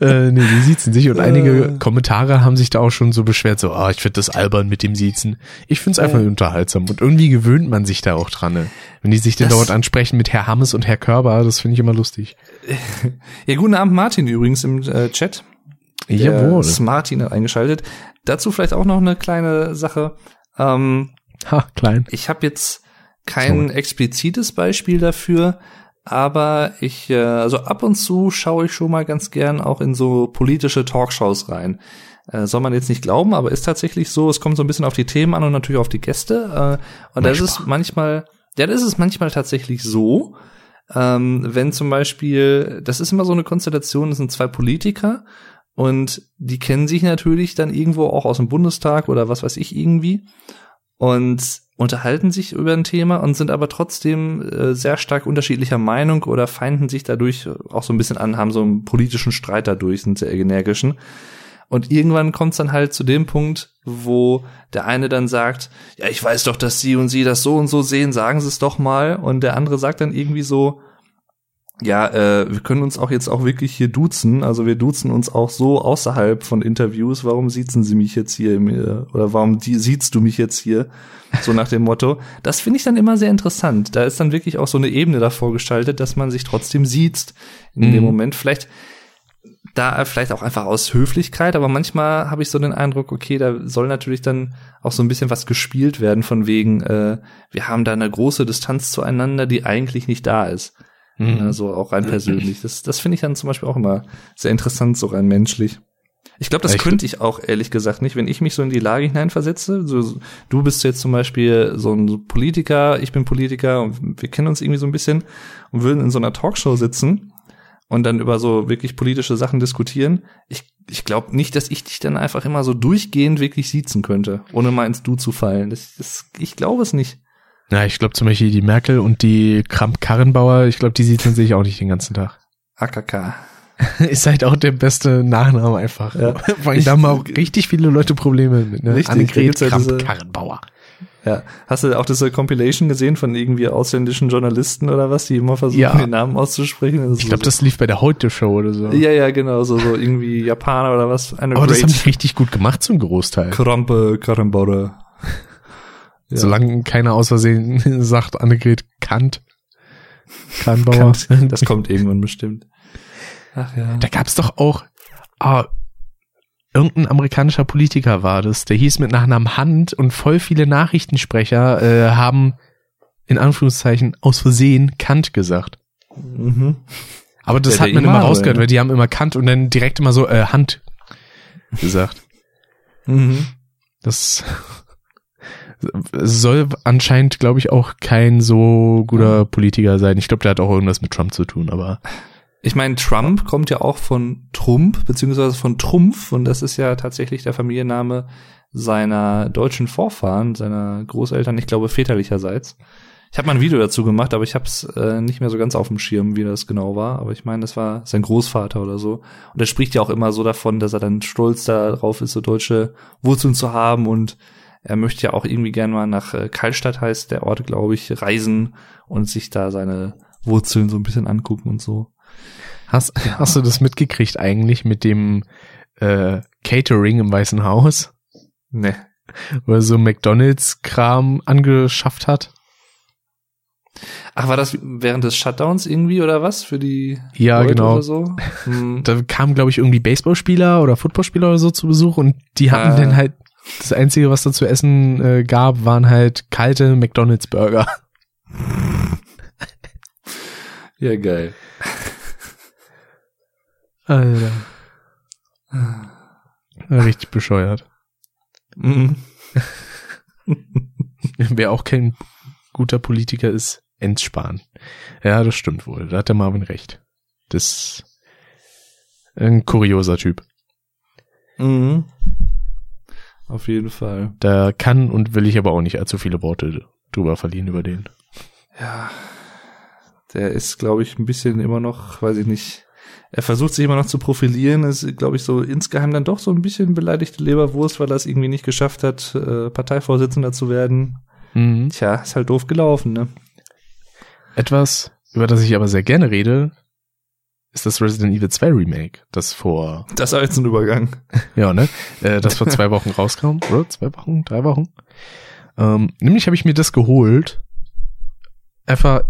Äh, nee, die siezen sich und Äh. einige Kommentare haben sich da auch schon so beschwert, so, ah, ich finde das albern mit dem Siezen. Ich find's einfach Ja. unterhaltsam und irgendwie gewöhnt man sich da auch dran. Ne? Wenn die sich denn Das- dort ansprechen mit Herr Hammes und Herr Körber, das finde ich immer lustig. Ja, guten Abend, Martin, übrigens im äh, Chat. Der Jawohl. Smartin hat eingeschaltet. Dazu vielleicht auch noch eine kleine Sache. Ähm, Ha, klein. ich habe jetzt kein explizites Beispiel dafür, aber ich, äh, also ab und zu schaue ich schon mal ganz gern auch in so politische Talkshows rein. Äh, soll man jetzt nicht glauben, aber ist tatsächlich so, es kommt so ein bisschen auf die Themen an und natürlich auf die Gäste. Äh, und da ist es manchmal, ja, da ist es manchmal tatsächlich so, ähm, wenn zum Beispiel, das ist immer so eine Konstellation, das sind zwei Politiker und die kennen sich natürlich dann irgendwo auch aus dem Bundestag oder was weiß ich irgendwie und unterhalten sich über ein Thema und sind aber trotzdem äh, sehr stark unterschiedlicher Meinung oder feinden sich dadurch auch so ein bisschen an, haben so einen politischen Streit dadurch, sind sehr energischen. Und irgendwann kommt es dann halt zu dem Punkt, wo der eine dann sagt, ja, ich weiß doch, dass Sie und Sie das so und so sehen, sagen Sie es doch mal. Und der andere sagt dann irgendwie so, ja, äh, wir können uns auch jetzt auch wirklich hier duzen. Also wir duzen uns auch so außerhalb von Interviews. Warum siezen Sie mich jetzt hier im, äh, oder warum die, siehst du mich jetzt hier? So nach dem Motto. Das finde ich dann immer sehr interessant. Da ist dann wirklich auch so eine Ebene davor gestaltet, dass man sich trotzdem sieht in dem Mhm. Moment. Vielleicht da vielleicht auch einfach aus Höflichkeit, aber manchmal habe ich so den Eindruck, okay, da soll natürlich dann auch so ein bisschen was gespielt werden von wegen, äh, wir haben da eine große Distanz zueinander, die eigentlich nicht da ist. Mhm. Also auch rein persönlich. Das, das finde ich dann zum Beispiel auch immer sehr interessant, so rein menschlich. Ich glaube, das Echt? könnte ich auch ehrlich gesagt nicht, wenn ich mich so in die Lage hineinversetze. So, du bist jetzt zum Beispiel so ein Politiker, ich bin Politiker und wir kennen uns irgendwie so ein bisschen und würden in so einer Talkshow sitzen und dann über so wirklich politische Sachen diskutieren. Ich, ich glaube nicht, dass ich dich dann einfach immer so durchgehend wirklich siezen könnte, ohne mal ins Du zu fallen. Das, das, ich glaube es nicht. Ja, ich glaube zum Beispiel die Merkel und die Kramp-Karrenbauer, ich glaube, die siezen sich auch nicht den ganzen Tag. AKK. Ist halt auch der beste Nachname einfach. Ja. Vor allem da haben auch richtig viele Leute Probleme mit, ne? Richtig, Annegret ja Kramp-Karrenbauer. Ja. Hast du auch diese Compilation gesehen von irgendwie ausländischen Journalisten oder was, die immer versuchen, Ja. den Namen auszusprechen? Das Ich glaube, so, das lief bei der Heute-Show oder so. Ja, ja, genau, so, so irgendwie Japaner oder was. Eine Aber das great haben die richtig gut gemacht zum Großteil. Krampe, Karambauer. Ja. Solange keiner aus Versehen sagt, Annegret Kant. Kahnbauer. Kant, das kommt irgendwann bestimmt. Ach ja. Da gab's doch auch, ah, irgendein amerikanischer Politiker war das, der hieß mit Nachnamen Hand und voll viele Nachrichtensprecher äh, haben in Anführungszeichen aus Versehen Kant gesagt. Mhm. Aber das Der- hat der man immer rausgehört, oder? weil die haben immer Kant und dann direkt immer so äh, Hand gesagt. Mhm. Das soll anscheinend, glaube ich, auch kein so guter Politiker sein. Ich glaube, der hat auch irgendwas mit Trump zu tun, aber Ich meine, Trump kommt ja auch von Trump, beziehungsweise von Trumpf, und das ist ja tatsächlich der Familienname seiner deutschen Vorfahren, seiner Großeltern, ich glaube väterlicherseits. Ich habe mal ein Video dazu gemacht, aber ich habe es äh, nicht mehr so ganz auf dem Schirm, wie das genau war. Aber ich meine, das war sein Großvater oder so. Und er spricht ja auch immer so davon, dass er dann stolz darauf ist, so deutsche Wurzeln zu haben. Und er möchte ja auch irgendwie gern mal nach äh, Kallstadt, heißt der Ort, glaube ich, reisen und sich da seine Wurzeln so ein bisschen angucken und so. Hast, hast du das mitgekriegt eigentlich mit dem äh, Catering im Weißen Haus, Ne. wo er so McDonalds-Kram angeschafft hat? Ach, war das während des Shutdowns irgendwie oder was? Für die Ja, Leute genau. oder so? Hm. Da kamen, glaube ich, irgendwie Baseballspieler oder Footballspieler oder so zu Besuch und die hatten Ah. dann halt, das Einzige, was da zu essen äh, gab, waren halt kalte McDonalds-Burger. Ja, geil. Alter. Richtig bescheuert. Mhm. Wer auch kein guter Politiker ist, Endsparen. Ja, das stimmt wohl. Da hat der Marvin recht. Das ist ein kurioser Typ. Mhm. Auf jeden Fall. Da kann und will ich aber auch nicht allzu viele Worte drüber verlieren über den. Ja. Der ist, glaube ich, ein bisschen immer noch, weiß ich nicht. Er versucht sich immer noch zu profilieren, ist, glaube ich, so insgeheim dann doch so ein bisschen beleidigte Leberwurst, weil er es irgendwie nicht geschafft hat, äh, Parteivorsitzender zu werden. Mhm. Tja, ist halt doof gelaufen, ne? Etwas, über das ich aber sehr gerne rede, ist das Resident Evil 2 Remake, das vor, Das war jetzt ein Übergang. ja, ne, äh, das vor zwei Wochen rauskam, oder? Zwei Wochen, drei Wochen. Ähm, nämlich habe ich mir das geholt. Einfach,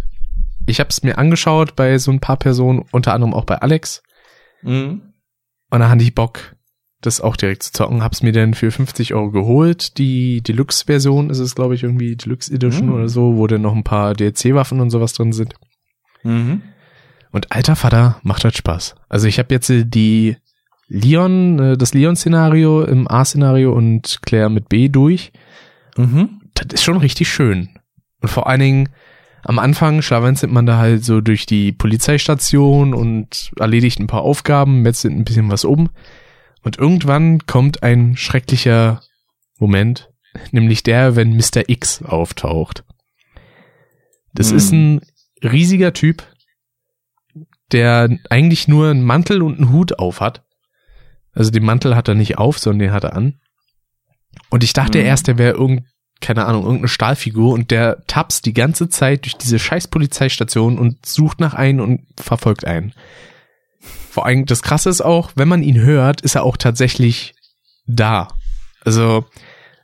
ich habe es mir angeschaut bei so ein paar Personen, unter anderem auch bei Alex. Mhm. Und da hatte ich Bock, das auch direkt zu zocken. Hab's mir dann für 50 Euro geholt. Die Deluxe-Version ist es, glaube ich, irgendwie Deluxe Edition Mhm. oder so, wo dann noch ein paar DLC-Waffen und sowas drin sind. Mhm. Und alter Vater, macht das Spaß. Also ich habe jetzt äh, die Leon, äh, das Leon-Szenario im A-Szenario und Claire mit B durch. Mhm. Das ist schon richtig schön. Und vor allen Dingen am Anfang schlawenzelt man da halt so durch die Polizeistation und erledigt ein paar Aufgaben, metzelt ein bisschen was um. Und irgendwann kommt ein schrecklicher Moment, nämlich der, wenn Mr. X auftaucht. Das Hm. ist ein riesiger Typ, der eigentlich nur einen Mantel und einen Hut auf hat. Also den Mantel hat er nicht auf, sondern den hat er an. Und ich dachte Hm. erst, der wäre irgend, keine Ahnung, irgendeine Stahlfigur und der tapst die ganze Zeit durch diese scheiß Polizeistation und sucht nach einen und verfolgt einen. Vor allem, das krasse ist auch, wenn man ihn hört, ist er auch tatsächlich da. Also,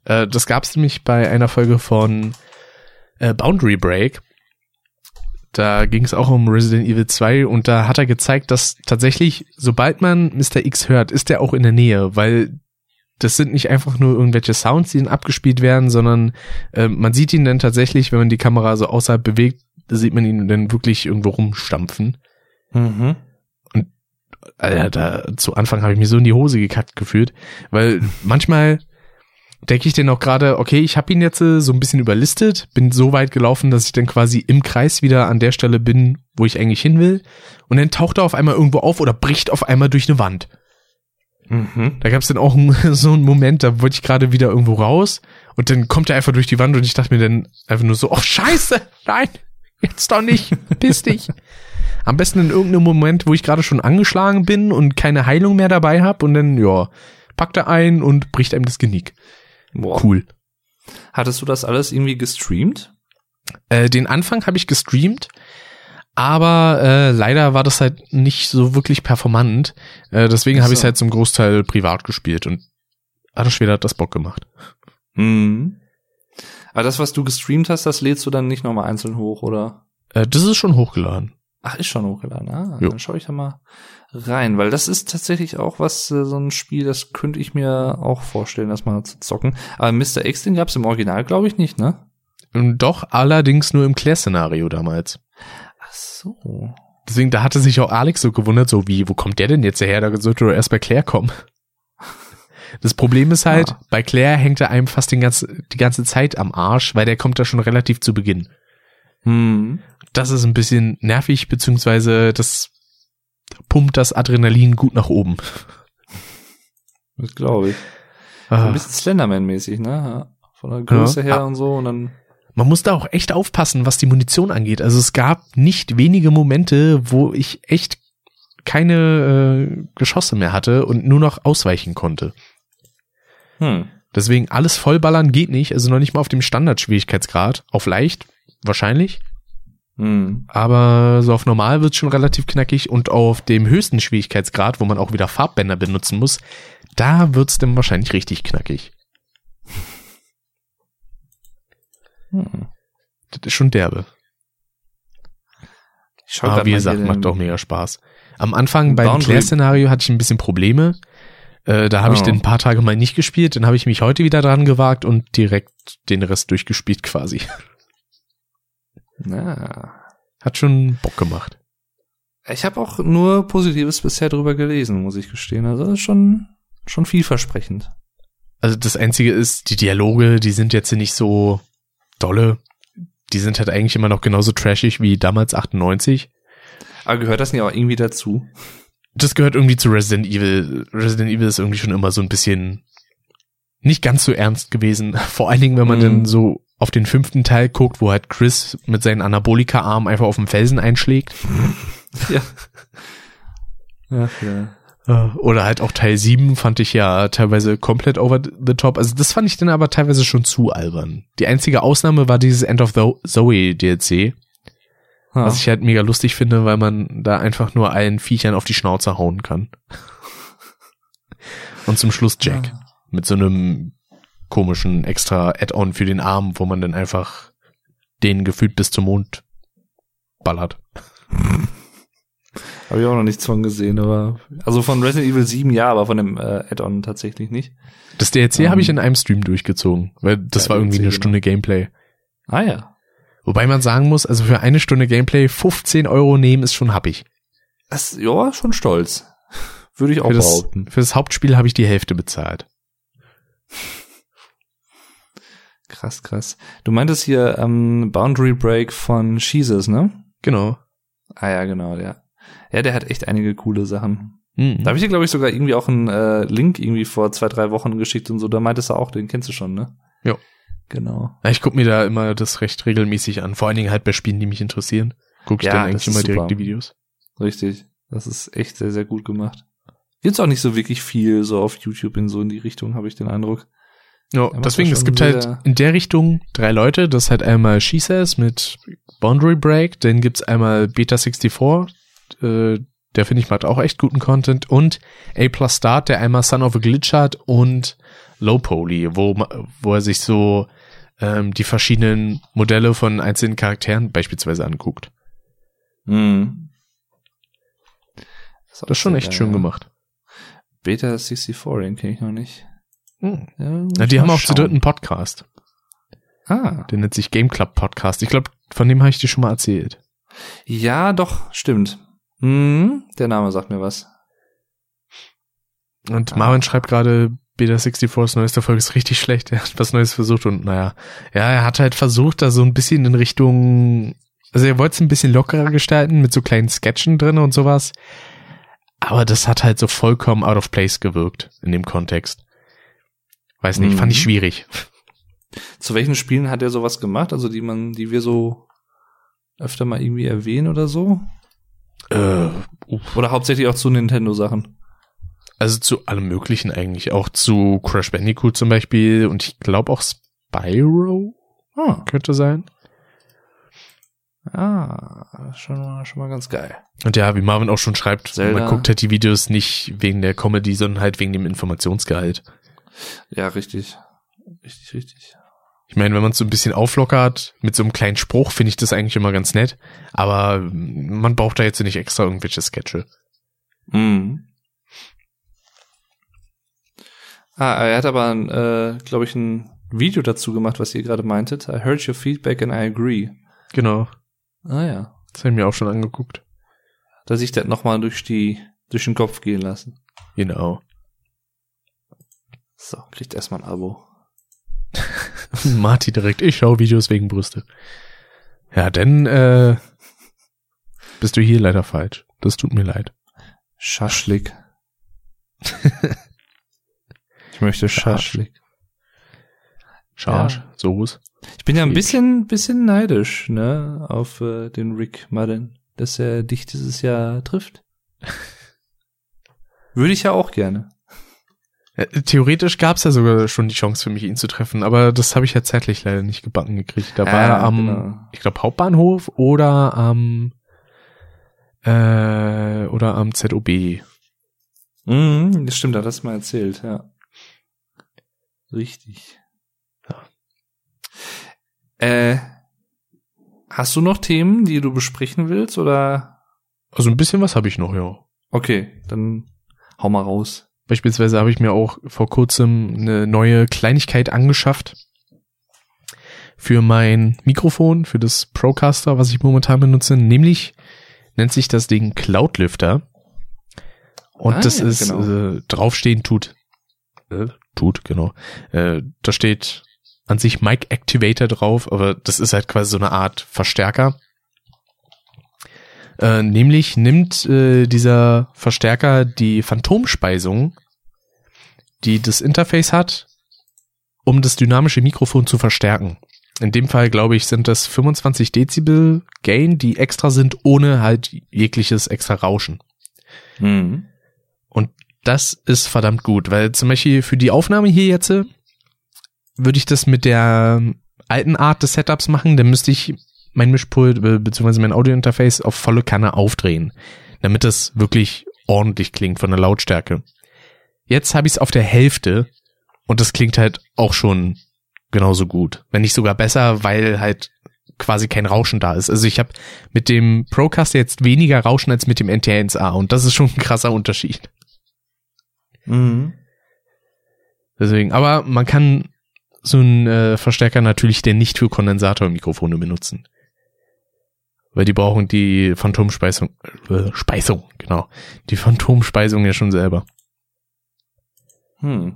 äh, das gab's nämlich bei einer Folge von äh, Boundary Break. Da ging es auch um Resident Evil 2 und da hat er gezeigt, dass tatsächlich, sobald man Mr. X hört, ist er auch in der Nähe, weil das sind nicht einfach nur irgendwelche Sounds, die dann abgespielt werden, sondern äh, man sieht ihn dann tatsächlich, wenn man die Kamera so außerhalb bewegt, sieht man ihn dann wirklich irgendwo rumstampfen. Mhm. Alter, da, zu Anfang habe ich mir so in die Hose gekackt gefühlt, weil manchmal denke ich dann auch gerade, okay, ich habe ihn jetzt äh, so ein bisschen überlistet, bin so weit gelaufen, dass ich dann quasi im Kreis wieder an der Stelle bin, wo ich eigentlich hin will. Und dann taucht er auf einmal irgendwo auf oder bricht auf einmal durch eine Wand. Mhm. Da gab es dann auch so einen Moment, da wollte ich gerade wieder irgendwo raus und dann kommt er einfach durch die Wand und ich dachte mir dann einfach nur so, oh scheiße, nein, jetzt doch nicht, piss dich. Am besten in irgendeinem Moment, wo ich gerade schon angeschlagen bin und keine Heilung mehr dabei habe und dann, ja, packt er ein und bricht einem das Genick. Boah. Cool. Hattest du das alles irgendwie gestreamt? Äh, den Anfang habe ich gestreamt, aber äh, leider war das halt nicht so wirklich performant. Äh, deswegen habe ich es halt zum Großteil privat gespielt und Alter Schwede hat das Bock gemacht. Mhm. Aber das, was du gestreamt hast, das lädst du dann nicht nochmal einzeln hoch, oder? Äh, das ist schon hochgeladen. Ach, ist schon hochgeladen. Ah, Jo. dann schaue ich da mal rein, weil das ist tatsächlich auch was, äh, so ein Spiel, das könnte ich mir auch vorstellen, das mal zu zocken. Aber Mr. X, den gab's im Original, glaube ich, nicht, ne? Und doch allerdings nur im Claire-Szenario damals. Ach so. Deswegen, da hatte sich auch Alex so gewundert, so wie, wo kommt der denn jetzt her? Da sollte doch erst bei Claire kommen. Das Problem ist halt, Ah. bei Claire hängt er einem fast den ganze, die ganze Zeit am Arsch, weil der kommt da schon relativ zu Beginn. Hm. Das ist ein bisschen nervig, beziehungsweise das pumpt das Adrenalin gut nach oben. Das glaube ich. Ah. Ein bisschen Slenderman-mäßig, ne? Von der Größe Ja. her Ah. und so und dann. Man muss da auch echt aufpassen, was die Munition angeht. Also es gab nicht wenige Momente, wo ich echt keine äh, Geschosse mehr hatte und nur noch ausweichen konnte. Hm. Deswegen alles vollballern geht nicht, also noch nicht mal auf dem Standardschwierigkeitsgrad. Auf leicht, wahrscheinlich. Hm. Aber so auf normal wird's schon relativ knackig und auf dem höchsten Schwierigkeitsgrad, wo man auch wieder Farbbänder benutzen muss, da wird's dann wahrscheinlich richtig knackig. Hm. Das ist schon derbe. Ich schau Aber wie gesagt, macht doch mega Spaß. Am Anfang beim Claire-Szenario hatte ich ein bisschen Probleme. Äh, da habe ich Oh. den ein paar Tage mal nicht gespielt, dann habe ich mich heute wieder dran gewagt und direkt den Rest durchgespielt quasi. Na. Hat schon Bock gemacht. Ich habe auch nur Positives bisher drüber gelesen, muss ich gestehen. Also das ist schon, schon vielversprechend. Also das Einzige ist, die Dialoge, die sind jetzt nicht so dolle. Die sind halt eigentlich immer noch genauso trashig wie damals 98. Aber gehört das nicht auch irgendwie dazu? Das gehört irgendwie zu Resident Evil. Resident Evil ist irgendwie schon immer so ein bisschen nicht ganz so ernst gewesen. Vor allen Dingen, wenn man Mhm. dann so auf den fünften Teil guckt, wo halt Chris mit seinen Anabolika-Armen einfach auf dem Felsen einschlägt. Ja. Ja, ja. Äh, Oder halt auch Teil 7 fand ich ja teilweise komplett over the top. Also das fand ich dann aber teilweise schon zu albern. Die einzige Ausnahme war dieses End of Zo- Zoe DLC, Ha. was ich halt mega lustig finde, weil man da einfach nur allen Viechern auf die Schnauze hauen kann. Und zum Schluss Jack mit so einem komischen extra Add-on für den Arm, wo man dann einfach den gefühlt bis zum Mond ballert. Habe ich auch noch nichts von gesehen, aber also von Resident Evil 7 ja, aber von dem äh, Add-on tatsächlich nicht. Das DLC Ähm. habe ich in einem Stream durchgezogen, weil das Ja, war irgendwie eine DLC, Stunde Gameplay. Ah ja. Wobei man sagen muss, also für eine Stunde Gameplay 15 Euro nehmen ist schon happig. Das, ja, schon stolz. Würde ich auch Für das, behaupten. für das Hauptspiel habe ich die Hälfte bezahlt. Krass, krass. Du meintest hier ähm, Boundary Break von Jesus, ne? Genau. Ah ja, genau, der. Ja, der hat echt einige coole Sachen. Mhm. Da habe ich dir, glaube ich, sogar irgendwie auch einen äh, Link irgendwie vor zwei, drei Wochen geschickt und so. Da meintest du auch, den kennst du schon, ne? Jo. Genau. Ja, Ich gucke mir da immer das recht regelmäßig an. Vor allen Dingen halt bei Spielen, die mich interessieren. Gucke ich Ja, dann eigentlich immer direkt super. die Videos. Richtig. Das ist echt sehr, sehr gut gemacht. Gibt's auch nicht so wirklich viel so auf YouTube in so in die Richtung, habe ich den Eindruck. Ja, macht deswegen, das es gibt halt in der Richtung drei Leute. Das ist halt einmal She Says mit Boundary Break, dann gibt's einmal Beta 64, äh, der finde ich macht auch echt guten Content und A Plus Start, der einmal Son of a Glitch hat und Low Poly, wo, wo er sich so ähm, die verschiedenen Modelle von einzelnen Charakteren beispielsweise anguckt. Mhm. Das ist schon echt schön gemacht. Beta 64, den kenne ich noch nicht. Hm. Ja, Ja, die haben auch zu schauen. dritt einen Podcast. Ah. Der nennt sich Game Club Podcast. Ich glaube, von dem habe ich dir schon mal erzählt. Ja, doch, stimmt. Mhm, der Name sagt mir was. Und Ah. Marvin schreibt gerade, Beta 64's neueste Folge ist richtig schlecht. Er hat was Neues versucht und naja. Ja, er hat halt versucht, da so ein bisschen in Richtung, also er wollte es ein bisschen lockerer gestalten, mit so kleinen Sketchen drin und sowas. Aber das hat halt so vollkommen out of place gewirkt in dem Kontext. Weiß nicht, Mhm. fand ich schwierig. Zu welchen Spielen hat er sowas gemacht? Also die man, die wir so öfter mal irgendwie erwähnen oder so? Äh, Oder hauptsächlich auch zu Nintendo-Sachen? Also zu allem Möglichen eigentlich. Auch zu Crash Bandicoot zum Beispiel und ich glaube auch Spyro Ah, könnte sein. ah schon, mal, schon mal ganz geil. Und ja, wie Marvin auch schon schreibt, Zelda. man guckt halt die Videos nicht wegen der Comedy, sondern halt wegen dem Informationsgehalt. Ja, richtig. Richtig, richtig. Ich meine, wenn man es so ein bisschen auflockert mit so einem kleinen Spruch, finde ich das eigentlich immer ganz nett. Aber man braucht da jetzt nicht extra irgendwelche Sketche. Mhm. Ah, er hat aber, äh, glaube ich, ein Video dazu gemacht, was ihr gerade meintet. I heard your feedback and I agree. Genau. Ah ja. Das habe ich mir auch schon angeguckt. Da sich das nochmal durch die, durch den Kopf gehen lassen. Genau. So, kriegt erstmal ein Abo. Marty direkt, ich schaue Videos wegen Brüste. Ja, denn äh, bist du hier leider falsch. Das tut mir leid. Schaschlik. ich möchte Schaschlik. Charge, Ja. Soße. Ich bin ja ein bisschen, bisschen neidisch, ne, auf äh, den Rick Madden, dass er dich dieses Jahr trifft. Würde ich ja auch gerne. Äh, Theoretisch gab's ja sogar schon die Chance für mich, ihn zu treffen, aber das habe ich ja zeitlich leider nicht gebacken gekriegt. Da war Ja, er am, genau. ich glaube, Hauptbahnhof oder am äh, oder am ZOB. Mhm, das stimmt, da hast du mal erzählt, ja. Richtig. Äh, hast du noch Themen, die du besprechen willst, oder? Also ein bisschen was habe ich noch, ja. Okay, dann hau mal raus. Beispielsweise habe ich mir auch vor kurzem eine neue Kleinigkeit angeschafft für mein Mikrofon, für das Procaster, was ich momentan benutze. Nämlich nennt sich das Ding Cloudlifter. Und Ah, das ja, ist genau. äh, draufstehen tut. Äh, tut, genau. Äh, da steht an sich Mic Activator drauf, aber das ist halt quasi so eine Art Verstärker. Äh, nämlich nimmt äh, dieser Verstärker die Phantomspeisung, die das Interface hat, um das dynamische Mikrofon zu verstärken. In dem Fall, glaube ich, sind das 25 Dezibel Gain, die extra sind, ohne halt jegliches extra Rauschen. Mhm. Und das ist verdammt gut, weil zum Beispiel für die Aufnahme hier jetzt äh, würde ich das mit der alten Art des Setups machen, dann müsste ich mein Mischpult äh, bzw. mein Audiointerface auf volle Kanne aufdrehen, damit das wirklich ordentlich klingt von der Lautstärke. Jetzt habe ich es auf der Hälfte und das klingt halt auch schon genauso gut, wenn nicht sogar besser, weil halt quasi kein Rauschen da ist. Also ich habe mit dem Procaster jetzt weniger Rauschen als mit dem NT1A und das ist schon ein krasser Unterschied. Mhm. Deswegen, aber man kann so einen äh, Verstärker natürlich der nicht für Kondensatormikrofone benutzen. Weil die brauchen die Phantomspeisung, äh, Speisung, genau. Die Phantomspeisung ja schon selber. Hm.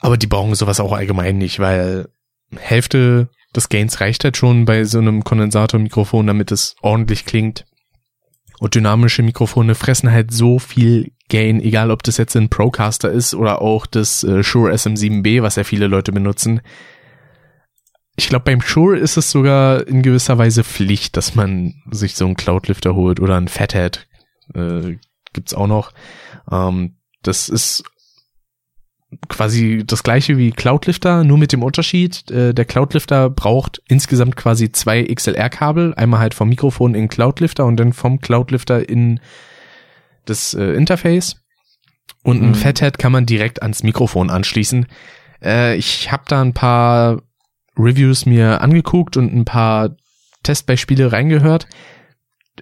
Aber die brauchen sowas auch allgemein nicht, weil Hälfte des Gains reicht halt schon bei so einem Kondensatormikrofon, damit es ordentlich klingt. Und dynamische Mikrofone fressen halt so viel Gain, egal ob das jetzt ein Procaster ist oder auch das äh, Shure SM7B, was ja viele Leute benutzen. Ich glaube, beim Shure ist es sogar in gewisser Weise Pflicht, dass man sich so einen Cloudlifter holt oder einen Fathead. Äh, gibt's auch noch. Ähm, das ist quasi das gleiche wie Cloudlifter, nur mit dem Unterschied, äh, der Cloudlifter braucht insgesamt quasi zwei XLR-Kabel, einmal halt vom Mikrofon in Cloudlifter und dann vom Cloudlifter in das äh, Interface. Und ein Mhm. Fathead kann man direkt ans Mikrofon anschließen. Äh, ich habe da ein paar Reviews mir angeguckt und ein paar Testbeispiele reingehört.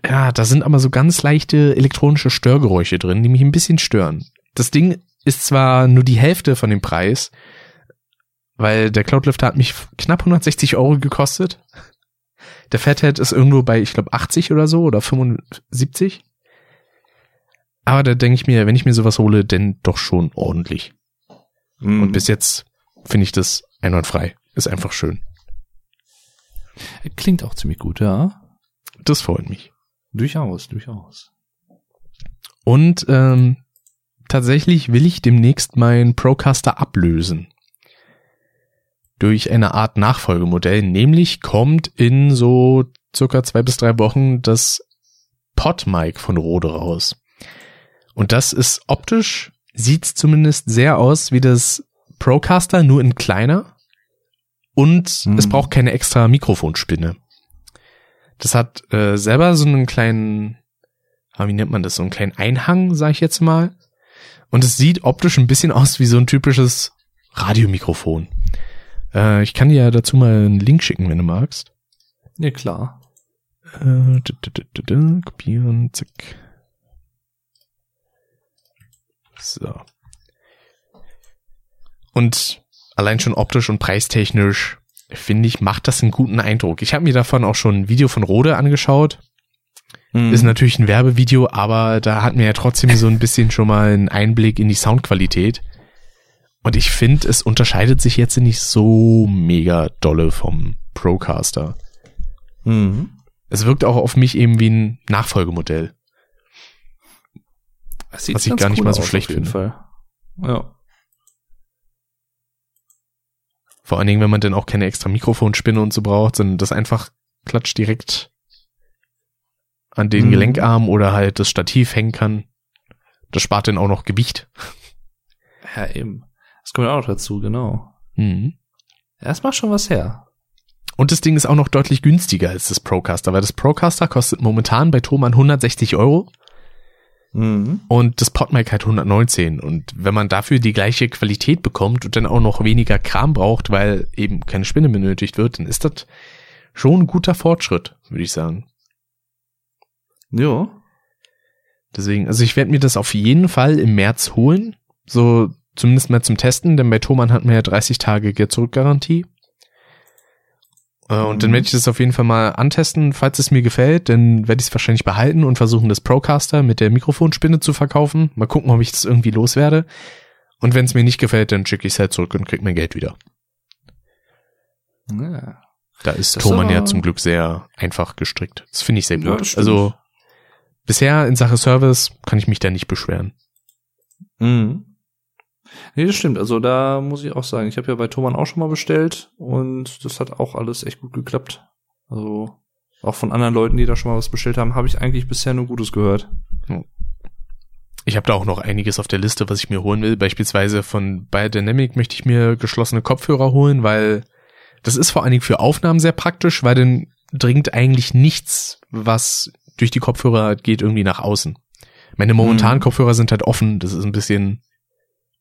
Ja, da sind aber so ganz leichte elektronische Störgeräusche drin, die mich ein bisschen stören. Das Ding ist zwar nur die Hälfte von dem Preis, weil der Cloudlifter hat mich knapp 160 Euro gekostet. Der Fathead ist irgendwo bei, ich glaube, 80 oder so oder 75. Aber da denke ich mir, wenn ich mir sowas hole, denn doch schon ordentlich. Mhm. Und bis jetzt finde ich das einwandfrei. Ist einfach schön. Klingt auch ziemlich gut, ja. Das freut mich. Durchaus, durchaus. Und ähm, tatsächlich will ich demnächst mein Procaster ablösen. Durch eine Art Nachfolgemodell. Nämlich kommt in so circa zwei bis drei Wochen das Podmic von Rode raus. Und das ist optisch, sieht zumindest sehr aus wie das Procaster, nur in kleiner. Und Mhm. es braucht keine extra Mikrofonspinne. Das hat äh, selber so einen kleinen, ah, wie nennt man das, so einen kleinen Einhang, sage ich jetzt mal. Und es sieht optisch ein bisschen aus wie so ein typisches Radiomikrofon. Äh, ich kann dir ja dazu mal einen Link schicken, wenn du magst. Ja, klar. Äh, kopieren, zack. So. Und allein schon optisch und preistechnisch, finde ich, macht das einen guten Eindruck. Ich habe mir davon auch schon ein Video von Rode angeschaut. Mhm. Ist natürlich ein Werbevideo, aber da hatten wir ja trotzdem so ein bisschen schon mal einen Einblick in die Soundqualität. Und ich finde, es unterscheidet sich jetzt nicht so mega dolle vom Procaster. Mhm. Es wirkt auch auf mich eben wie ein Nachfolgemodell. Das sieht Was ich gar nicht mal so aus, schlecht auf jeden finde. Fall. Ja. Vor allen Dingen, wenn man dann auch keine extra Mikrofonspinne und so braucht, sondern das einfach klatscht direkt an den Mhm. Gelenkarm oder halt das Stativ hängen kann. Das spart dann auch noch Gewicht. Ja, eben. Das kommt auch noch dazu, genau. Mhm. Das macht schon was her. Und das Ding ist auch noch deutlich günstiger als das Procaster, weil das Procaster kostet momentan bei Thomann 160 Euro Mhm. und das Podmic halt 119. Und wenn man dafür die gleiche Qualität bekommt und dann auch noch weniger Kram braucht, weil eben keine Spinne benötigt wird, dann ist das schon ein guter Fortschritt, würde ich sagen. Jo. Deswegen, also ich werde mir das auf jeden Fall im März holen. So zumindest mal zum Testen, denn bei Thomann hatten wir ja 30 Tage Geld-Zurück-Garantie. Äh, Und dann Mhm. werde ich das auf jeden Fall mal antesten. Falls es mir gefällt, dann werde ich es wahrscheinlich behalten und versuchen, das Procaster mit der Mikrofonspinne zu verkaufen. Mal gucken, ob ich das irgendwie loswerde. Und wenn es mir nicht gefällt, dann schicke ich es halt zurück und krieg mein Geld wieder. Ja. Da ist Das Thomann ja zum Glück sehr einfach gestrickt. Das finde ich sehr Ja, gut. stimmt. also bisher in Sache Service kann ich mich da nicht beschweren. Mhm. Nee, das stimmt. Also da muss ich auch sagen, ich habe ja bei Thomann auch schon mal bestellt und das hat auch alles echt gut geklappt. Also auch von anderen Leuten, die da schon mal was bestellt haben, habe ich eigentlich bisher nur Gutes gehört. Ich habe da auch noch einiges auf der Liste, was ich mir holen will. Beispielsweise von Biodynamic möchte ich mir geschlossene Kopfhörer holen, weil das ist vor allen Dingen für Aufnahmen sehr praktisch, weil dann dringt eigentlich nichts, was durch die Kopfhörer geht, irgendwie nach außen. Meine momentanen Mhm. Kopfhörer sind halt offen. Das ist ein bisschen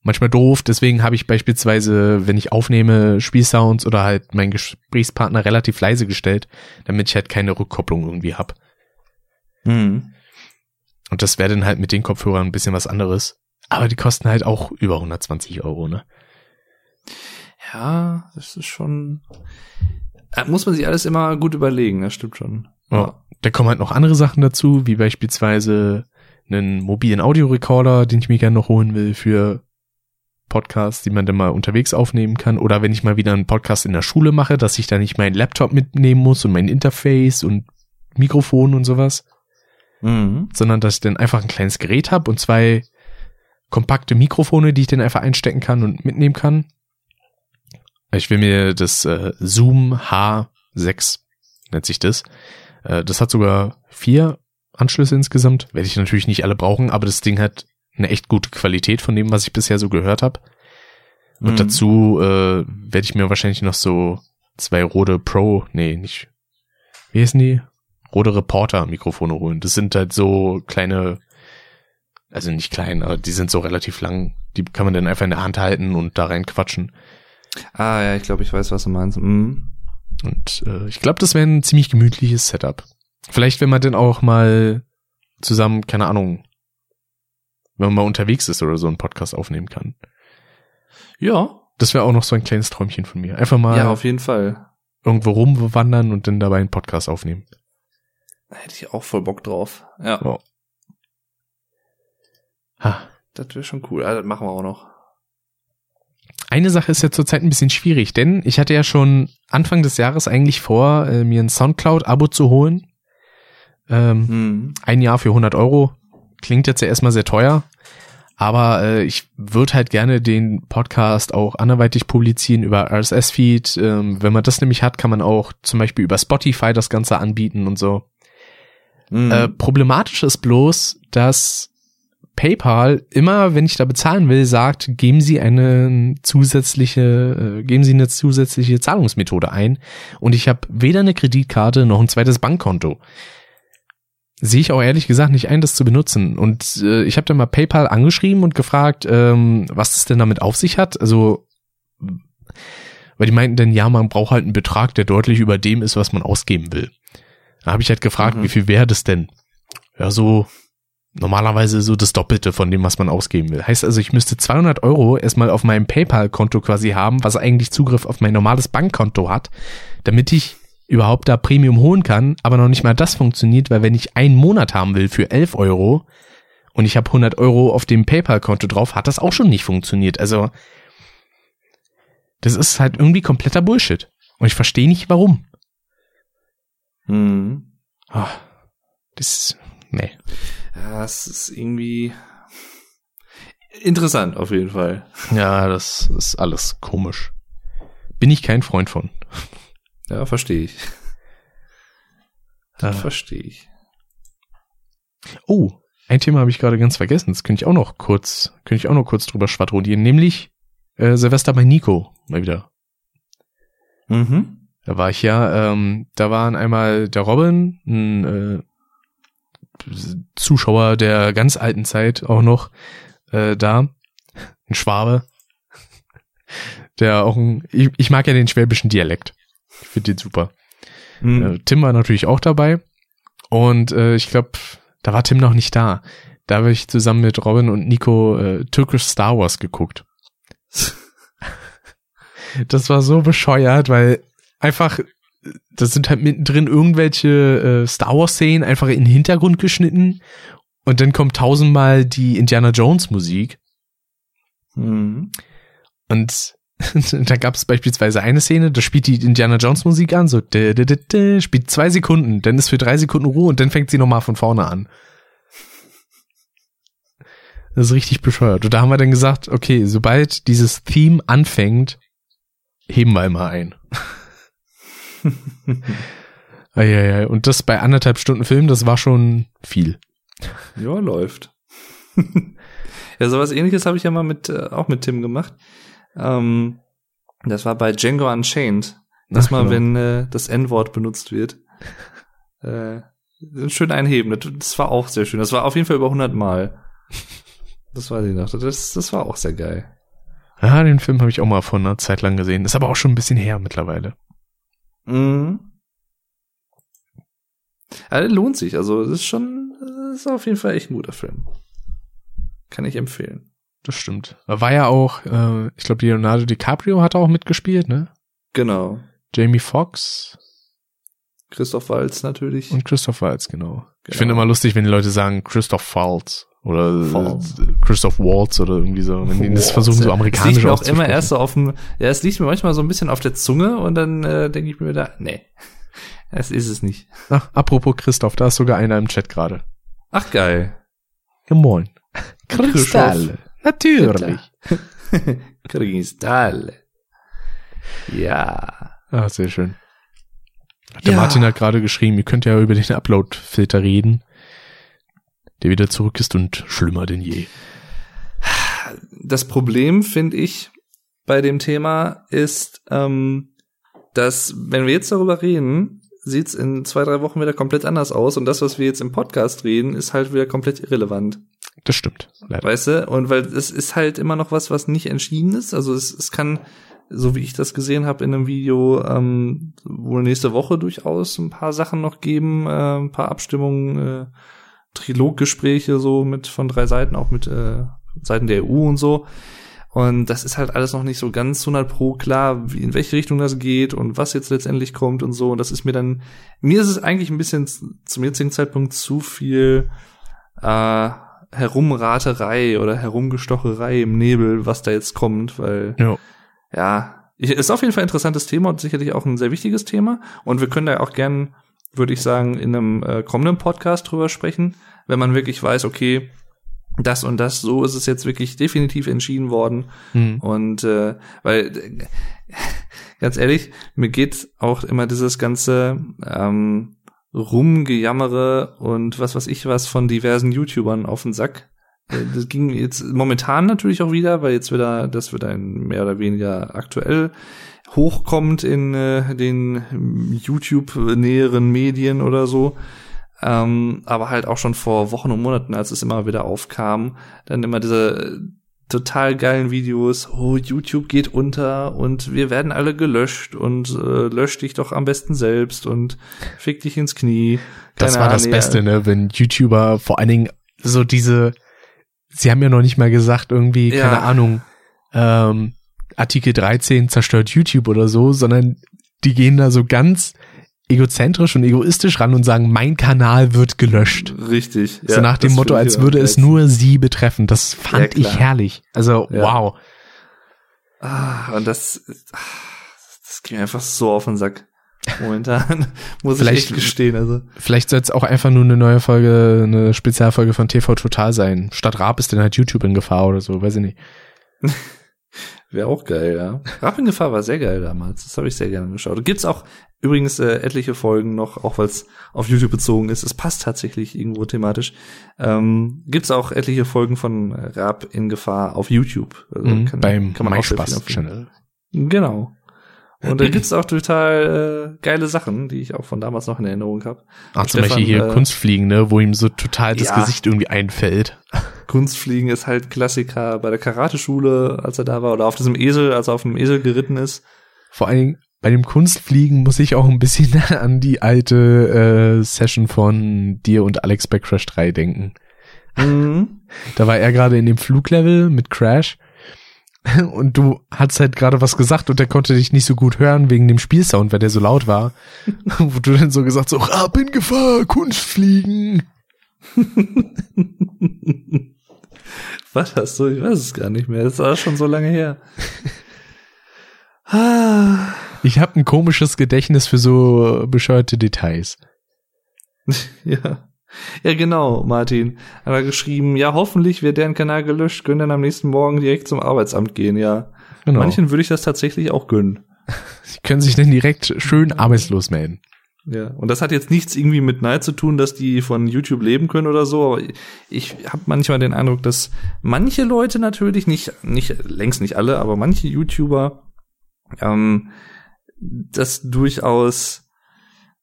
manchmal doof. Deswegen habe ich beispielsweise, wenn ich aufnehme, Spielsounds oder halt meinen Gesprächspartner relativ leise gestellt, damit ich halt keine Rückkopplung irgendwie hab. Mhm. Und das wäre dann halt mit den Kopfhörern ein bisschen was anderes. Aber die kosten halt auch über 120 Euro, ne? Ja, das ist schon. Da muss man sich alles immer gut überlegen, das stimmt schon. Ja. Da kommen halt noch andere Sachen dazu, wie beispielsweise einen mobilen Audiorekorder, den ich mir gerne noch holen will für Podcasts, die man dann mal unterwegs aufnehmen kann. Oder wenn ich mal wieder einen Podcast in der Schule mache, dass ich da nicht meinen Laptop mitnehmen muss und mein Interface und Mikrofon und sowas. Mhm. sondern dass ich dann einfach ein kleines Gerät habe und zwei kompakte Mikrofone, die ich dann einfach einstecken kann und mitnehmen kann. Ich will mir das äh, Zoom H6 nennt sich das. Äh, das hat sogar vier Anschlüsse insgesamt. Werde ich natürlich nicht alle brauchen, aber das Ding hat eine echt gute Qualität von dem, was ich bisher so gehört habe. Und Mhm. dazu äh, werde ich mir wahrscheinlich noch so zwei Rode Pro, nee, nicht, wie heißen die? Rode Reporter Mikrofone holen. Das sind halt so kleine, also nicht klein, aber die sind so relativ lang. Die kann man dann einfach in der Hand halten und da rein quatschen. Ah ja, ich glaube, ich weiß, was du meinst. Mhm. Und äh, ich glaube, das wäre ein ziemlich gemütliches Setup. Vielleicht, wenn man dann auch mal zusammen, keine Ahnung, wenn man mal unterwegs ist oder so einen Podcast aufnehmen kann. Ja, Das wäre auch noch so ein kleines Träumchen von mir. Einfach mal ja, auf jeden Fall. irgendwo rumwandern und dann dabei einen Podcast aufnehmen. Da hätte ich auch voll Bock drauf. Ja, Ja. Ha. das wäre schon cool. Ja, das machen wir auch noch. Eine Sache ist ja zurzeit ein bisschen schwierig, denn ich hatte ja schon Anfang des Jahres eigentlich vor, äh, mir ein Soundcloud-Abo zu holen. Ähm, Mhm. ein Jahr für 100 Euro. Klingt jetzt ja erstmal sehr teuer. Aber äh, ich würde halt gerne den Podcast auch anderweitig publizieren über RSS-Feed. Ähm, wenn man das nämlich hat, kann man auch zum Beispiel über Spotify das Ganze anbieten und so. Mhm. Äh, problematisch ist bloß, dass PayPal immer, wenn ich da bezahlen will, sagt, geben Sie eine zusätzliche, äh, geben Sie eine zusätzliche Zahlungsmethode ein. Und ich habe weder eine Kreditkarte noch ein zweites Bankkonto. Sehe ich auch ehrlich gesagt nicht ein, das zu benutzen. Und äh, ich habe dann mal PayPal angeschrieben und gefragt, ähm, was es denn damit auf sich hat. Also, weil die meinten dann, ja, man braucht halt einen Betrag, der deutlich über dem ist, was man ausgeben will. Da habe ich halt gefragt, Mhm. wie viel wäre das denn? Ja, so normalerweise so das Doppelte von dem, was man ausgeben will. Heißt also, ich müsste 200 Euro erstmal auf meinem PayPal-Konto quasi haben, was eigentlich Zugriff auf mein normales Bankkonto hat, damit ich überhaupt da Premium holen kann, aber noch nicht mal das funktioniert, weil wenn ich einen Monat haben will für 11 Euro und ich habe 100 Euro auf dem PayPal-Konto drauf, hat das auch schon nicht funktioniert. Also das ist halt irgendwie kompletter Bullshit. Und ich verstehe nicht, warum. Mhm. Ah, das, nee. Ja, es ist irgendwie interessant auf jeden Fall. Ja, das ist alles komisch. Bin ich kein Freund von. Ja, verstehe ich. Das Ah. verstehe ich. Oh, ein Thema habe ich gerade ganz vergessen. Das könnte ich auch noch kurz, könnte ich auch noch kurz drüber schwadronieren, nämlich äh, Silvester bei Nico mal wieder. Mhm. Da war ich ja, ähm, da waren einmal der Robin, ein äh, Zuschauer der ganz alten Zeit auch noch äh, da, ein Schwabe, der auch ein, ich, ich mag ja den schwäbischen Dialekt. Ich finde den super. Mhm. Tim war natürlich auch dabei. Und äh, ich glaube, da war Tim noch nicht da. Da habe ich zusammen mit Robin und Nico äh, Turkish Star Wars geguckt. Das war so bescheuert, weil einfach, das sind halt mittendrin irgendwelche äh, Star Wars Szenen einfach in den Hintergrund geschnitten und dann kommt tausendmal die Indiana Jones Musik Mhm. und da gab es beispielsweise eine Szene, da spielt die Indiana Jones Musik an, so dä, dä, dä, spielt zwei Sekunden, dann ist für drei Sekunden Ruhe und dann fängt sie nochmal von vorne an. Das ist richtig bescheuert. Und da haben wir dann gesagt, okay, sobald dieses Theme anfängt, heben wir immer ein. Eieiei. Und das bei anderthalb Stunden Film, das war schon viel. Ja, läuft. ja, sowas ähnliches habe ich ja mal mit, äh, auch mit Tim gemacht. Ähm, das war bei Django Unchained. Das Ach, mal, genau. wenn äh, das N-Wort benutzt wird. Äh, schön einheben. Das, war auch sehr schön. Das war auf jeden Fall über 100 Mal. Das weiß ich noch. Das, das war auch sehr geil. Ja, den Film habe ich auch mal vor einer Zeit lang gesehen. Ist aber auch schon ein bisschen her mittlerweile. Mhm. Der lohnt sich. Also, das ist schon, das ist auf jeden Fall echt ein guter Film. Kann ich empfehlen. Das stimmt. Da war ja auch, äh, ich glaube, Leonardo DiCaprio hat auch mitgespielt, ne? Genau. Jamie Foxx Christoph Waltz natürlich. und Christoph Waltz, genau. Ich Genau. finde immer lustig, wenn die Leute sagen Christoph Waltz oder Waltz. äh, Christoph Waltz oder irgendwie so, wenn die das versuchen so amerikanisch Es liegt mir auch immer erst so auf dem, ja, es liegt mir manchmal so ein bisschen auf der Zunge und dann äh, denke ich mir da, nee, es ist es nicht. Ach, apropos Christoph, da ist sogar einer im Chat gerade. Ach geil. Ja, moin. Christoph. Natürlich. Kristalle. Ja. Ah, sehr schön. Der Ja. Martin hat gerade geschrieben, ihr könnt ja über den Upload-Filter reden, der wieder zurück ist und schlimmer denn je. Das Problem, finde ich, bei dem Thema ist, ähm, dass, wenn wir jetzt darüber reden, sieht's in zwei, drei Wochen wieder komplett anders aus und das, was wir jetzt im Podcast reden, ist halt wieder komplett irrelevant. Das stimmt, leider. Weißt du? Und weil es ist halt immer noch was, was nicht entschieden ist. Also es, es kann, so wie ich das gesehen habe in einem Video, ähm, wohl nächste Woche durchaus ein paar Sachen noch geben, äh, ein paar Abstimmungen, äh, Triloggespräche so mit von drei Seiten, auch mit äh, Seiten der EU und so. Und das ist halt alles noch nicht so ganz 100 pro klar, wie, in welche Richtung das geht und was jetzt letztendlich kommt und so. Und das ist mir dann, mir ist es eigentlich ein bisschen zum jetzigen Zeitpunkt zu viel äh, Herumraterei oder Herumgestocherei im Nebel, was da jetzt kommt, weil Ja. ja, ist auf jeden Fall ein interessantes Thema und sicherlich auch ein sehr wichtiges Thema. Und wir können da auch gern, würde ich sagen, in einem äh, kommenden Podcast drüber sprechen, wenn man wirklich weiß, okay, das und das, so ist es jetzt wirklich definitiv entschieden worden. Hm. Und äh, weil äh, ganz ehrlich, mir geht auch immer dieses ganze ähm, Rumgejammere und was weiß ich was von diversen YouTubern auf den Sack. Äh, Das ging jetzt momentan natürlich auch wieder, weil jetzt wieder, das wird ein mehr oder weniger aktuell hochkommt in äh, den YouTube-näheren Medien oder so. Ähm, aber halt auch schon vor Wochen und Monaten, als es immer wieder aufkam, dann immer diese äh, total geilen Videos, oh, YouTube geht unter und wir werden alle gelöscht und äh, lösch dich doch am besten selbst und fick dich ins Knie. Das Keine war das Beste, ne? Wenn YouTuber vor allen Dingen so diese, sie haben ja noch nicht mal gesagt, irgendwie, Ja. keine Ahnung, ähm, Artikel 13 zerstört YouTube oder so, sondern die gehen da so ganz egozentrisch und egoistisch ran und sagen, mein Kanal wird gelöscht. Richtig. so nach dem Motto, ich als würde es nur sie betreffen. Das fand Ja, ich herrlich. Also, Ja. wow. Ah, und das, das mir einfach so auf den Sack. Momentan muss ich Vielleicht- echt gestehen. Also Vielleicht soll es auch einfach nur eine neue Folge, eine Spezialfolge von TV Total sein. Statt Raab ist dann halt YouTube in Gefahr oder so, weiß ich nicht. wäre auch geil, ja. Rap in Gefahr war sehr geil damals. Das habe ich sehr gerne geschaut. Gibt's auch übrigens äh, etliche Folgen noch, auch weil es auf YouTube bezogen ist. Es passt tatsächlich irgendwo thematisch. Ähm, gibt's auch etliche Folgen von Rap in Gefahr auf YouTube. Also Mhm, kann- beim kann man MySpaß-Channel. Genau. Und da gibt's auch total äh, geile Sachen, die ich auch von damals noch in Erinnerung habe. Ach, zum Stefan, Beispiel hier äh, Kunstfliegen, ne, wo ihm so total das Ja. Gesicht irgendwie einfällt. Kunstfliegen ist halt Klassiker bei der Karateschule, als er da war, oder auf diesem Esel, als er auf dem Esel geritten ist. Vor allen Dingen bei dem Kunstfliegen muss ich auch ein bisschen an die alte äh, Session von dir und Alex bei Crash 3 denken. Mhm. Da war er gerade in dem Fluglevel mit Crash und du hast halt gerade was gesagt und der konnte dich nicht so gut hören wegen dem Spielsound, weil der so laut war. Wo du dann so gesagt so, ab in Gefahr, Kunstfliegen. Was hast du? Ich weiß es gar nicht mehr. Das war schon so lange her. Ah. Ich habe ein komisches Gedächtnis für so bescheuerte Details. ja. Ja, genau, Martin. Hat er geschrieben, ja, hoffentlich wird deren Kanal gelöscht, können dann am nächsten Morgen direkt zum Arbeitsamt gehen, ja. Genau. Manchen würde ich das tatsächlich auch gönnen. Sie können sich dann direkt schön arbeitslos melden. Ja, und das hat jetzt nichts irgendwie mit Neid zu tun, dass die von YouTube leben können oder so, aber ich habe manchmal den Eindruck, dass manche Leute natürlich, nicht, nicht längst nicht alle, aber manche YouTuber ähm, das durchaus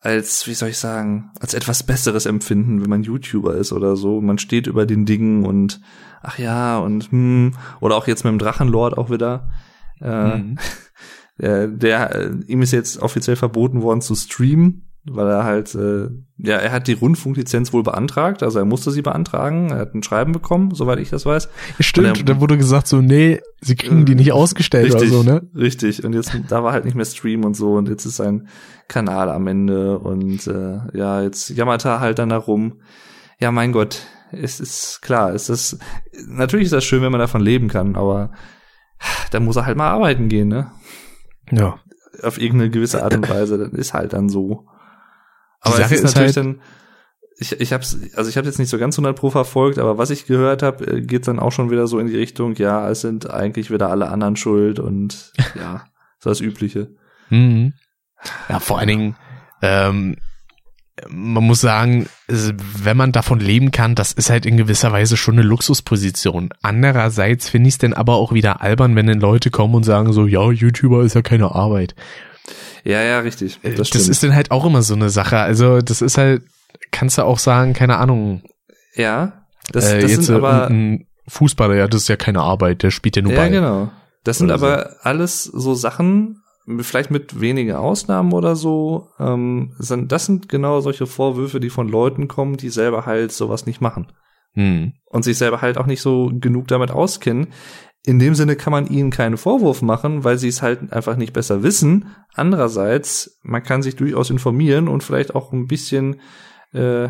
als, wie soll ich sagen, als etwas Besseres empfinden, wenn man YouTuber ist oder so. Man steht über den Dingen und ach ja, und hm, oder auch jetzt mit dem Drachenlord auch wieder. Äh, Mhm. der, der ihm ist jetzt offiziell verboten worden zu streamen, weil er halt, äh, ja, er hat die Rundfunklizenz wohl beantragt, also er musste sie beantragen, er hat ein Schreiben bekommen, soweit ich das weiß. Stimmt, Und er- da wurde gesagt so, nee, sie kriegen die nicht ausgestellt Richtig, oder so, ne? richtig. Und jetzt, da war halt nicht mehr Stream und so und jetzt ist sein Kanal am Ende und äh, ja, jetzt jammert er halt dann darum. Ja, mein Gott, es ist klar, es ist natürlich ist das schön, wenn man davon leben kann, aber da muss er halt mal arbeiten gehen, ne? Ja. auf irgendeine gewisse Art und Weise, das ist halt dann so. Aber es ist ist natürlich halt- dann, ich, ich hab's, also ich habe jetzt nicht so ganz 100 pro verfolgt, aber was ich gehört habe, geht dann auch schon wieder so in die Richtung, ja, es sind eigentlich wieder alle anderen schuld und ja, so das Übliche. Mhm. Ja, vor allen Dingen, ähm, man muss sagen, wenn man davon leben kann, das ist halt in gewisser Weise schon eine Luxusposition. Andererseits finde ich es denn aber auch wieder albern, wenn dann Leute kommen und sagen so, ja, YouTuber ist ja keine Arbeit. Ja, ja, richtig. Äh, Das, Das, stimmt. ist dann halt auch immer so eine Sache. Also das ist halt, kannst du auch sagen, keine Ahnung, ja, das, äh, das jetzt sind aber, ein Fußballer, ja, das ist ja keine Arbeit, der spielt ja nur ja, Ball. genau. Das sind Oder so. aber alles so Sachen, vielleicht mit wenigen Ausnahmen oder so, ähm, sind, das sind genau solche Vorwürfe, die von Leuten kommen, die selber halt sowas nicht machen. Hm. und sich selber halt auch nicht so genug damit auskennen. In dem Sinne kann man ihnen keinen Vorwurf machen, weil sie es halt einfach nicht besser wissen. Andererseits, man kann sich durchaus informieren und vielleicht auch ein bisschen äh,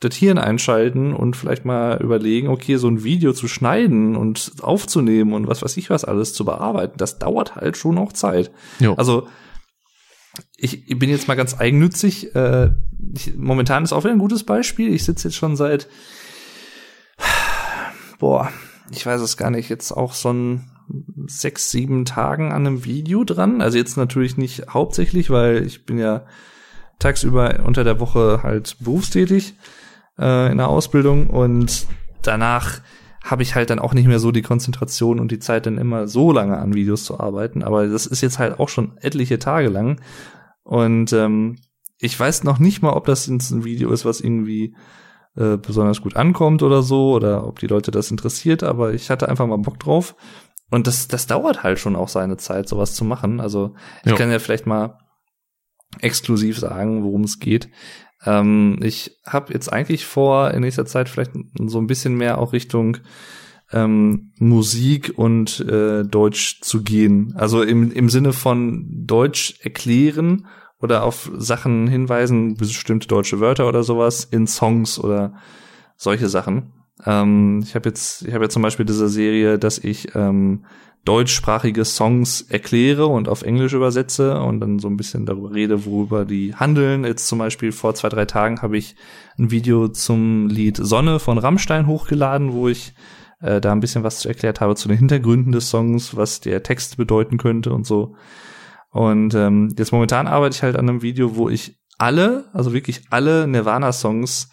das Hirn einschalten und vielleicht mal überlegen, okay, so ein Video zu schneiden und aufzunehmen und was weiß ich was alles zu bearbeiten, das dauert halt schon auch Zeit. Jo. Also ich, ich bin jetzt mal ganz eigennützig. Äh, ich, momentan ist auch wieder ein gutes Beispiel. Ich sitze jetzt schon seit, boah, ich weiß es gar nicht, jetzt auch so ein sechs, sieben Tagen an einem Video dran. Also jetzt natürlich nicht hauptsächlich, weil ich bin ja tagsüber unter der Woche halt berufstätig äh, in der Ausbildung und danach habe ich halt dann auch nicht mehr so die Konzentration und die Zeit, dann immer so lange an Videos zu arbeiten. Aber das ist jetzt halt auch schon etliche Tage lang. Und ähm, ich weiß noch nicht mal, ob das jetzt ein Video ist, was irgendwie äh, besonders gut ankommt oder so, oder ob die Leute das interessiert, aber ich hatte einfach mal Bock drauf. Und das, das dauert halt schon auch seine Zeit, sowas zu machen. Also ich Jo. kann ja vielleicht mal exklusiv sagen, worum es geht. Ähm, ich habe jetzt eigentlich vor, in nächster Zeit vielleicht so ein bisschen mehr auch Richtung ähm, Musik und äh, Deutsch zu gehen. Also im, im Sinne von Deutsch erklären oder auf Sachen hinweisen, bestimmte deutsche Wörter oder sowas in Songs oder solche Sachen. Ähm, ich habe jetzt, ich habe jetzt zum Beispiel diese Serie, dass ich ähm, deutschsprachige Songs erkläre und auf Englisch übersetze und dann so ein bisschen darüber rede, worüber die handeln. Jetzt zum Beispiel vor zwei, drei Tagen habe ich ein Video zum Lied Sonne von Rammstein hochgeladen, wo ich äh, da ein bisschen was erklärt habe zu den Hintergründen des Songs, was der Text bedeuten könnte und so. Und ähm, jetzt momentan arbeite ich halt an einem Video, wo ich alle, also wirklich alle Nirvana-Songs,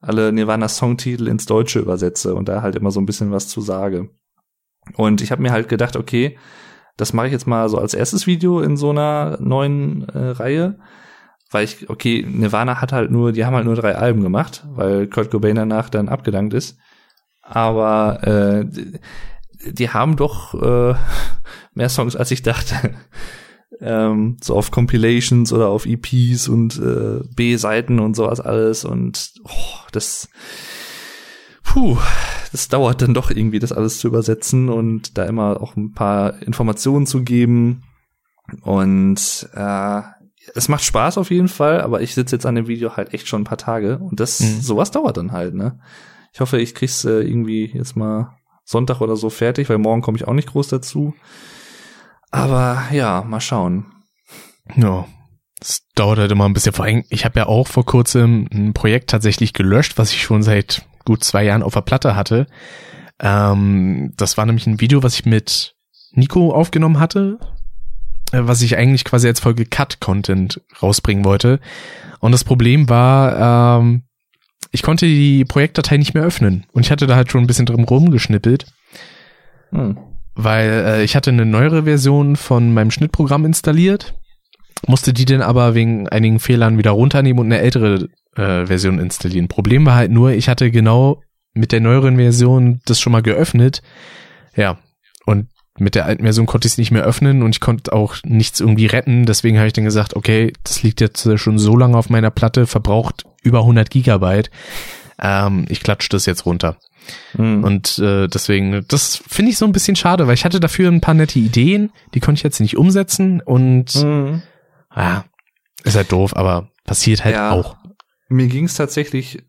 alle Nirvana-Songtitel ins Deutsche übersetze und da halt immer so ein bisschen was zu sage. Und ich habe mir halt gedacht, okay, das mache ich jetzt mal so als erstes Video in so einer neuen äh, Reihe, weil ich, okay, Nirvana hat halt nur, die haben halt nur drei Alben gemacht, weil Kurt Cobain danach dann abgedankt ist. Aber äh, die, die haben doch äh, mehr Songs, als ich dachte. Ähm, so auf Compilations oder auf EPs und äh, B-Seiten und sowas alles. Und oh, das, puh, das dauert dann doch irgendwie, das alles zu übersetzen und da immer auch ein paar Informationen zu geben. Und äh, es macht Spaß auf jeden Fall, aber ich sitze jetzt an dem Video halt echt schon ein paar Tage und das, Mhm. sowas dauert dann halt, ne? Ich hoffe, ich krieg's äh, irgendwie jetzt mal Sonntag oder so fertig, weil morgen komme ich auch nicht groß dazu. Aber ja, mal schauen. Ja, das dauert halt immer ein bisschen. Vor allem, ich habe ja auch vor kurzem ein Projekt tatsächlich gelöscht, was ich schon seit gut zwei Jahren auf der Platte hatte. Ähm, das war nämlich ein Video, was ich mit Nico aufgenommen hatte, äh, was ich eigentlich quasi als Folge Cut-Content rausbringen wollte. Und das Problem war, ähm, ich konnte die Projektdatei nicht mehr öffnen. Und ich hatte da halt schon ein bisschen drum rumgeschnippelt Hm. Weil äh, ich hatte eine neuere Version von meinem Schnittprogramm installiert, musste die dann aber wegen einigen Fehlern wieder runternehmen und eine ältere äh, Version installieren. Problem war halt nur, ich hatte genau mit der neueren Version das schon mal geöffnet. Ja, und mit der alten Version konnte ich es nicht mehr öffnen und ich konnte auch nichts irgendwie retten. Deswegen habe ich dann gesagt, okay, das liegt jetzt schon so lange auf meiner Platte, verbraucht über 100 Gigabyte. Ähm, ich klatsche das jetzt runter. Hm. Und äh, deswegen, das finde ich so ein bisschen schade, weil ich hatte dafür ein paar nette Ideen, die konnte ich jetzt nicht umsetzen und Hm. ja, ist halt doof, aber passiert halt Ja. auch. Mir ging es tatsächlich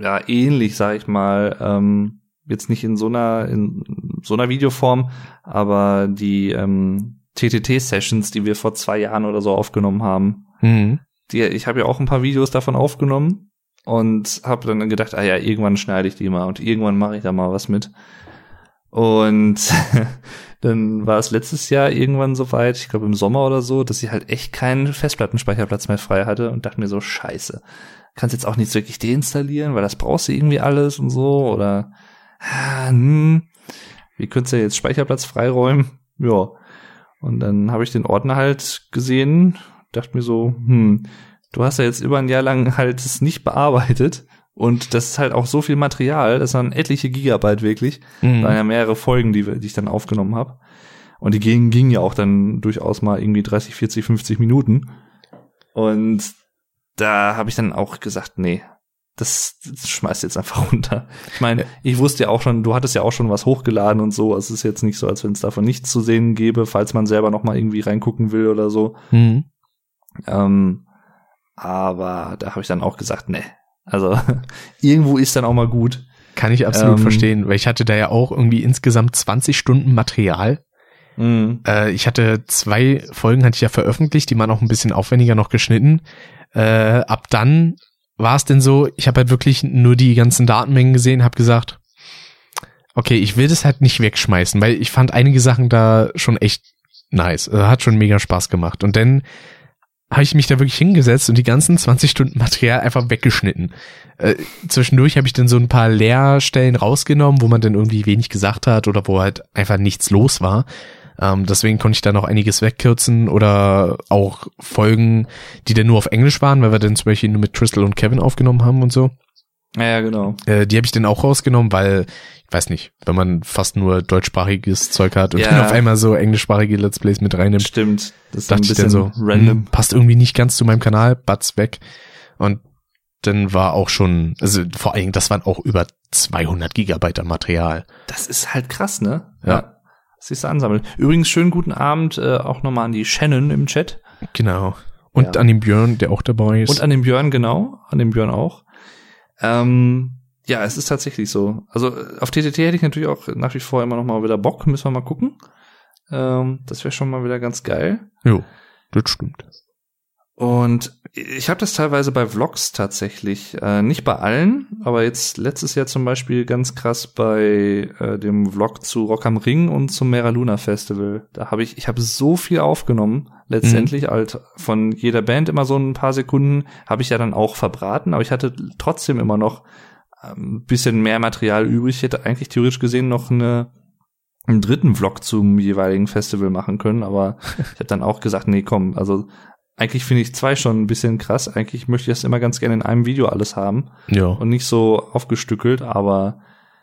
ja ähnlich, sag ich mal. Ähm, jetzt nicht in so einer in so einer Videoform, aber die ähm, TTT-Sessions, die wir vor zwei Jahren oder so aufgenommen haben, Mhm. die, ich habe ja auch ein paar Videos davon aufgenommen und habe dann gedacht, ah ja, irgendwann schneide ich die mal und irgendwann mache ich da mal was mit. Und dann war es letztes Jahr irgendwann soweit, ich glaube im Sommer oder so, dass ich halt echt keinen Festplattenspeicherplatz mehr frei hatte und dachte mir so, scheiße, kannst jetzt auch nicht wirklich deinstallieren, weil das brauchst du irgendwie alles und so oder ah, hm, wie könntest du jetzt Speicherplatz freiräumen? Ja. Und dann habe ich den Ordner halt gesehen, dachte mir so, hm, du hast ja jetzt über ein Jahr lang halt es nicht bearbeitet und das ist halt auch so viel Material, das waren etliche Gigabyte wirklich, Mhm. waren ja mehrere Folgen, die, die ich dann aufgenommen habe. Und die gingen, gingen ja auch dann durchaus mal irgendwie 30, 40, 50 Minuten. Und da habe ich dann auch gesagt, nee, das, das schmeißt jetzt einfach runter. Ich meine, ich wusste ja auch schon, du hattest ja auch schon was hochgeladen und so. Es ist jetzt nicht so, als wenn es davon nichts zu sehen gäbe, falls man selber noch mal irgendwie reingucken will oder so. Mhm. Ähm, aber da habe ich dann auch gesagt, nee. Also irgendwo ist dann auch mal gut. Kann ich absolut Ähm, verstehen, weil ich hatte da ja auch irgendwie insgesamt 20 Stunden Material. Mhm. Äh, ich hatte zwei Folgen, hatte ich ja veröffentlicht, die waren auch ein bisschen aufwendiger noch geschnitten. Äh, ab dann war es denn so, ich habe halt wirklich nur die ganzen Datenmengen gesehen, habe gesagt, okay, ich will das halt nicht wegschmeißen, weil ich fand einige Sachen da schon echt nice. Äh, hat schon mega Spaß gemacht. Und dann habe ich mich da wirklich hingesetzt und die ganzen 20 Stunden Material einfach weggeschnitten. Äh, zwischendurch habe ich dann so ein paar Leerstellen rausgenommen, wo man dann irgendwie wenig gesagt hat oder wo halt einfach nichts los war. Ähm, deswegen konnte ich da noch einiges wegkürzen oder auch Folgen, die dann nur auf Englisch waren, weil wir dann zum Beispiel nur mit Crystal und Kevin aufgenommen haben und so. Ja, ja, genau. Äh, die habe ich dann auch rausgenommen, weil, ich weiß nicht, wenn man fast nur deutschsprachiges Zeug hat und Ja. dann auf einmal so englischsprachige Let's Plays mit reinnimmt, Stimmt. Das ist so ein dachte ich dann so, random. hm, passt irgendwie nicht ganz zu meinem Kanal, Butts weg. Und dann war auch schon, also vor allen Dingen, das waren auch über 200 Gigabyte an Material. Das ist halt krass, ne? Ja. Das ist ansammeln. Übrigens, schönen guten Abend äh, auch nochmal an die Shannon im Chat. Genau. Und Ja. an den Björn, der auch dabei ist. Und an den Björn, genau. An den Björn auch. Ähm, ja, es ist tatsächlich so. Also äh, auf TTT hätte ich natürlich auch nach wie vor immer noch mal wieder Bock. Müssen wir mal gucken. Ähm, das wäre schon mal wieder ganz geil. jo, das stimmt. Und ich habe das teilweise bei Vlogs tatsächlich, äh, nicht bei allen, aber jetzt letztes Jahr zum Beispiel ganz krass bei äh, dem Vlog zu Rock am Ring und zum Mera Luna Festival. Da habe ich, ich habe so viel aufgenommen, letztendlich halt von jeder Band immer so ein paar Sekunden, habe ich ja dann auch verbraten, aber ich hatte trotzdem immer noch ähm, ein bisschen mehr Material übrig. Ich hätte eigentlich theoretisch gesehen noch eine einen dritten Vlog zum jeweiligen Festival machen können, aber ich habe dann auch gesagt, nee, komm, also eigentlich finde ich zwei schon ein bisschen krass. Eigentlich möchte ich das immer ganz gerne in einem Video alles haben Ja. und nicht so aufgestückelt, aber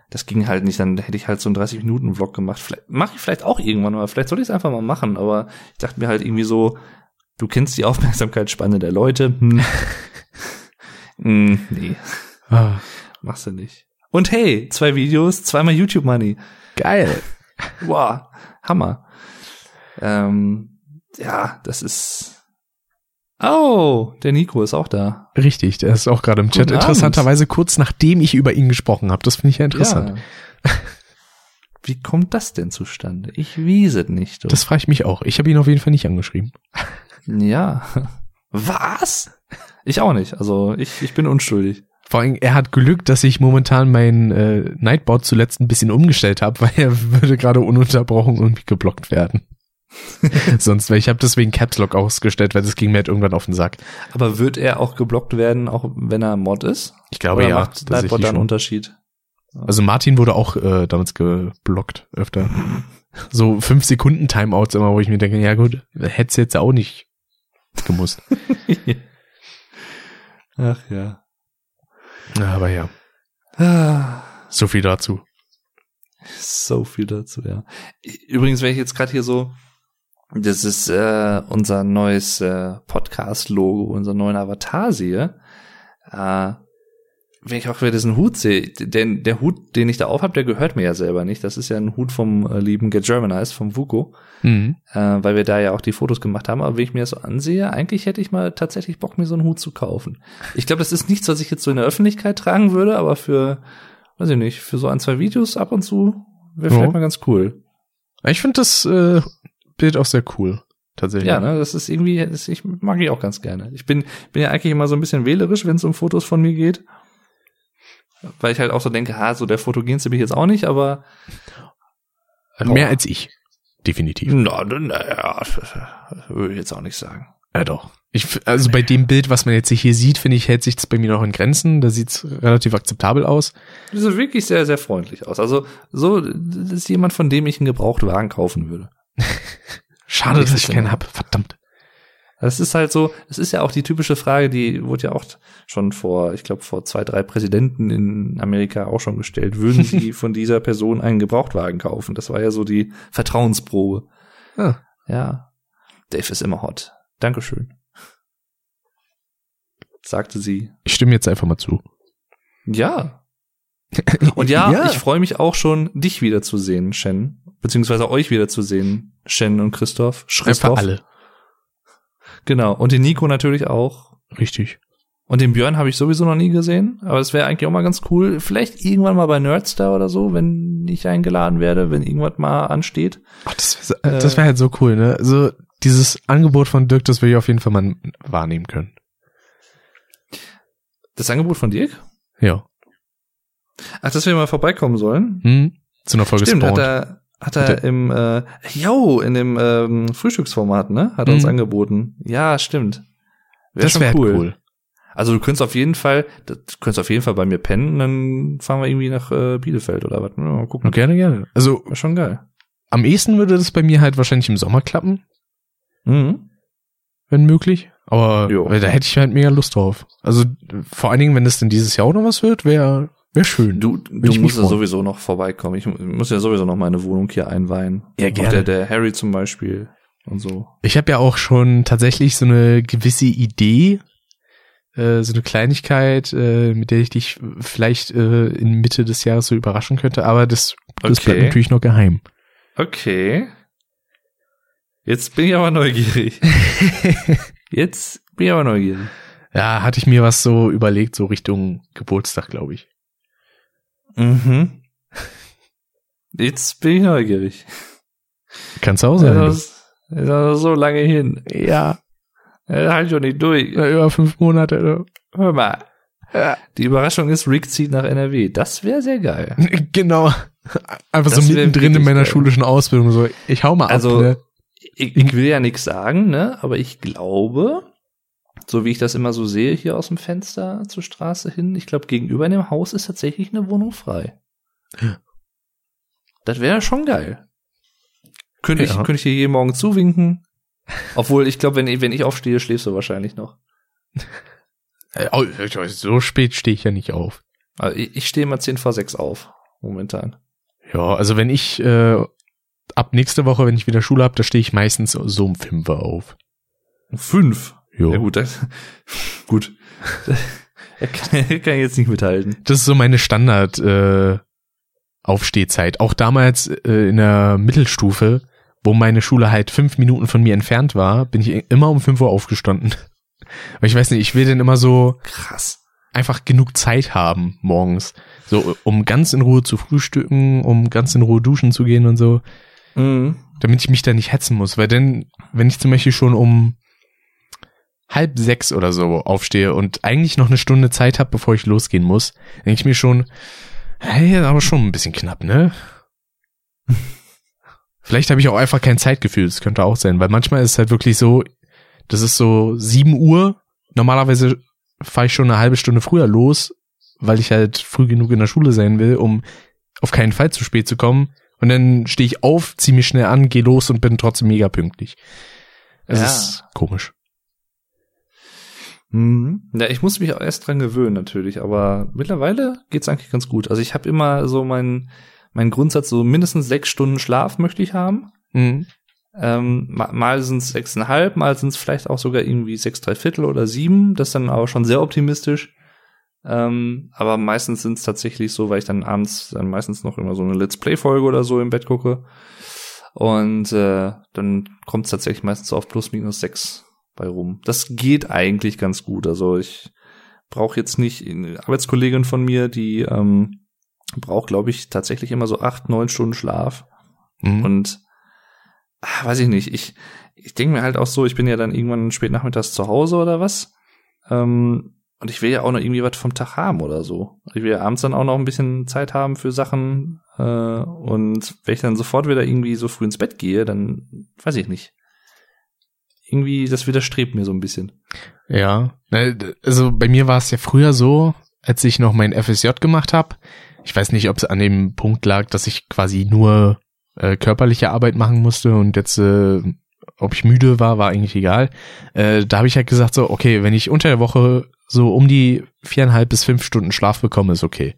das ging halt nicht. Dann hätte ich halt so einen 30-Minuten-Vlog gemacht. Vielleicht mache ich vielleicht auch irgendwann mal. Vielleicht soll ich es einfach mal machen, aber ich dachte mir halt irgendwie so, du kennst die Aufmerksamkeitsspanne der Leute. Hm. hm, nee, Ah, machst du nicht. Und hey, zwei Videos, zweimal YouTube-Money. geil. Wow, Hammer. Ähm, ja, das ist. Oh, der Nico ist auch da. Richtig, der ist auch gerade im Chat. Guten Abend. Interessanterweise kurz nachdem ich über ihn gesprochen habe. Das finde ich ja interessant. Ja. Wie kommt das denn zustande? Ich wies es nicht. du. Das frage ich mich auch. Ich habe ihn auf jeden Fall nicht angeschrieben. ja. Was? Ich auch nicht. Also ich, ich bin unschuldig. Vor allem, er hat Glück, dass ich momentan mein äh, Nightboard zuletzt ein bisschen umgestellt habe, weil er würde gerade ununterbrochen irgendwie geblockt werden. Sonst, weil ich habe deswegen Caps Lock ausgestellt, weil das ging mir halt irgendwann auf den Sack. Aber wird er auch geblockt werden, auch wenn er Mod ist? Ich glaube Oder ja. macht Nightbot da einen. Unterschied? Also Martin wurde auch äh, damals geblockt öfter. So fünf Sekunden Timeouts immer, wo ich mir denke, ja gut, hätt's jetzt auch nicht gemusst. Ach ja. Aber ja, Ah. so viel dazu. So viel dazu, ja. Übrigens, wenn ich jetzt gerade hier so, das ist äh, unser neues äh, Podcast-Logo, unser neuen Avatar sehe, äh, wenn ich auch wieder diesen Hut sehe, denn der Hut, den ich da aufhab, der gehört mir ja selber nicht. Das ist ja ein Hut vom äh, lieben Get Germanized, vom Vuko, Mhm. äh, weil wir da ja auch die Fotos gemacht haben. Aber wenn ich mir das so ansehe, eigentlich hätte ich mal tatsächlich Bock, mir so einen Hut zu kaufen. Ich glaube, das ist nichts, was ich jetzt so in der Öffentlichkeit tragen würde, aber für, weiß ich nicht, für so ein, zwei Videos ab und zu wäre Ja. vielleicht mal ganz cool. Ich finde das äh, Bild auch sehr cool, tatsächlich. Ja, ne, das ist irgendwie, das, ich mag ich auch ganz gerne. Ich bin, bin ja eigentlich immer so ein bisschen wählerisch, wenn es um Fotos von mir geht. Weil ich halt auch so denke, ha, so der fotogenste bin ich jetzt auch nicht, aber Mehr als ich. Definitiv. na, naja, würde ich jetzt auch nicht sagen. Ja, doch. Ich, also bei dem Bild, was man jetzt hier sieht, finde ich, hält sich das bei mir noch in Grenzen. Da sieht's relativ akzeptabel aus. Das sieht wirklich sehr, sehr freundlich aus. Also so, das ist jemand, von dem ich einen Gebrauchtwagen kaufen würde. Schade, Das dass ich keinen genau. hab. Verdammt. Das ist halt so, es ist ja auch die typische Frage, die wurde ja auch schon vor, ich glaube, vor zwei, drei Präsidenten in Amerika auch schon gestellt. Würden sie von dieser Person einen Gebrauchtwagen kaufen? Das war ja so die Vertrauensprobe. Ah. Ja. Dave ist immer hot. Dankeschön. Sagte sie. Ich stimme jetzt einfach mal zu. Ja. Und ja, Ja. ich freue mich auch schon, dich wiederzusehen, Shen. Beziehungsweise euch wiederzusehen, Shen und Christoph. Einfach Christoph. alle. Genau. Und den Nico natürlich auch. Richtig. Und den Björn habe ich sowieso noch nie gesehen, aber es wäre eigentlich auch mal ganz cool. Vielleicht irgendwann mal bei Nerdstar oder so, wenn ich eingeladen werde, wenn irgendwas mal ansteht. Ach, das wäre das wär halt so cool, ne? So dieses Angebot von Dirk, das will ich auf jeden Fall mal wahrnehmen können. Das Angebot von Dirk? Ja. Ach, dass wir mal vorbeikommen sollen? Hm? Zu einer Folge Stimmt, Spawned. hat er Hat er- im, äh, yo, in dem ähm, Frühstücksformat, ne? Hat er uns Mhm. angeboten. Ja, stimmt. Wär das wäre cool. cool. Also du könntest auf jeden Fall, du könntest auf jeden Fall bei mir pennen, dann fahren wir irgendwie nach äh, Bielefeld oder was. Ja, mal gucken. Gerne, gerne. Also Wär schon geil. am ehesten würde das bei mir halt wahrscheinlich im Sommer klappen, Mhm. wenn möglich. Aber Jo. da hätte ich halt mega Lust drauf. Also vor allen Dingen, wenn es denn dieses Jahr auch noch was wird, wäre wär schön. Du, du musst ja sowieso noch vorbeikommen. Ich muss ja sowieso noch meine Wohnung hier einweihen. Ja, Auch gerne. Der, der Harry zum Beispiel und so. Ich habe ja auch schon tatsächlich so eine gewisse Idee, äh, so eine Kleinigkeit, äh, mit der ich dich vielleicht äh, in Mitte des Jahres so überraschen könnte, aber das, das Okay. bleibt natürlich noch geheim. Okay. Jetzt bin ich aber neugierig. Jetzt bin ich aber neugierig. Ja, hatte ich mir was so überlegt, so Richtung Geburtstag, glaube ich. Mhm. Jetzt bin ich neugierig. Kannst du auch sein. Das ist, noch so lange hin. ja, Das halt schon nicht durch. über fünf Monate. Hör mal. Die Überraschung ist, Rick zieht nach NRW. Das wäre sehr geil. Genau. Einfach Das so mittendrin in meiner geil. schulischen Ausbildung. So, ich hau mal Also, ab. Ne? Ich, ich will ja nichts sagen, ne? Aber ich glaube, so wie ich das immer so sehe hier aus dem Fenster zur Straße hin, ich glaube, gegenüber in dem Haus ist tatsächlich eine Wohnung frei. Das wäre schon geil. Könnte ich, Ja. könnte ich dir jeden Morgen zuwinken. Obwohl, ich glaube, wenn, ich- wenn ich aufstehe, schläfst du wahrscheinlich noch. Äh, oh, So spät stehe ich ja nicht auf. Also ich, ich stehe mal 10 vor 6 auf, momentan. Ja, also wenn ich äh, ab nächste Woche, wenn ich wieder Schule habe, da stehe ich meistens so um Fünfer auf. Um 5. Jo. Ja gut, das, gut. Er kann, er kann jetzt nicht mithalten. Das ist so meine Standard äh, Aufstehzeit. Auch damals äh, in der Mittelstufe, wo meine Schule halt fünf Minuten von mir entfernt war, bin ich immer um fünf Uhr aufgestanden. Weil ich weiß nicht, ich will dann immer so Krass. einfach genug Zeit haben morgens. So, um ganz in Ruhe zu frühstücken, um ganz in Ruhe duschen zu gehen und so, Mhm. damit ich mich da nicht hetzen muss. Weil denn, wenn ich zum Beispiel schon um halb sechs oder so aufstehe und eigentlich noch eine Stunde Zeit habe, bevor ich losgehen muss, denke ich mir schon, hey, aber schon ein bisschen knapp, ne? Vielleicht habe ich auch einfach kein Zeitgefühl, das könnte auch sein, weil manchmal ist es halt wirklich so, das ist so sieben Uhr, normalerweise fahre ich schon eine halbe Stunde früher los, weil ich halt früh genug in der Schule sein will, um auf keinen Fall zu spät zu kommen. Und dann stehe ich auf, ziehe mich schnell an, gehe los und bin trotzdem mega pünktlich. Es Ja. ist komisch. Mhm. Ja, ich muss mich auch erst dran gewöhnen natürlich, aber mittlerweile geht's eigentlich ganz gut. Also ich habe immer so meinen mein Grundsatz, so mindestens sechs Stunden Schlaf möchte ich haben. Mhm. Ähm, ma- mal sind es sechseinhalb, mal sind es vielleicht auch sogar irgendwie sechs, drei Viertel oder sieben. Das ist dann aber schon sehr optimistisch. Ähm, aber meistens sind es tatsächlich so, weil ich dann abends dann meistens noch immer so eine Let's Play-Folge oder so im Bett gucke. Und äh, dann kommt es tatsächlich meistens so auf plus minus sechs bei rum. Das geht eigentlich ganz gut. Also ich brauche jetzt nicht eine Arbeitskollegin von mir, die ähm, braucht, glaube ich, tatsächlich immer so acht, neun Stunden Schlaf. Mhm. Und ah, weiß ich nicht, ich, ich denke mir halt auch so, ich bin ja dann irgendwann spät nachmittags zu Hause oder was. Ähm, und ich will ja auch noch irgendwie was vom Tag haben oder so. Ich will ja abends dann auch noch ein bisschen Zeit haben für Sachen. Äh, und wenn ich dann sofort wieder irgendwie so früh ins Bett gehe, dann weiß ich nicht. Irgendwie, das widerstrebt mir so ein bisschen. Ja, ne, also bei mir war es ja früher so, als ich noch mein FSJ gemacht habe. Ich weiß nicht, ob es an dem Punkt lag, dass ich quasi nur äh, körperliche Arbeit machen musste und jetzt, äh, ob ich müde war, war eigentlich egal. Äh, da habe ich halt gesagt so, okay, wenn ich unter der Woche so um die viereinhalb bis fünf Stunden Schlaf bekomme, ist okay.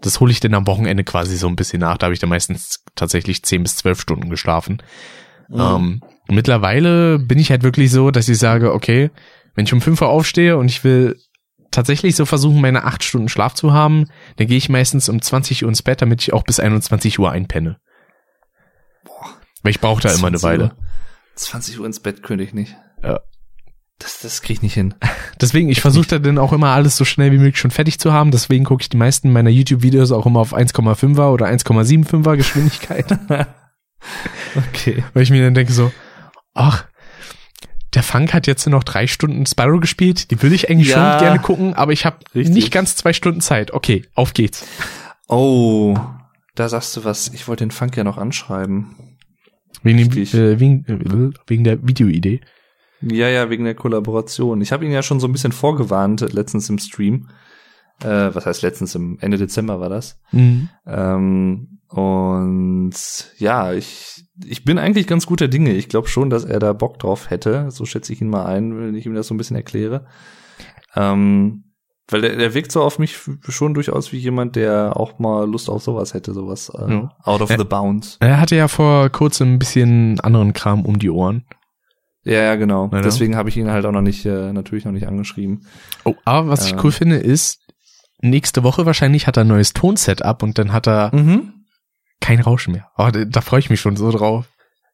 Das hole ich dann am Wochenende quasi so ein bisschen nach. Da habe ich dann meistens tatsächlich zehn bis zwölf Stunden geschlafen. Ähm, mittlerweile bin ich halt wirklich so, dass ich sage, okay, wenn ich um 5 Uhr aufstehe und ich will tatsächlich so versuchen, meine acht Stunden Schlaf zu haben, dann gehe ich meistens um 20 Uhr ins Bett, damit ich auch bis 21 Uhr einpenne. Weil ich brauche da immer eine 20 Uhr. Weile. 20 Uhr ins Bett könnte ich nicht. Ja. Das, das krieg ich nicht hin. Deswegen, ich versuche da dann auch immer alles so schnell wie möglich schon fertig zu haben. Deswegen gucke ich die meisten meiner YouTube-Videos auch immer auf 1,5er oder 1,75er Geschwindigkeit. Okay. weil ich mir dann denke so, ach, der Funk hat jetzt noch drei Stunden Spyro gespielt, die will ich eigentlich Ja. schon gerne gucken, aber ich habe nicht ganz zwei Stunden Zeit. Okay, auf geht's. Oh, da sagst du was. Ich wollte den Funk ja noch anschreiben. Wegen, dem, äh, wegen, äh, wegen der Videoidee. Ja, ja, wegen der Kollaboration. Ich habe ihn ja schon so ein bisschen vorgewarnt, äh, letztens im Stream. Äh, was heißt letztens, im Ende Dezember war das. Mhm. Ähm, und ja, ich, ich bin eigentlich ganz guter Dinge. Ich glaube schon, dass er da Bock drauf hätte. So schätze ich ihn mal ein, wenn ich ihm das so ein bisschen erkläre. Ähm, weil der, der wirkt so auf mich schon durchaus wie jemand, der auch mal Lust auf sowas hätte, sowas äh, Ja. out of Ä- the bounds. Er hatte ja vor kurzem ein bisschen anderen Kram um die Ohren. Ja, ja, genau. Ja. Deswegen habe ich ihn halt auch noch nicht, äh, natürlich noch nicht angeschrieben. Oh, aber was ich Ähm. cool finde, ist, nächste Woche wahrscheinlich hat er ein neues Tonsetup und dann hat er Mhm. kein Rauschen mehr. Oh, da, da freue ich mich schon so drauf.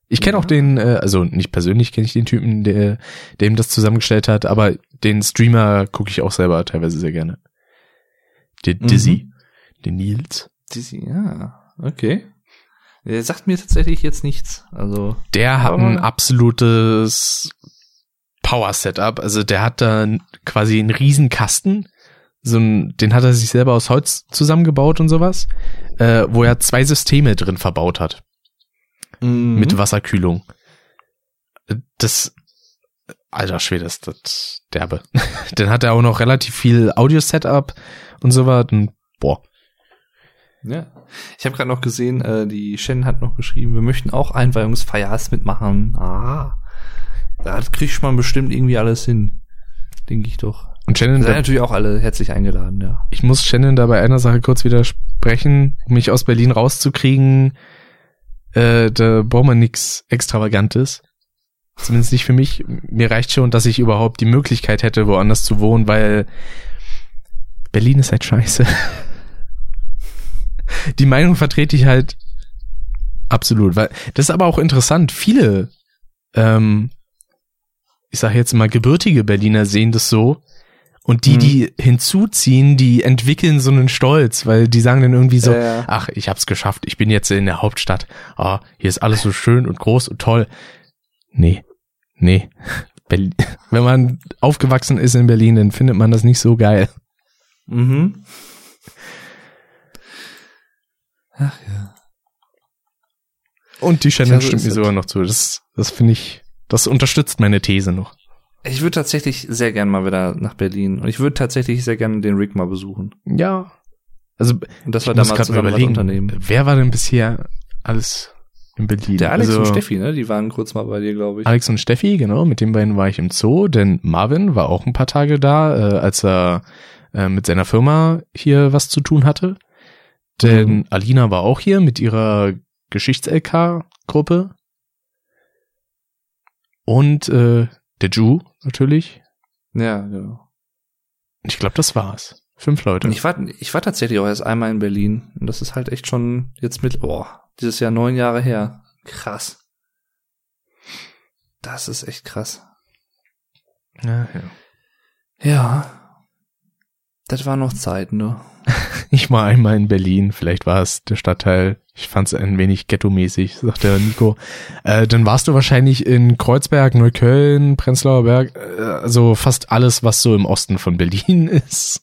Ich kenne Ja. auch den, äh, also nicht persönlich kenne ich den Typen, der, der ihm das zusammengestellt hat, aber den Streamer gucke ich auch selber teilweise sehr gerne. Der Mhm. Dizzy, den Nils. Dizzy, ja, okay. Er sagt mir tatsächlich jetzt nichts. Also, Der hat ein absolutes Power-Setup. Also der hat da quasi einen riesen Kasten. So ein, den hat er sich selber aus Holz zusammengebaut und sowas, äh, wo er zwei Systeme drin verbaut hat. Mhm. mit Wasserkühlung. Das, alter Schwede, ist das derbe. Dann hat er auch noch relativ viel Audio-Setup und so was. Und, boah. Ja. Ich habe gerade noch gesehen, äh, die Shen hat noch geschrieben, wir möchten auch Einweihungsfeiers mitmachen. Ah. Da kriegt man bestimmt irgendwie alles hin. Denke ich doch. Und Shannon, Seid natürlich auch alle herzlich eingeladen, ja. ich muss Shannon da bei einer Sache kurz widersprechen, um mich aus Berlin rauszukriegen. Äh, da braucht man nix Extravagantes. Zumindest nicht für mich. Mir reicht schon, dass ich überhaupt die Möglichkeit hätte, woanders zu wohnen, weil Berlin ist halt scheiße. Die Meinung vertrete ich halt absolut, weil das ist aber auch interessant. Viele, ähm, ich sage jetzt mal gebürtige Berliner sehen das so und die, Mhm. die hinzuziehen, die entwickeln so einen Stolz, weil die sagen dann irgendwie so, ja. ach, ich hab's geschafft, ich bin jetzt in der Hauptstadt, ah, hier ist alles so schön und groß und toll. Nee, nee. Berlin, wenn man aufgewachsen ist in Berlin, dann findet man das nicht so geil. Mhm. Ach ja. Und die Shannon stimmt mir sogar noch zu. Das, das finde ich, das unterstützt meine These noch. Ich würde tatsächlich sehr gern mal wieder nach Berlin. Und ich würde tatsächlich sehr gerne den Rick mal besuchen. Ja. Also, Und das wir ich da muss mal grad mal zusammen was überlegen, unternehmen. wer war denn bisher alles in Berlin? Der Alex also, und Steffi, ne? Die waren kurz mal bei dir, glaube ich. Alex und Steffi, genau, mit den beiden war ich im Zoo, denn Marvin war auch ein paar Tage da, äh, als er äh, mit seiner Firma hier was zu tun hatte. Denn Mhm. Alina war auch hier mit ihrer Geschichts-LK-Gruppe. Und äh, der Ju natürlich. Ja, genau. Ich glaube, das war's. Fünf Leute. Und ich war, ich war tatsächlich auch erst einmal in Berlin. Und das ist halt echt schon jetzt mit, oh, dieses Jahr neun Jahre her. Krass. Das ist echt krass. ja, ja. Ja. Das war noch Zeit, ne? Ich war einmal in Berlin, vielleicht war es der Stadtteil. Ich fand es ein wenig ghetto-mäßig, sagt der Nico. Äh, dann warst du wahrscheinlich in Kreuzberg, Neukölln, Prenzlauer Berg, äh, also fast alles, was so im Osten von Berlin ist.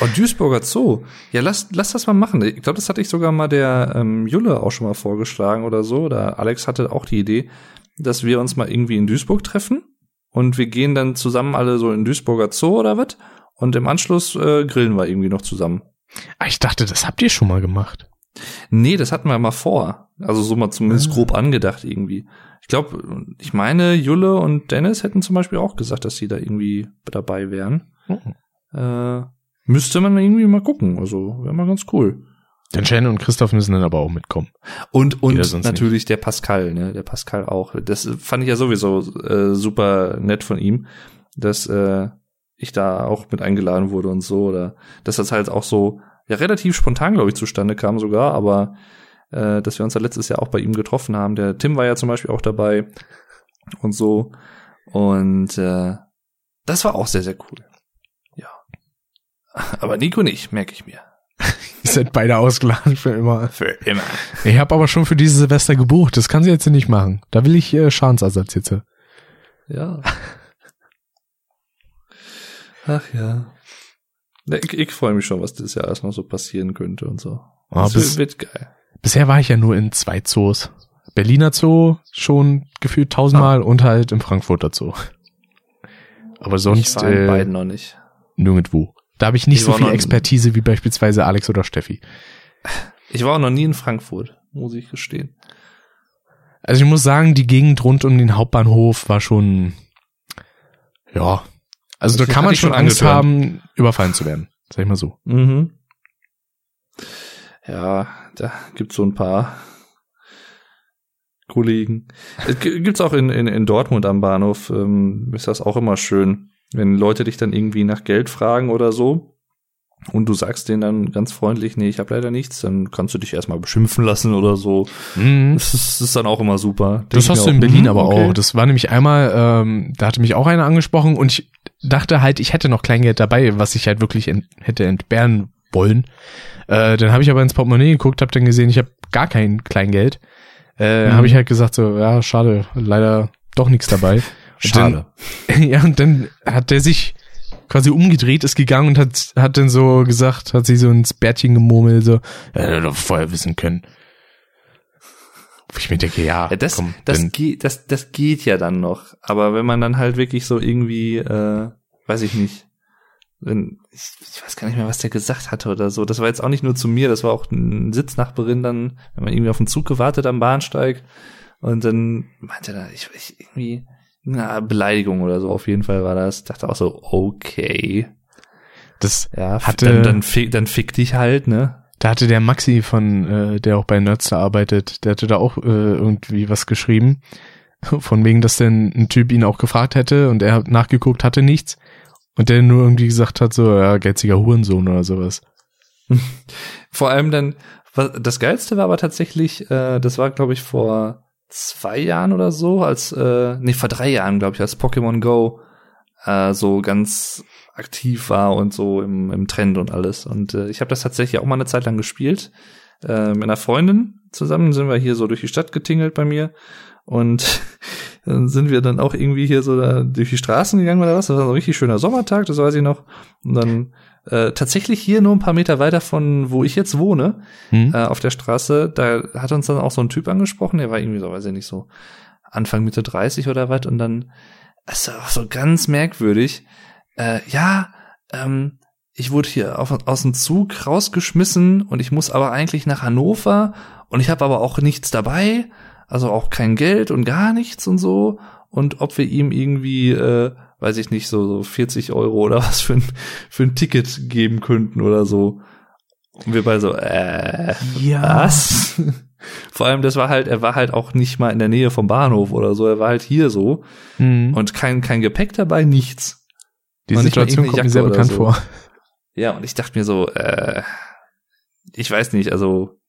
Oh, Duisburger Zoo. Ja, lass, lass das mal machen. Ich glaube, das hatte ich sogar mal der ähm, Julle auch schon mal vorgeschlagen oder so. Oder Alex hatte auch die Idee, dass wir uns mal irgendwie in Duisburg treffen und wir gehen dann zusammen alle so in Duisburger Zoo oder was. Und im Anschluss äh, grillen wir irgendwie noch zusammen. Ah, ich dachte, das habt ihr schon mal gemacht. Nee, das hatten wir mal vor. Also so mal zumindest Ah. grob angedacht irgendwie. Ich glaube, ich meine, Julle und Dennis hätten zum Beispiel auch gesagt, dass sie da irgendwie dabei wären. Äh, müsste man irgendwie mal gucken. Also wäre mal ganz cool. Denn Shannon und Christoph müssen dann aber auch mitkommen. Und, und natürlich der Pascal, ne? Der Pascal auch. Das fand ich ja sowieso äh, super nett von ihm, dass äh, ich da auch mit eingeladen wurde und so. Oder dass das halt auch so ja relativ spontan, glaube ich, zustande kam sogar, aber äh, dass wir uns ja letztes Jahr auch bei ihm getroffen haben. Der Tim war ja zum Beispiel auch dabei und so. Und äh, das war auch sehr, sehr cool. Ja. Aber Nico nicht, merke ich mir. Ihr seid beide ausgeladen für immer. Für immer. Ich habe aber schon für dieses Silvester gebucht. Das kann sie jetzt nicht machen. Da will ich äh, Schadensersatz jetzt. Ja. Ach ja. Ich, ich freue mich schon, was dieses Jahr erst noch so passieren könnte und so. Ah, das bis, wird, geil. bisher war ich ja nur in zwei Zoos. Berliner Zoo schon gefühlt tausendmal und halt im Frankfurter Zoo. Aber sonst ich war in äh, beiden noch nicht. nirgendwo. Da habe ich nicht Ich so viel Expertise wie beispielsweise Alex oder Steffi. Ich war auch noch nie in Frankfurt, muss ich gestehen. Also ich muss sagen, die Gegend rund um den Hauptbahnhof war schon, ja. Also da kann man schon Angst angetan. haben, überfallen zu werden. Sag ich mal so. Mhm. Ja, da gibt's so ein paar Kollegen. Es gi- gibt's auch in, in, in Dortmund am Bahnhof, ähm, ist das auch immer schön, wenn Leute dich dann irgendwie nach Geld fragen oder so. Und du sagst denen dann ganz freundlich, nee, ich habe leider nichts, dann kannst du dich erstmal beschimpfen lassen oder so. Mhm. Das ist, das ist dann auch immer super. Das hast du in Berlin mhm, aber okay. auch. Das war nämlich einmal, ähm, da hatte mich auch einer angesprochen und ich dachte halt, ich hätte noch Kleingeld dabei, was ich halt wirklich ent hätte entbehren wollen. Äh, dann habe ich aber ins Portemonnaie geguckt, habe dann gesehen, ich habe gar kein Kleingeld. Äh, Mhm. habe ich halt gesagt so, ja, schade, leider doch nichts dabei. Und Schade. Dann, ja, und dann hat der sich quasi umgedreht, ist gegangen und hat, hat dann so gesagt, hat sich so ins Bärtchen gemurmelt, so, ja, hätte doch vorher wissen können. Wo ich mir denke, ja, Ja, das, komm, das, geht, das, das geht ja dann noch. Aber wenn man dann halt wirklich so irgendwie, äh, weiß ich nicht, wenn, ich, ich weiß gar nicht mehr, was der gesagt hatte oder so. Das war jetzt auch nicht nur zu mir, das war auch ein Sitznachbarin dann, wenn man irgendwie auf den Zug gewartet am Bahnsteig und dann meinte er ich, ich irgendwie, eine Beleidigung oder so auf jeden Fall war das. Ich dachte auch so, okay. das Ja, Hatte- dann, dann, fick, dann fick dich halt, ne? Da hatte der Maxi von, äh, der auch bei Nerdstar arbeitet, der hatte da auch äh, irgendwie was geschrieben. Von wegen, dass denn ein Typ ihn auch gefragt hätte und er hat nachgeguckt, hatte nichts. Und der nur irgendwie gesagt hat, so, ja, geiziger Hurensohn oder sowas. Vor allem dann, das Geilste war aber tatsächlich, äh, das war, glaube ich, vor zwei Jahren oder so, als, äh, nee, vor drei Jahren, glaube ich, als Pokémon Go äh, so ganz aktiv war und so im, im Trend und alles. Und äh, ich habe das tatsächlich auch mal eine Zeit lang gespielt. Äh, mit einer Freundin zusammen sind wir hier so durch die Stadt getingelt bei mir. Und dann sind wir dann auch irgendwie hier so da durch die Straßen gegangen oder was. Das war so ein richtig schöner Sommertag, das weiß ich noch. Und dann äh, tatsächlich hier nur ein paar Meter weiter von wo ich jetzt wohne, Hm? äh, auf der Straße, da hat uns dann auch so ein Typ angesprochen, der war irgendwie so, weiß ich nicht, so Anfang Mitte 30 oder was und dann ist auch so ganz merkwürdig. Äh, ja, ähm, ich wurde hier auf, aus dem Zug rausgeschmissen und ich muss aber eigentlich nach Hannover und ich habe aber auch nichts dabei, also auch kein Geld und gar nichts und so und ob wir ihm irgendwie, äh, weiß ich nicht, so, so 40 Euro oder was für ein, für ein Ticket geben könnten oder so. Und wir beide so, äh, Ja. was? Vor allem, das war halt, er war halt auch nicht mal in der Nähe vom Bahnhof oder so, er war halt hier so Hm. und kein, kein Gepäck dabei, nichts. Die und Situation kommt mir sehr bekannt so. vor. Ja, und ich dachte mir so, äh, ich weiß nicht, also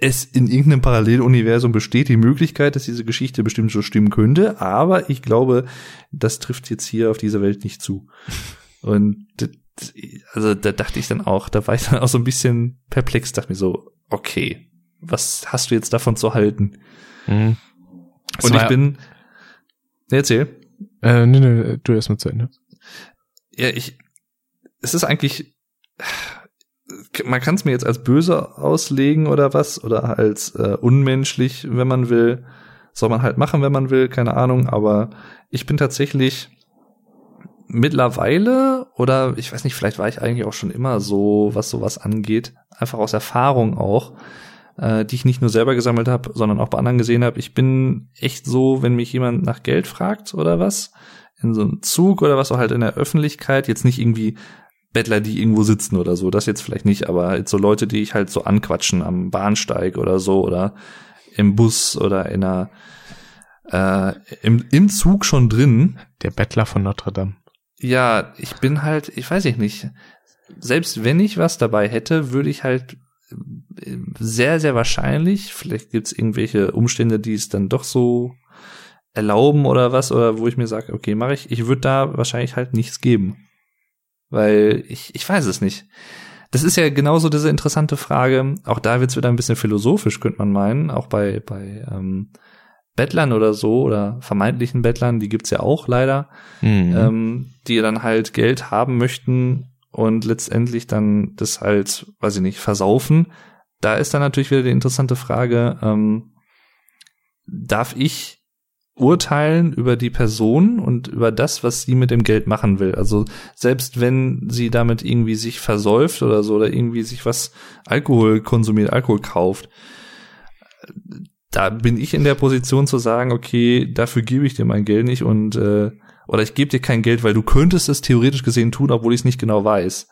es in irgendeinem Paralleluniversum besteht die Möglichkeit, dass diese Geschichte bestimmt so stimmen könnte, aber ich glaube, das trifft jetzt hier auf dieser Welt nicht zu. Und also da dachte ich dann auch, da war ich dann auch so ein bisschen perplex, dachte mir so, okay, was hast du jetzt davon zu halten? Hm. Es Und ich bin, erzähl. Äh, nee, nee, du erst mal zu Ende. Ja, ich, es ist eigentlich, man kann es mir jetzt als böse auslegen oder was, oder als äh, unmenschlich, wenn man will. Soll man halt machen, wenn man will, keine Ahnung, aber ich bin tatsächlich mittlerweile, oder ich weiß nicht, vielleicht war ich eigentlich auch schon immer so, was sowas angeht, einfach aus Erfahrung auch, äh, die ich nicht nur selber gesammelt habe, sondern auch bei anderen gesehen habe. Ich bin echt so, wenn mich jemand nach Geld fragt oder was, in so einem Zug oder was, auch halt in der Öffentlichkeit, jetzt nicht irgendwie Bettler, die irgendwo sitzen oder so, das jetzt vielleicht nicht, aber so Leute, die ich halt so anquatschen am Bahnsteig oder so oder im Bus oder in einer äh, im, im Zug schon drin. Der Bettler von Notre Dame. Ja, ich bin halt, ich weiß ich nicht. Selbst wenn ich was dabei hätte, würde ich halt äh, sehr, sehr wahrscheinlich, vielleicht gibt's irgendwelche Umstände, die es dann doch so erlauben oder was, oder wo ich mir sage, okay, mache ich, ich würde da wahrscheinlich halt nichts geben. Weil ich, ich weiß es nicht. Das ist ja genauso diese interessante Frage. Auch da wird's wieder ein bisschen philosophisch, könnte man meinen. Auch bei, bei ähm, Bettlern oder so oder vermeintlichen Bettlern, die gibt's ja auch leider, Mhm. ähm, die dann halt Geld haben möchten und letztendlich dann das halt, weiß ich nicht, versaufen. Da ist dann natürlich wieder die interessante Frage, ähm, darf ich urteilen über die Person und über das, was sie mit dem Geld machen will. Also selbst wenn sie damit irgendwie sich versäuft oder so oder irgendwie sich was Alkohol konsumiert, Alkohol kauft, da bin ich in der Position zu sagen, okay, dafür gebe ich dir mein Geld nicht und äh, oder ich gebe dir kein Geld, weil du könntest es theoretisch gesehen tun, obwohl ich es nicht genau weiß.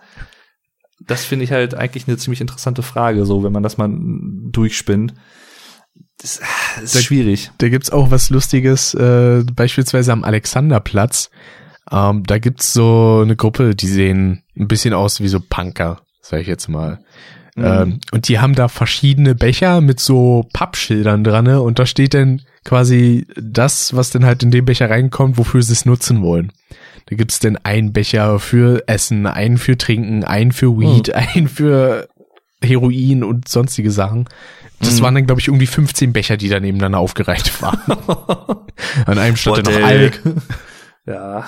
Das finde ich halt eigentlich eine ziemlich interessante Frage, so wenn man das mal durchspinnt. Das ah, ist Da- schwierig. Da gibt's auch was Lustiges, äh, beispielsweise am Alexanderplatz. Ähm, da gibt's so eine Gruppe, die sehen ein bisschen aus wie so Punker, sag ich jetzt mal. Mhm. Ähm, und die haben da verschiedene Becher mit so Pappschildern dran ne? und da steht dann quasi das, was dann halt in den Becher reinkommt, wofür sie es nutzen wollen. Da gibt's dann einen Becher für Essen, einen für Trinken, einen für Weed, einen für Heroin und sonstige Sachen. Das Mhm. waren dann, glaube ich, irgendwie 15 Becher, die da nebeneinander aufgereiht waren. An einem stand dann noch. Alk. Ja.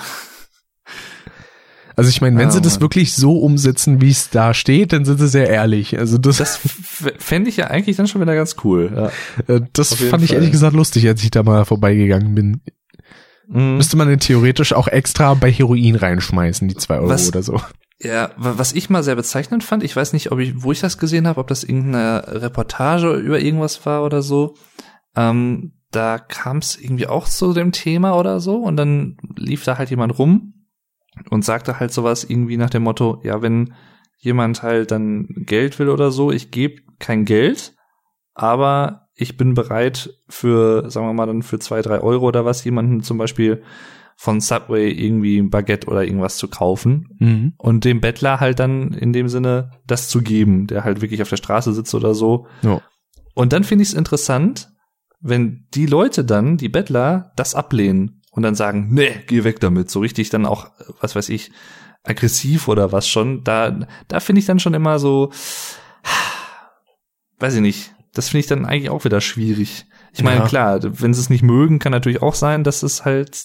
Also ich meine, wenn Ah, sie das Mann. wirklich so umsetzen, wie es da steht, dann sind sie sehr ehrlich. Also das, Das fände ich ja eigentlich dann schon wieder ganz cool. Ja. äh, das fand ich Fall. ehrlich gesagt lustig, als ich da mal vorbeigegangen bin. Mhm. Müsste man denn theoretisch auch extra bei Heroin reinschmeißen, die zwei Euro Was- oder so. Ja, wa- was ich mal sehr bezeichnend fand, ich weiß nicht, ob ich, wo ich das gesehen habe, ob das irgendeine Reportage über irgendwas war oder so. Ähm, da kam es irgendwie auch zu dem Thema oder so und dann lief da halt jemand rum und sagte halt sowas irgendwie nach dem Motto, ja, wenn jemand halt dann Geld will oder so, ich gebe kein Geld, aber ich bin bereit für, sagen wir mal, dann für zwei, drei Euro oder was, jemanden zum Beispiel von Subway irgendwie ein Baguette oder irgendwas zu kaufen Mhm. und dem Bettler halt dann in dem Sinne das zu geben, der halt wirklich auf der Straße sitzt oder so. Ja. Und dann finde ich es interessant, wenn die Leute dann, die Bettler, das ablehnen und dann sagen, nee, geh weg damit, so richtig dann auch, was weiß ich, aggressiv oder was schon, da, da finde ich dann schon immer so, weiß ich nicht, das finde ich dann eigentlich auch wieder schwierig. Ich meine, Ja. klar, wenn sie es nicht mögen, kann natürlich auch sein, dass es halt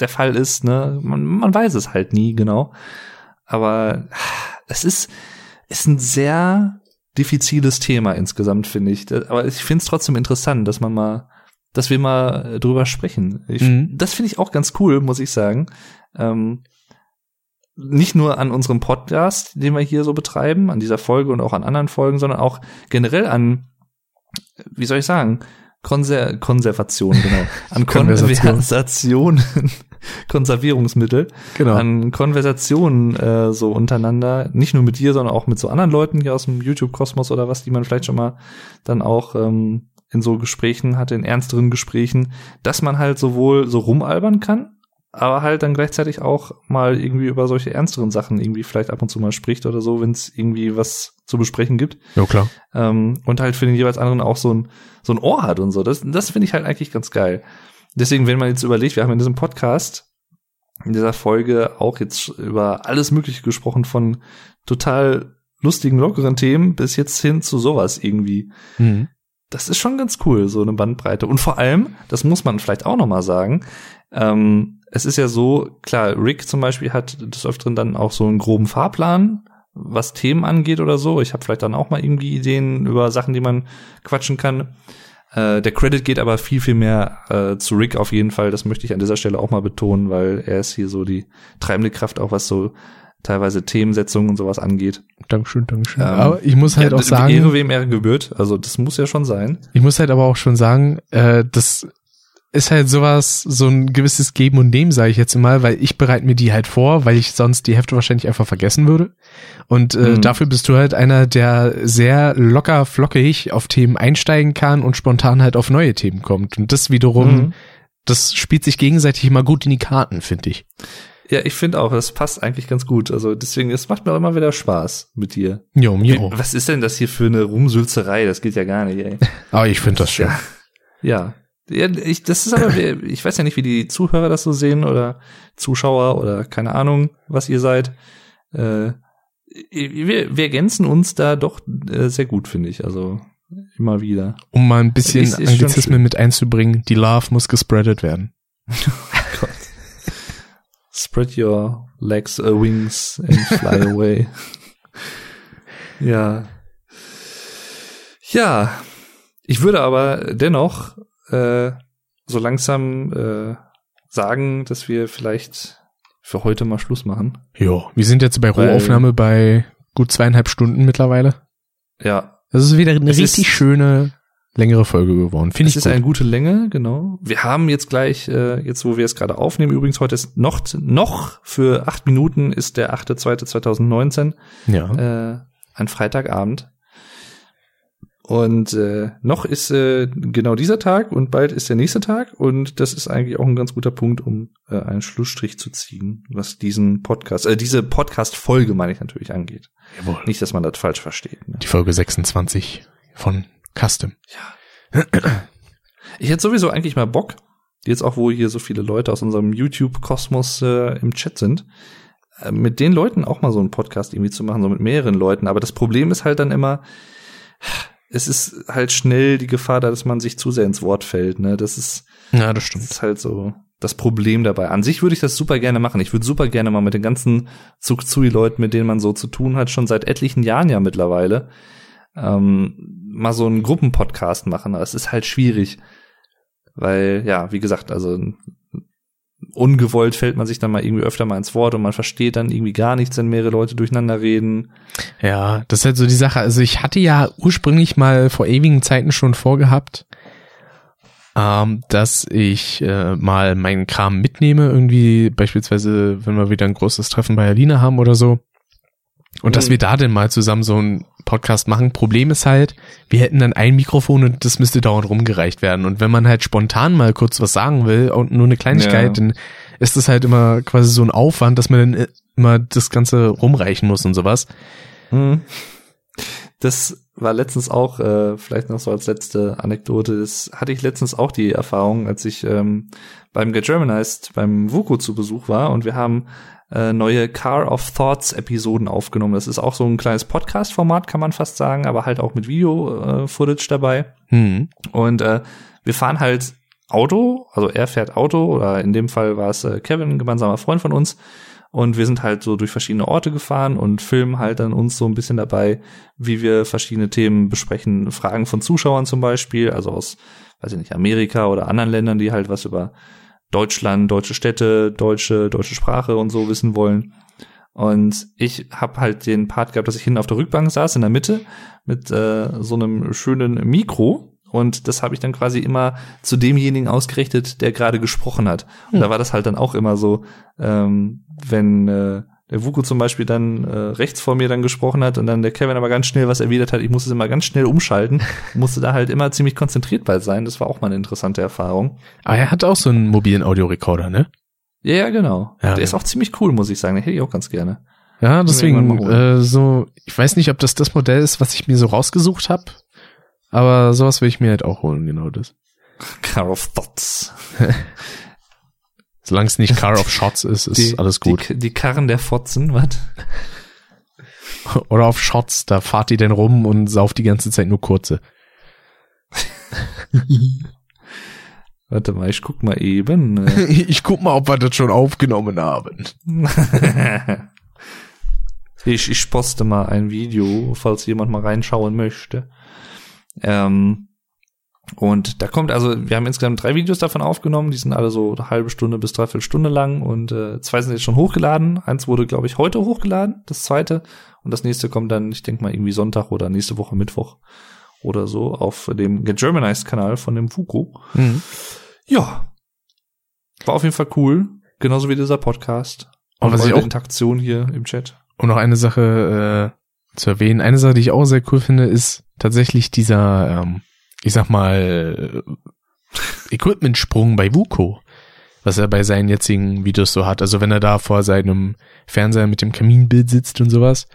der Fall ist, ne? Man, man weiß es halt nie genau. Aber es ist, ist ein sehr diffiziles Thema insgesamt, finde ich. Aber ich finde es trotzdem interessant, dass man mal, dass wir mal drüber sprechen. Ich, Mhm. Das finde ich auch ganz cool, muss ich sagen. Ähm, nicht nur an unserem Podcast, den wir hier so betreiben, an dieser Folge und auch an anderen Folgen, sondern auch generell an, wie soll ich sagen, Konser Konservation, genau. An Konversation. Konversationen, Konservierungsmittel Genau. an Konversationen äh, so untereinander, nicht nur mit dir, sondern auch mit so anderen Leuten hier aus dem YouTube-Kosmos oder was, die man vielleicht schon mal dann auch ähm, in so Gesprächen hatte, in ernsteren Gesprächen, dass man halt sowohl so rumalbern kann, aber halt dann gleichzeitig auch mal irgendwie über solche ernsteren Sachen irgendwie vielleicht ab und zu mal spricht oder so, wenn es irgendwie was zu besprechen gibt ja, klar. ähm, und halt für den jeweils anderen auch so ein, so ein Ohr hat und so. Das, das finde ich halt eigentlich ganz geil. Deswegen, wenn man jetzt überlegt, wir haben in diesem Podcast, in dieser Folge auch jetzt über alles Mögliche gesprochen, von total lustigen, lockeren Themen bis jetzt hin zu sowas irgendwie. Mhm. Das ist schon ganz cool, so eine Bandbreite. Und vor allem, das muss man vielleicht auch noch mal sagen, ähm, es ist ja so, klar, Rick zum Beispiel hat des Öfteren dann auch so einen groben Fahrplan, was Themen angeht oder so. Ich habe vielleicht dann auch mal irgendwie Ideen über Sachen, die man quatschen kann. Äh, der Credit geht aber viel, viel mehr äh, zu Rick auf jeden Fall. Das möchte ich an dieser Stelle auch mal betonen, weil er ist hier so die treibende Kraft, auch was so teilweise Themensetzungen und sowas angeht. Dankeschön, Dankeschön. Ähm, aber ich muss halt Ja, auch sagen, Ehre wem Ehre gebührt. Also das muss ja schon sein. ich muss halt aber auch schon sagen, äh, das ist halt sowas, so ein gewisses Geben und Nehmen, sage ich jetzt mal, weil ich bereite mir die halt vor, weil ich sonst die Hefte wahrscheinlich einfach vergessen würde. Und äh, Mhm. dafür bist du halt einer, der sehr locker, flockig auf Themen einsteigen kann und spontan halt auf neue Themen kommt. Und das wiederum, Mhm. das spielt sich gegenseitig immer gut in die Karten, finde ich. Ja, ich finde auch, das passt eigentlich ganz gut. Also deswegen, es macht mir auch immer wieder Spaß mit dir. Jo, jo. Was ist denn das hier für eine Rumsülzerei? Das geht ja gar nicht, ey. Aber ich finde das schön. Ja. ja ich, das ist aber, ich weiß ja nicht, wie die Zuhörer das so sehen oder Zuschauer oder keine Ahnung, was ihr seid. Äh, wir, wir ergänzen uns da doch äh, sehr gut, finde ich. Also immer wieder. Um mal ein bisschen Ist- ist Anglizismen mit einzubringen, die Love muss gespreadet werden. Spread your legs, uh, wings and fly away. ja. Ja. Ich würde aber dennoch äh, so langsam äh, sagen, dass wir vielleicht für heute mal Schluss machen. Jo, wir sind jetzt bei Rohaufnahme bei gut zweieinhalb Stunden mittlerweile. Ja, Das ist wieder eine Es richtig ist- schöne, längere Folge geworden. Finde es ich ist gut. eine gute Länge, genau. Wir haben jetzt gleich, äh, jetzt wo wir es gerade aufnehmen, übrigens heute ist noch, noch für acht Minuten ist der 8.2.2019, ja. äh, ein Freitagabend. Und äh, noch ist äh, genau dieser Tag und bald ist der nächste Tag und das ist eigentlich auch ein ganz guter Punkt, um äh, einen Schlussstrich zu ziehen, was diesen Podcast, äh, diese Podcast-Folge meine ich natürlich angeht. Jawohl. Nicht, dass man das falsch versteht. Ne? Die Folge 26 von Custom. Ich hätte sowieso eigentlich mal Bock, jetzt auch, wo hier so viele Leute aus unserem YouTube-Kosmos äh, im Chat sind, äh, mit den Leuten auch mal so einen Podcast irgendwie zu machen, so mit mehreren Leuten. Aber das Problem ist halt dann immer, es ist halt schnell die Gefahr, da, dass man sich zu sehr ins Wort fällt. Ne? Das ist, Ja, das das stimmt. ist halt so das Problem dabei. An sich würde ich das super gerne machen. Ich würde super gerne mal mit den ganzen Zugzui-Leuten, mit denen man so zu tun hat, schon seit etlichen Jahren ja mittlerweile, ähm, mal so einen Gruppenpodcast machen. Aber es ist halt schwierig. Weil, ja, wie gesagt, also ungewollt fällt man sich dann mal irgendwie öfter mal ins Wort und man versteht dann irgendwie gar nichts, wenn mehrere Leute durcheinander reden. Ja, das ist halt so die Sache. Also ich hatte ja ursprünglich mal vor ewigen Zeiten schon vorgehabt, ähm, dass ich äh, mal meinen Kram mitnehme, irgendwie beispielsweise, wenn wir wieder ein großes Treffen bei Alina haben oder so. Und dass Mhm. wir da denn mal zusammen so einen Podcast machen. Problem ist halt, wir hätten dann ein Mikrofon und das müsste dauernd rumgereicht werden. Und wenn man halt spontan mal kurz was sagen will und nur eine Kleinigkeit, Ja. dann ist das halt immer quasi so ein Aufwand, dass man dann immer das Ganze rumreichen muss und sowas. Mhm. Das war letztens auch, äh, vielleicht noch so als letzte Anekdote, das hatte ich letztens auch die Erfahrung, als ich ähm, beim Get Germanized beim VUCO zu Besuch war und wir haben äh, neue Car of Thoughts Episoden aufgenommen. Das ist auch so ein kleines Podcast-Format, kann man fast sagen, aber halt auch mit Video-Footage dabei. Hm. Und äh, wir fahren halt Auto, also er fährt Auto oder in dem Fall war es äh, Kevin, ein gemeinsamer Freund von uns. Und wir sind halt so durch verschiedene Orte gefahren und filmen halt dann uns so ein bisschen dabei, wie wir verschiedene Themen besprechen. Fragen von Zuschauern zum Beispiel, also aus, weiß ich nicht, Amerika oder anderen Ländern, die halt was über Deutschland, deutsche Städte, deutsche, deutsche Sprache und so wissen wollen. Und ich habe halt den Part gehabt, dass ich hinten auf der Rückbank saß, in der Mitte, mit äh, so einem schönen Mikro. Und das habe ich dann quasi immer zu demjenigen ausgerichtet, der gerade gesprochen hat. Und da war das halt dann auch immer so, ähm, wenn äh, der Vuko zum Beispiel dann äh, rechts vor mir dann gesprochen hat und dann der Kevin aber ganz schnell was erwidert hat, ich musste es immer ganz schnell umschalten, musste da halt immer ziemlich konzentriert bei sein. Das war auch mal eine interessante Erfahrung. Aber er hat auch so einen mobilen Audiorekorder, ne? Ja, ja, genau. Ja, der ist ja. auch ziemlich cool, muss ich sagen. Den hätte ich auch ganz gerne. Ja, deswegen äh, so, ich weiß nicht, ob das das Modell ist, was ich mir so rausgesucht habe, aber sowas will ich mir halt auch holen, genau das. Car of Thoughts. Solange es nicht Car of Shots ist, ist alles gut. Die, die Karren der Fotzen, was? Oder auf Shots, da fahrt ihr denn rum und sauft die ganze Zeit nur kurze. Warte mal, ich guck mal eben. äh. Ich guck mal, ob wir das schon aufgenommen haben. ich, ich poste mal ein Video, falls jemand mal reinschauen möchte. Ähm, und da kommt, also wir haben insgesamt drei Videos davon aufgenommen, die sind alle so eine halbe Stunde bis dreiviertel Stunde lang und äh, zwei sind jetzt schon hochgeladen. Eins wurde, glaube ich, heute hochgeladen, das zweite. Und das nächste kommt dann, ich denke mal, irgendwie Sonntag oder nächste Woche Mittwoch oder so auf dem Get Germanized Kanal von dem Fuko. Mhm. Ja. War auf jeden Fall cool. Genauso wie dieser Podcast. Und was ich auch- Interaktion hier im Chat. Um noch eine Sache äh, zu erwähnen. Eine Sache, die ich auch sehr cool finde, ist tatsächlich dieser, ähm, ich sag mal, Equipment-Sprung bei Vuko, was er bei seinen jetzigen Videos so hat. Also wenn er da vor seinem Fernseher mit dem Kaminbild sitzt und sowas.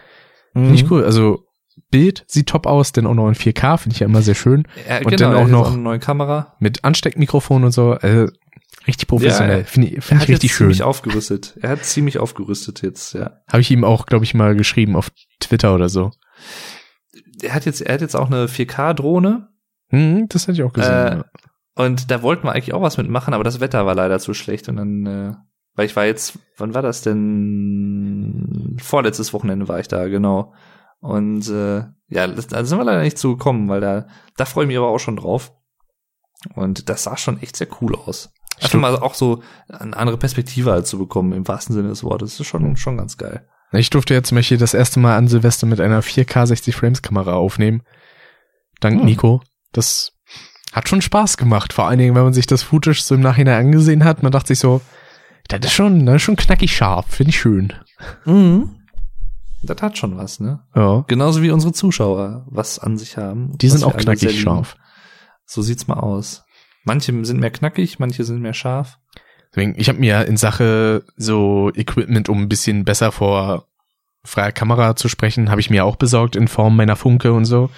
Finde Mhm. ich cool. Also Bild sieht top aus, denn auch noch in 4K, finde ich ja immer sehr schön. Ja, Und genau, dann auch er hat noch- eine neue Kamera. Mit Ansteckmikrofon und so. Äh, richtig professionell. Ja, Finde ich, Er find hat ich richtig schön. ziemlich aufgerüstet. Er hat ziemlich aufgerüstet jetzt, ja. Habe ich ihm auch, glaube ich, mal geschrieben auf Twitter oder so. Er hat jetzt, er hat jetzt auch eine 4K-Drohne. Hm, das hätte ich auch gesehen. Äh, ja. Und da wollten wir eigentlich auch was mitmachen, aber das Wetter war leider zu schlecht. Und dann, äh, weil ich war jetzt, wann war das denn? Vorletztes Wochenende war ich da, genau. Und äh, ja, da sind wir leider nicht zugekommen, weil da, da freue ich mich aber auch schon drauf. Und das sah schon echt sehr cool aus. Ich Einfach mal auch so eine andere Perspektive halt zu bekommen, im wahrsten Sinne des Wortes. Das ist schon, schon ganz geil. Ich durfte jetzt zum Beispiel das erste Mal an Silvester mit einer 4K 60 Frames Kamera aufnehmen. Dank Hm. Nico. Das hat schon Spaß gemacht. Vor allen Dingen, wenn man sich das Footage so im Nachhinein angesehen hat. Man dachte sich so, das ist schon, das ist schon knackig scharf. Finde ich schön. Mhm. Das hat schon was, ne? Ja. Genauso wie unsere Zuschauer was an sich haben. Die sind auch knackig scharf. So sieht's mal aus. Manche sind mehr knackig, manche sind mehr scharf. Deswegen, ich habe mir in Sache so Equipment, um ein bisschen besser vor freier Kamera zu sprechen, habe ich mir auch besorgt in Form meiner Funke und so.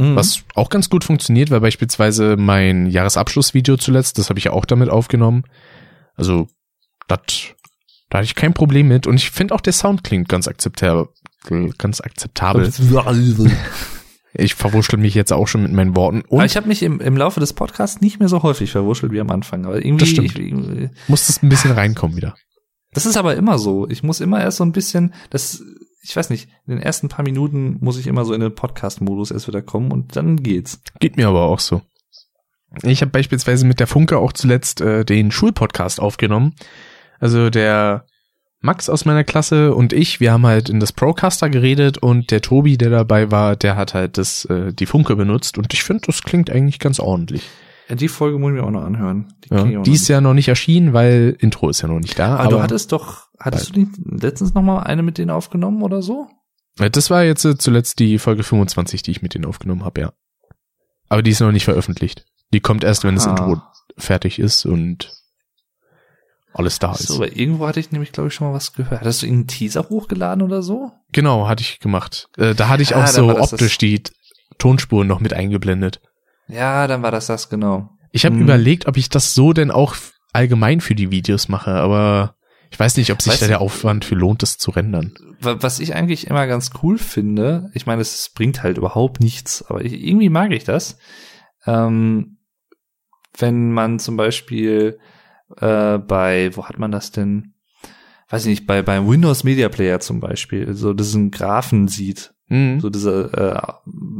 Mhm. Was auch ganz gut funktioniert, weil beispielsweise mein Jahresabschlussvideo zuletzt, das habe ich ja auch damit aufgenommen. Also, das, da hatte ich kein Problem mit. Und ich finde auch der Sound klingt ganz akzeptabel. Ganz akzeptabel. Ich verwurschtel mich jetzt auch schon mit meinen Worten. Aber Und ich habe mich im, im Laufe des Podcasts nicht mehr so häufig verwurschtelt wie am Anfang. Aber irgendwie, Das stimmt. Ich, irgendwie- muss das ein bisschen reinkommen wieder. das ist aber immer so. Ich muss immer erst so ein bisschen, das, ich weiß nicht, in den ersten paar Minuten muss ich immer so in den Podcast-Modus erst wieder kommen und dann geht's. Geht mir aber auch so. Ich habe beispielsweise mit der Funke auch zuletzt äh, den Schulpodcast aufgenommen. Also der Max aus meiner Klasse und ich, wir haben halt in das Procaster geredet und der Tobi, der dabei war, der hat halt das äh, die Funke benutzt und ich finde, das klingt eigentlich ganz ordentlich. Ja, die Folge muss ich mir auch noch anhören. Die, Ja, die ist ja noch nicht erschienen, weil Intro ist ja noch nicht da. Aber, du hattest doch, hattest du nicht letztens noch mal eine mit denen aufgenommen oder so? Das war jetzt äh, zuletzt die Folge 25, die ich mit denen aufgenommen habe, ja. Aber die ist noch nicht veröffentlicht. Die kommt erst, wenn das Ah. Intro fertig ist und alles da So, ist. aber irgendwo hatte ich nämlich, glaube ich, schon mal was gehört. Hattest du einen Teaser hochgeladen oder so? Genau, hatte ich gemacht. Äh, da hatte ich Ah, auch so das optisch das- die Tonspuren noch mit eingeblendet. Ja, dann war das das, genau. Ich habe Hm. überlegt, ob ich das so denn auch allgemein für die Videos mache, aber ich weiß nicht, ob sich Weißt da der Aufwand für lohnt, das zu rendern. Wa- Was ich eigentlich immer ganz cool finde, ich meine, es bringt halt überhaupt nichts, aber ich, irgendwie mag ich das, ähm, wenn man zum Beispiel äh, bei, wo hat man das denn? Weiß ich nicht, bei beim Windows Media Player zum Beispiel, so diesen Graphen sieht, Mhm. so diese äh,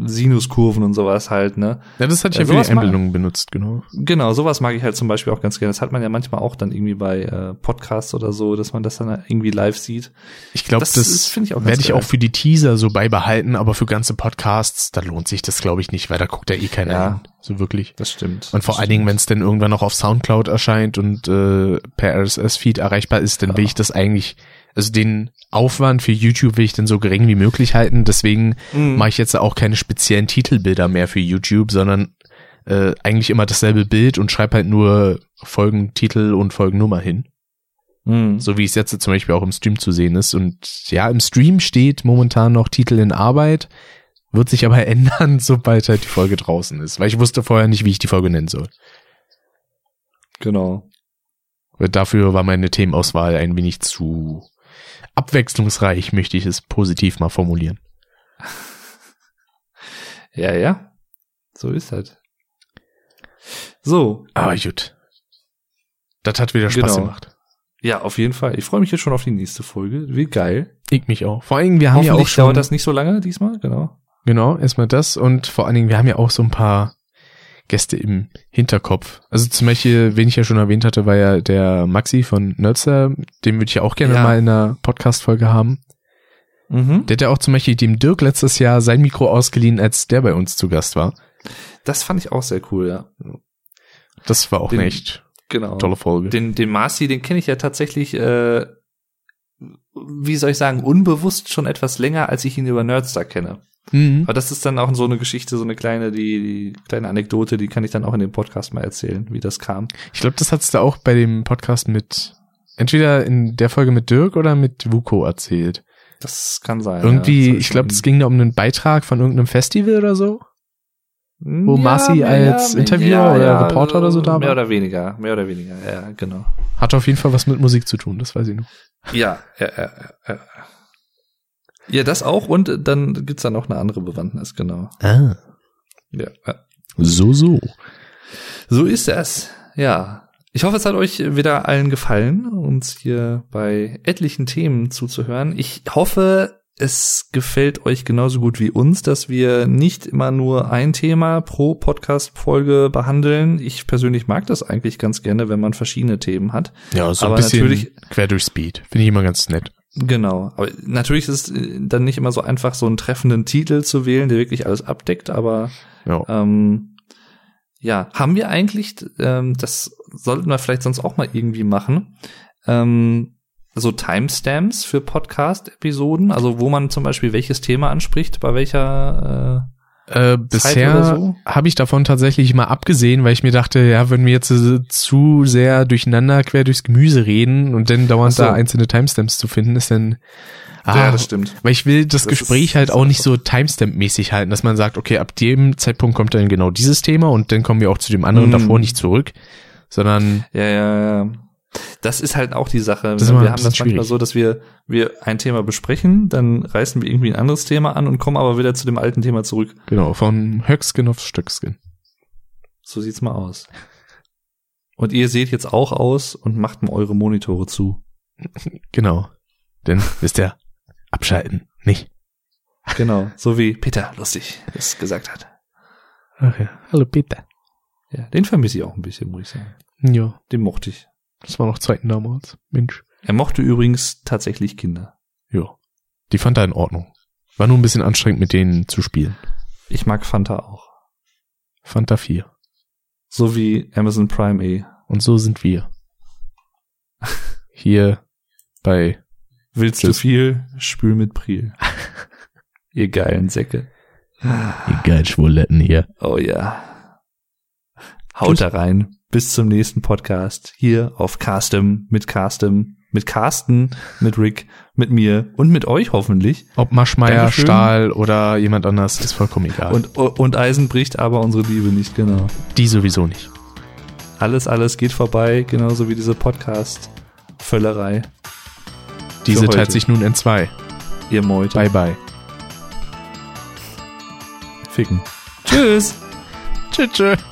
Sinuskurven und sowas halt, ne? Ja, das hatte ich Ja, ja für die Einblendungen benutzt, genau. Genau, sowas mag ich halt zum Beispiel auch ganz gerne. Das hat man ja manchmal auch dann irgendwie bei äh, Podcasts oder so, dass man das dann irgendwie live sieht. Ich glaube, Das das, ich werde ich auch für die Teaser so beibehalten, aber für ganze Podcasts, da lohnt sich das, glaube ich, nicht, weil da guckt ja eh keiner Ja. hin. So wirklich. Das stimmt. Und vor allen Dingen, wenn es denn irgendwann noch auf Soundcloud erscheint und äh, per RSS-Feed erreichbar ist, dann will ich das eigentlich, also den Aufwand für YouTube will ich dann so gering wie möglich halten. Deswegen Mhm. mache ich jetzt auch keine speziellen Titelbilder mehr für YouTube, sondern äh, eigentlich immer dasselbe Bild und schreibe halt nur Folgentitel und Folgennummer hin. Mhm. So wie es jetzt zum Beispiel auch im Stream zu sehen ist. Und ja, im Stream steht momentan noch Titel in Arbeit, wird sich aber ändern, sobald halt die Folge draußen ist. Weil ich wusste vorher nicht, wie ich die Folge nennen soll. Genau. Dafür war meine Themenauswahl ein wenig zu abwechslungsreich, möchte ich es positiv mal formulieren. Ja, ja. So ist das. So. Aber gut. Das hat wieder Spaß Genau. gemacht. Ja, auf jeden Fall. Ich freue mich jetzt schon auf die nächste Folge. Wie geil. Ich mich auch. Vor allen Dingen, wir haben ja auch schon, dauert das nicht so lange diesmal, genau. genau, erstmal das und vor allen Dingen, wir haben ja auch so ein paar Gäste im Hinterkopf. Also zum Beispiel, wen ich ja schon erwähnt hatte, war ja der Maxi von Nerdster. Den würde ich ja auch gerne Ja. mal in einer Podcast-Folge haben. Mhm. Der hat ja auch zum Beispiel dem Dirk letztes Jahr sein Mikro ausgeliehen, als der bei uns zu Gast war. Das fand ich auch sehr cool, ja. Das war auch Den- eine echt Genau. tolle Folge. Den, den Marci, den kenne ich ja tatsächlich, äh, wie soll ich sagen, unbewusst schon etwas länger, als ich ihn über Nerdstar kenne. Mhm. Aber das ist dann auch so eine Geschichte, so eine kleine, die, die kleine Anekdote, die kann ich dann auch in dem Podcast mal erzählen, wie das kam. Ich glaube, das hat's da auch bei dem Podcast mit, entweder in der Folge mit Dirk oder mit Vuko erzählt. Das kann sein. Irgendwie, ja. Ich glaube, es ging da um einen Beitrag von irgendeinem Festival oder so. wo Ja, Marci als ja, Interviewer ja, oder Reporter oder so da Mehr war? oder weniger, mehr oder weniger, ja, genau. Hat auf jeden Fall was mit Musik zu tun, das weiß ich noch. Ja, ja, ja, ja. Ja, das auch und dann gibt's da noch eine andere Bewandtnis, genau. Ah. Ja. So, so. So ist das. Ja. Ich hoffe, es hat euch wieder allen gefallen, uns hier bei etlichen Themen zuzuhören. Ich hoffe, es gefällt euch genauso gut wie uns, dass wir nicht immer nur ein Thema pro Podcast-Folge behandeln. Ich persönlich mag das eigentlich ganz gerne, wenn man verschiedene Themen hat. Ja, so Aber ein bisschen natürlich- quer durch Speed. Finde ich immer ganz nett. Genau. Aber natürlich ist es äh, dann nicht immer so einfach, so einen treffenden Titel zu wählen, der wirklich alles abdeckt, aber Ja. ähm, ja, haben wir eigentlich, ähm, das sollten wir vielleicht sonst auch mal irgendwie machen, ähm, so Timestamps für Podcast-Episoden, also wo man zum Beispiel welches Thema anspricht, bei welcher Äh, bisher so? habe ich davon tatsächlich mal abgesehen, weil ich mir dachte, ja, wenn wir jetzt äh, zu sehr durcheinander quer durchs Gemüse reden und dann dauernd so. da einzelne Timestamps zu finden, ist dann ah, ja, das stimmt. Weil ich will das, Das Gespräch ist- halt auch nicht so Timestamp-mäßig halten, dass man sagt, okay, ab dem Zeitpunkt kommt dann genau dieses Thema und dann kommen wir auch zu dem anderen Mm. davor nicht zurück, sondern Ja, ja, ja. Das ist halt auch die Sache. Wir haben das manchmal schwierig. so, dass wir, wir ein Thema besprechen, dann reißen wir irgendwie ein anderes Thema an und kommen aber wieder zu dem alten Thema zurück. genau, von Höckskin auf Stöckskin. So sieht's mal aus. Und ihr seht jetzt auch aus und macht mal eure Monitore zu. Genau. Denn, wisst ihr, abschalten, nicht? Genau, so wie Peter lustig es gesagt hat. Ach ja. Hallo Peter. Ja, den vermisse ich auch ein bisschen, muss ich sagen. Ja, Den mochte ich. Das war noch Zeiten damals. Mensch. Er mochte übrigens tatsächlich Kinder. Ja. Die fand er in Ordnung. War nur ein bisschen anstrengend, mit denen zu spielen. Ich mag Fanta auch. Fanta 4. So wie Amazon Prime E. Und so sind wir. Hier bei Willst du Das- viel? Spül mit Priel. Ihr geilen Säcke. die geilen Schwuletten hier. Oh ja. Haut da rein. Bis zum nächsten Podcast. Hier auf Castem, mit Castem, mit Carsten, mit Rick, mit mir und mit euch hoffentlich. Ob Maschmeyer, Dankeschön. Stahl oder jemand anders, ist vollkommen egal. Und, und Eisen bricht aber unsere Liebe nicht, genau. die sowieso nicht. Alles, alles geht vorbei, genauso wie diese Podcast-Völlerei. Diese teilt sich nun in zwei. Ihr Meute. Bye bye. Ficken. Tschüss. Tschüss. tschüss.